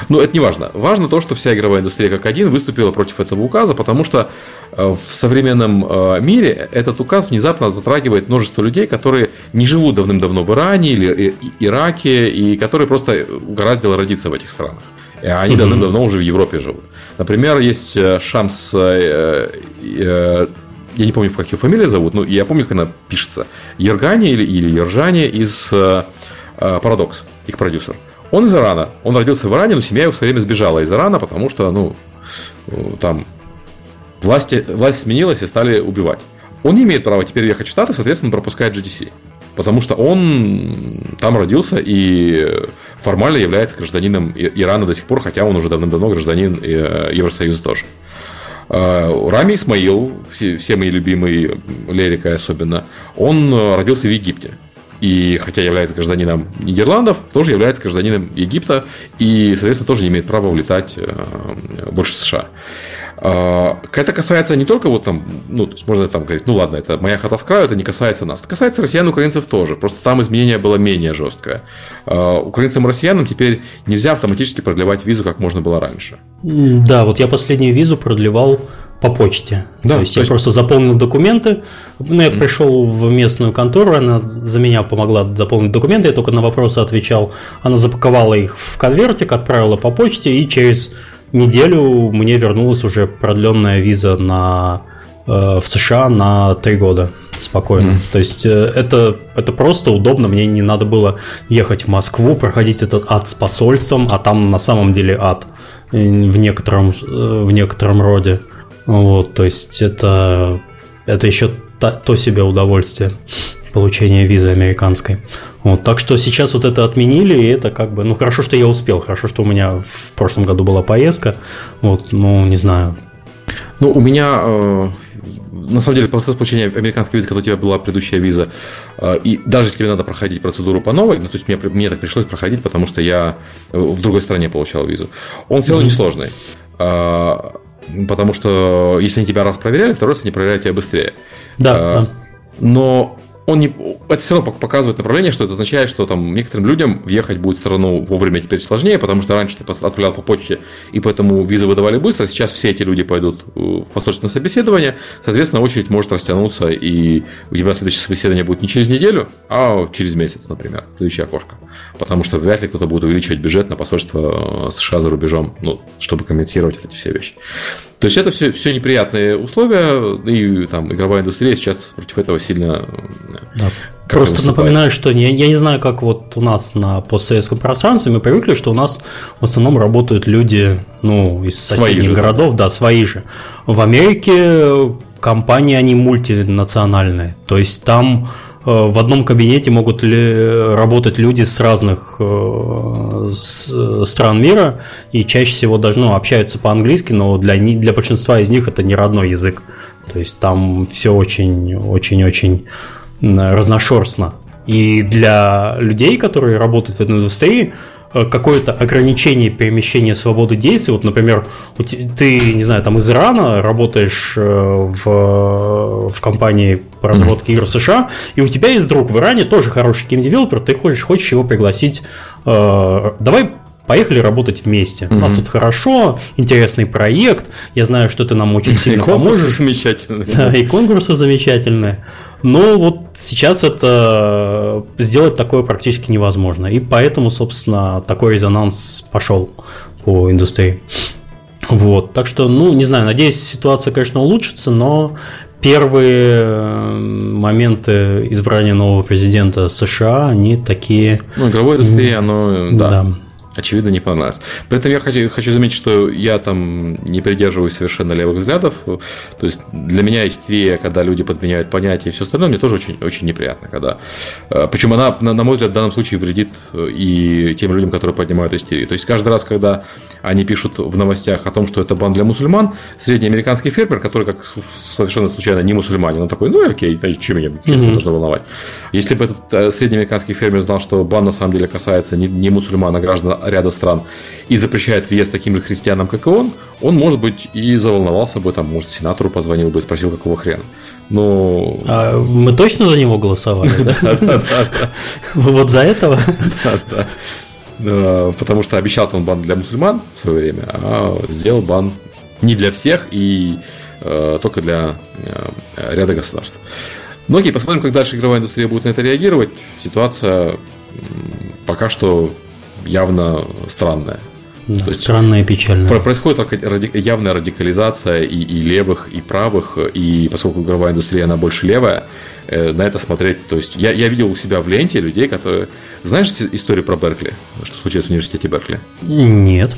Но это не важно. Важно то, что вся игровая индустрия как один выступила против этого указа, потому что э, в современном э, мире этот указ внезапно затрагивает множество людей, которые не живут давным-давно в Иране или Ираке, и которые просто угораздило родиться в этих странах. И они давным-давно уже в Европе живут. Например, есть э, Шамс я не помню, как ее фамилия зовут, но я помню, как она пишется. Ергани или, или Ержани из э, Парадокс, их продюсер. Он из Ирана. Он родился в Иране, но семья его в свое время сбежала из Ирана, потому что, ну, э, там власти, власть сменилась и стали убивать. Он не имеет права теперь ехать в Штаты, соответственно, пропускает GDC. Потому что он там родился и формально является гражданином Ирана до сих пор, хотя он уже давным-давно гражданин э, Евросоюза тоже. Э, Рами Исмаил, все, все мои любимые, Лерика особенно, он родился в Египте. И хотя является гражданином Нидерландов, тоже является гражданином Египта и, соответственно, тоже не имеет права улетать э, больше США. Это касается не только вот там, ну, то есть можно там говорить, ну ладно, это моя хата с краю, это не касается нас. Это касается россиян и украинцев тоже. Просто там изменение было менее жесткое. Украинцам и россиянам теперь нельзя автоматически продлевать визу, как можно было раньше. Да, вот я последнюю визу продлевал по почте. Да, то есть то я есть... просто заполнил документы. Ну, я mm-hmm. пришел в местную контору, она за меня помогла заполнить документы, я только на вопросы отвечал. Она запаковала их в конвертик, отправила по почте, и через неделю мне вернулась уже продленная виза на, э, в США на три года спокойно. Mm. То есть э, это, это просто удобно, мне не надо было ехать в Москву, проходить этот ад с посольством, а там на самом деле ад в некотором, э, в некотором роде. Вот, то есть это, это еще то, то себе удовольствие получения визы американской. Вот, так что сейчас вот это отменили, и это как бы, ну хорошо, что я успел, хорошо, что у меня в прошлом году была поездка, вот, ну не знаю. Ну, у меня, э, на самом деле процесс получения американской визы, когда у тебя была предыдущая виза, э, и даже если тебе надо проходить процедуру по новой, ну, то есть мне, мне так пришлось проходить, потому что я в другой стране получал визу, он все равно несложный. Потому что если они тебя раз проверяли, второй раз они проверяют тебя быстрее. Да, да. Но он не, это все равно показывает направление, что это означает, что там некоторым людям въехать будет в страну вовремя теперь сложнее, потому что раньше ты отправлял по почте, и поэтому визы выдавали быстро. Сейчас все эти люди пойдут э, в посольственное собеседование, соответственно, очередь может растянуться, и у тебя следующее собеседование будет не через неделю, а через месяц, например, следующее окошко. Потому что вряд ли кто-то будет увеличивать бюджет на посольство э, США за рубежом, ну, чтобы компенсировать эти все вещи. То есть это все, все неприятные условия, и там игровая индустрия сейчас против этого сильно... Да. Просто напоминаю, что я, я не знаю, как вот у нас на постсоветском пространстве мы привыкли, что у нас в основном работают люди ну, из соседних свои городов, да. да, свои же. В Америке компании, они мультинациональные, то есть там Э, в одном кабинете могут ли работать люди с разных э, стран мира, и чаще всего даже ну, общаются по-английски, но для, для большинства из них это не родной язык. То есть там все очень-очень-очень разношерстно. И для людей, которые работают в этой индустрии, Э, какое-то ограничение перемещения свободы действий. Вот, например, ты, не знаю, там из Ирана работаешь э, в, в компании по разработке игр США, и у тебя есть друг в Иране, тоже хороший геймдевелопер, ты хочешь, хочешь его пригласить, э, давай поехали работать вместе. Mm-hmm. У нас тут хорошо, интересный проект. Я знаю, что ты нам очень сильно поможешь. замечательные. Да, и конкурсы замечательные. Но вот сейчас это сделать такое практически невозможно. И поэтому, собственно, такой резонанс пошел по индустрии. Вот, так что, ну, не знаю, надеюсь, ситуация, конечно, улучшится, но первые э, моменты избрания нового президента США, они такие... Ну, игровой индустрии, оно, да, да очевидно, не понравилось. При этом я хочу, хочу заметить, что я там не придерживаюсь совершенно левых взглядов. То есть для меня истерия, когда люди подменяют понятия и все остальное, мне тоже очень, очень неприятно. Когда... Э, Причем она, на, на мой взгляд, в данном случае вредит э, и тем людям, которые поднимают истерию. То есть каждый раз, когда они пишут в новостях о том, что это бан для мусульман, средний американский фермер, который как совершенно случайно не мусульманин, он такой, ну окей, что меня что mm-hmm. должно волновать. Если бы этот э, средний американский фермер знал, что бан на самом деле касается не, не мусульман, а граждан ряда стран и запрещает въезд таким же христианам, как и он, он, может быть, и заволновался бы, там, может, сенатору позвонил бы и спросил, какого хрена. Но... А мы точно за него голосовали, да? Вот за этого? Потому что обещал он бан для мусульман в свое время, а сделал бан не для всех и э, только для э, ряда государств. Ну окей, посмотрим, как дальше игровая индустрия будет на это реагировать. Ситуация пока что явно странная. Да, странная и печальная. Происходит явная радикализация и, и левых, и правых, и поскольку игровая индустрия, она больше левая, э, на это смотреть, то есть я, я видел у себя в ленте людей, которые... Знаешь историю про Беркли? Что случилось в университете Беркли? Нет.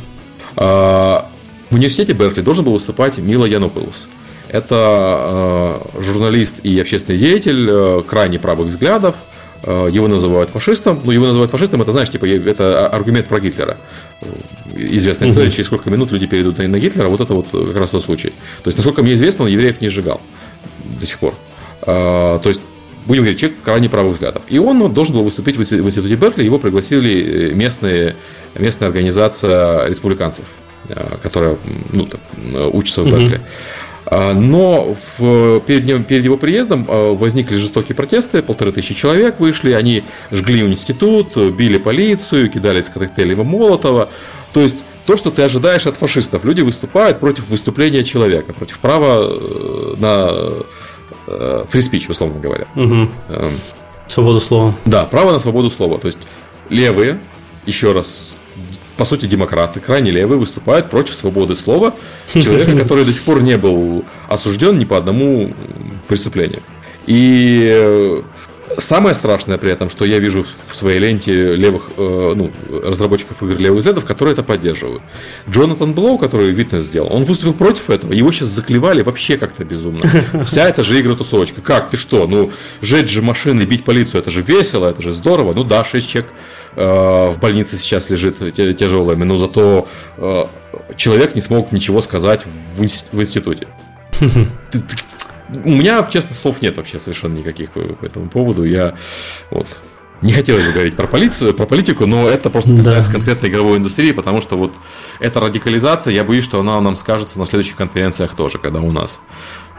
А, в университете Беркли должен был выступать Мила Януковлус. Это э, журналист и общественный деятель э, крайне правых взглядов, его называют фашистом. Ну, его называют фашистом, это, знаешь, типа, это аргумент про Гитлера. Известная история, через сколько минут люди перейдут на Гитлера, вот это вот как раз тот случай. То есть, насколько мне известно, он евреев не сжигал до сих пор. Э, то есть, будем говорить, человек крайне правых взглядов. И он должен был выступить в институте Беркли, его пригласили э, местные, местная организация республиканцев, которая ну, там, учится в Беркли. Mm-hmm. А, но в, перед, ним, перед его приездом а, возникли жестокие протесты, полторы тысячи человек вышли, они жгли институт, били полицию, кидались коктейлями Молотова. То есть то, что ты ожидаешь от фашистов. Люди выступают против выступления человека, против права э, на фриспич, э, условно говоря. Угу. Свободу слова. Да, право на свободу слова. То есть левые, еще раз по сути, демократы, крайне левые, выступают против свободы слова человека, который до сих пор не был осужден ни по одному преступлению. И э, Самое страшное при этом, что я вижу в своей ленте левых, э, ну, разработчиков игр левых взглядов, которые это поддерживают. Джонатан Блоу, который Витнес сделал, он выступил против этого. Его сейчас заклевали вообще как-то безумно. Вся эта же игра-тусовочка. Как, ты что? Ну, жечь же машины, бить полицию, это же весело, это же здорово. Ну да, 6 человек э, в больнице сейчас лежит тяжелыми, но зато э, человек не смог ничего сказать в, институте. у меня, честно, слов нет вообще совершенно никаких по, по этому поводу. Я вот не хотелось бы говорить про полицию, про политику, но это просто касается да. конкретной игровой индустрии, потому что вот эта радикализация, я боюсь, что она нам скажется на следующих конференциях тоже, когда у нас.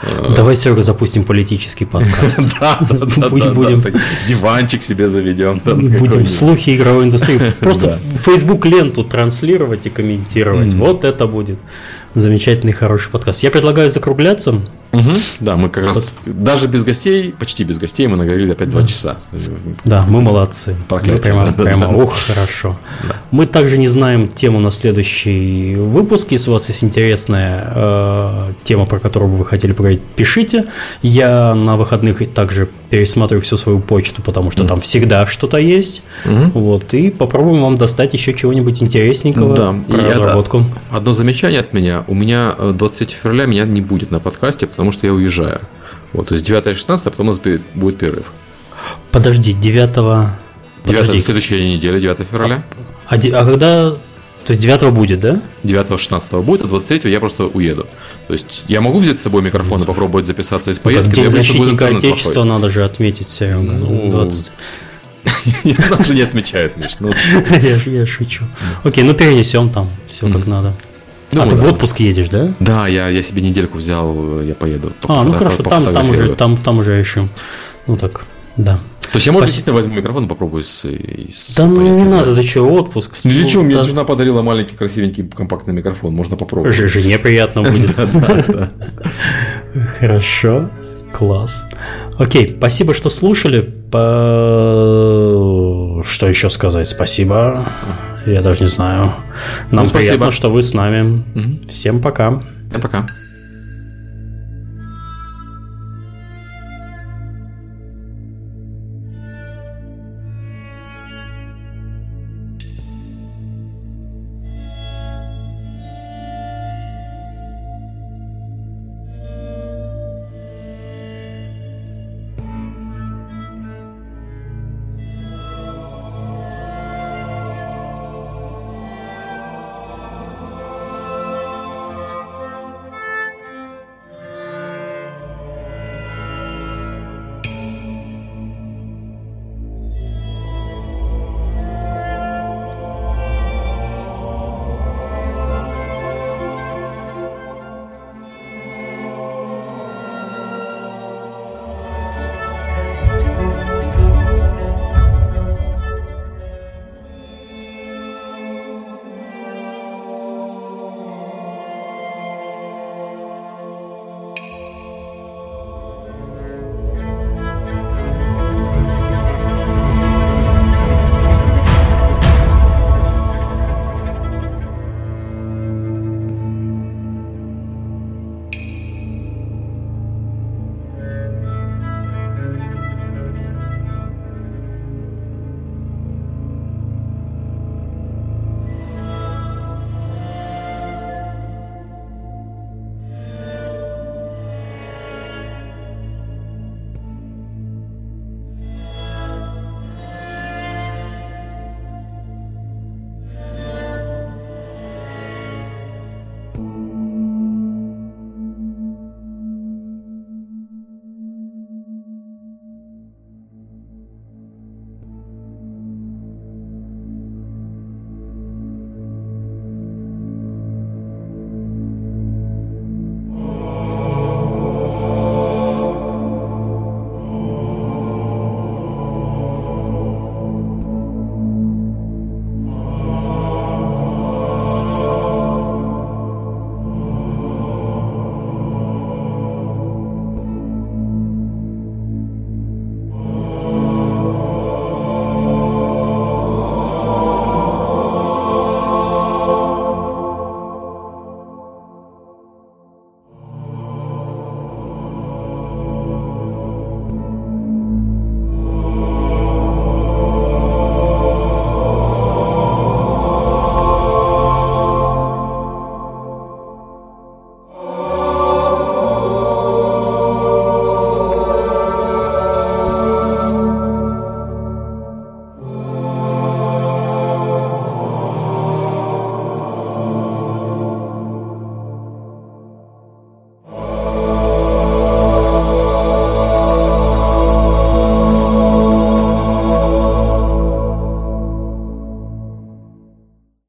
Э, Давай, Серега, запустим политический подкаст. Да. Будем диванчик себе заведем. Будем слухи игровой индустрии. Просто Facebook ленту транслировать и комментировать. Вот это будет замечательный, хороший подкаст. Я предлагаю закругляться. Угу. Да, мы как вот. раз даже без гостей, почти без гостей, мы наговорили опять два часа. Да, мы молодцы. Проклятие. прямо, да, прямо да. ух, хорошо. Да. Мы также не знаем тему на следующий выпуск. Если у вас есть интересная э, тема, про которую бы вы хотели поговорить, пишите. Я на выходных также пересматриваю всю свою почту, потому что mm. там всегда что-то есть. Mm-hmm. Вот, и попробуем вам достать еще чего-нибудь интересненького да. про и разработку. Это одно замечание от меня. У меня 23 э, февраля меня не будет на подкасте, потому что я уезжаю. Вот, то есть 9 и 16, а потом у нас будет перерыв. Подожди, 9 9 следующая неделя, 9 февраля. А, а когда то есть 9 будет, да? 9-16 будет, а 23 я просто уеду. То есть я могу взять с собой микрофон и попробовать записаться из поездки. Ну, День защитника Отечества плохой. надо же отметить, Серега. Ну, 20. Даже не отмечают, Миш. Ну. я, шучу. Окей, ну перенесем там все как надо. Ну, а ты в отпуск едешь, да? Да, я, я себе недельку взял, я поеду. А, ну хорошо, там, там, уже, там, там уже еще. Ну так, да. То есть я, может, действительно возьму микрофон и попробую с, с Да ну не надо, зачем отпуск? Ну для чего? Мне жена подарила маленький, красивенький, компактный микрофон, можно попробовать. Жене приятно будет. Хорошо, класс. Окей, спасибо, что слушали. Что еще сказать? Спасибо. Я даже не знаю. Нам приятно, что вы с нами. Всем пока. Всем пока.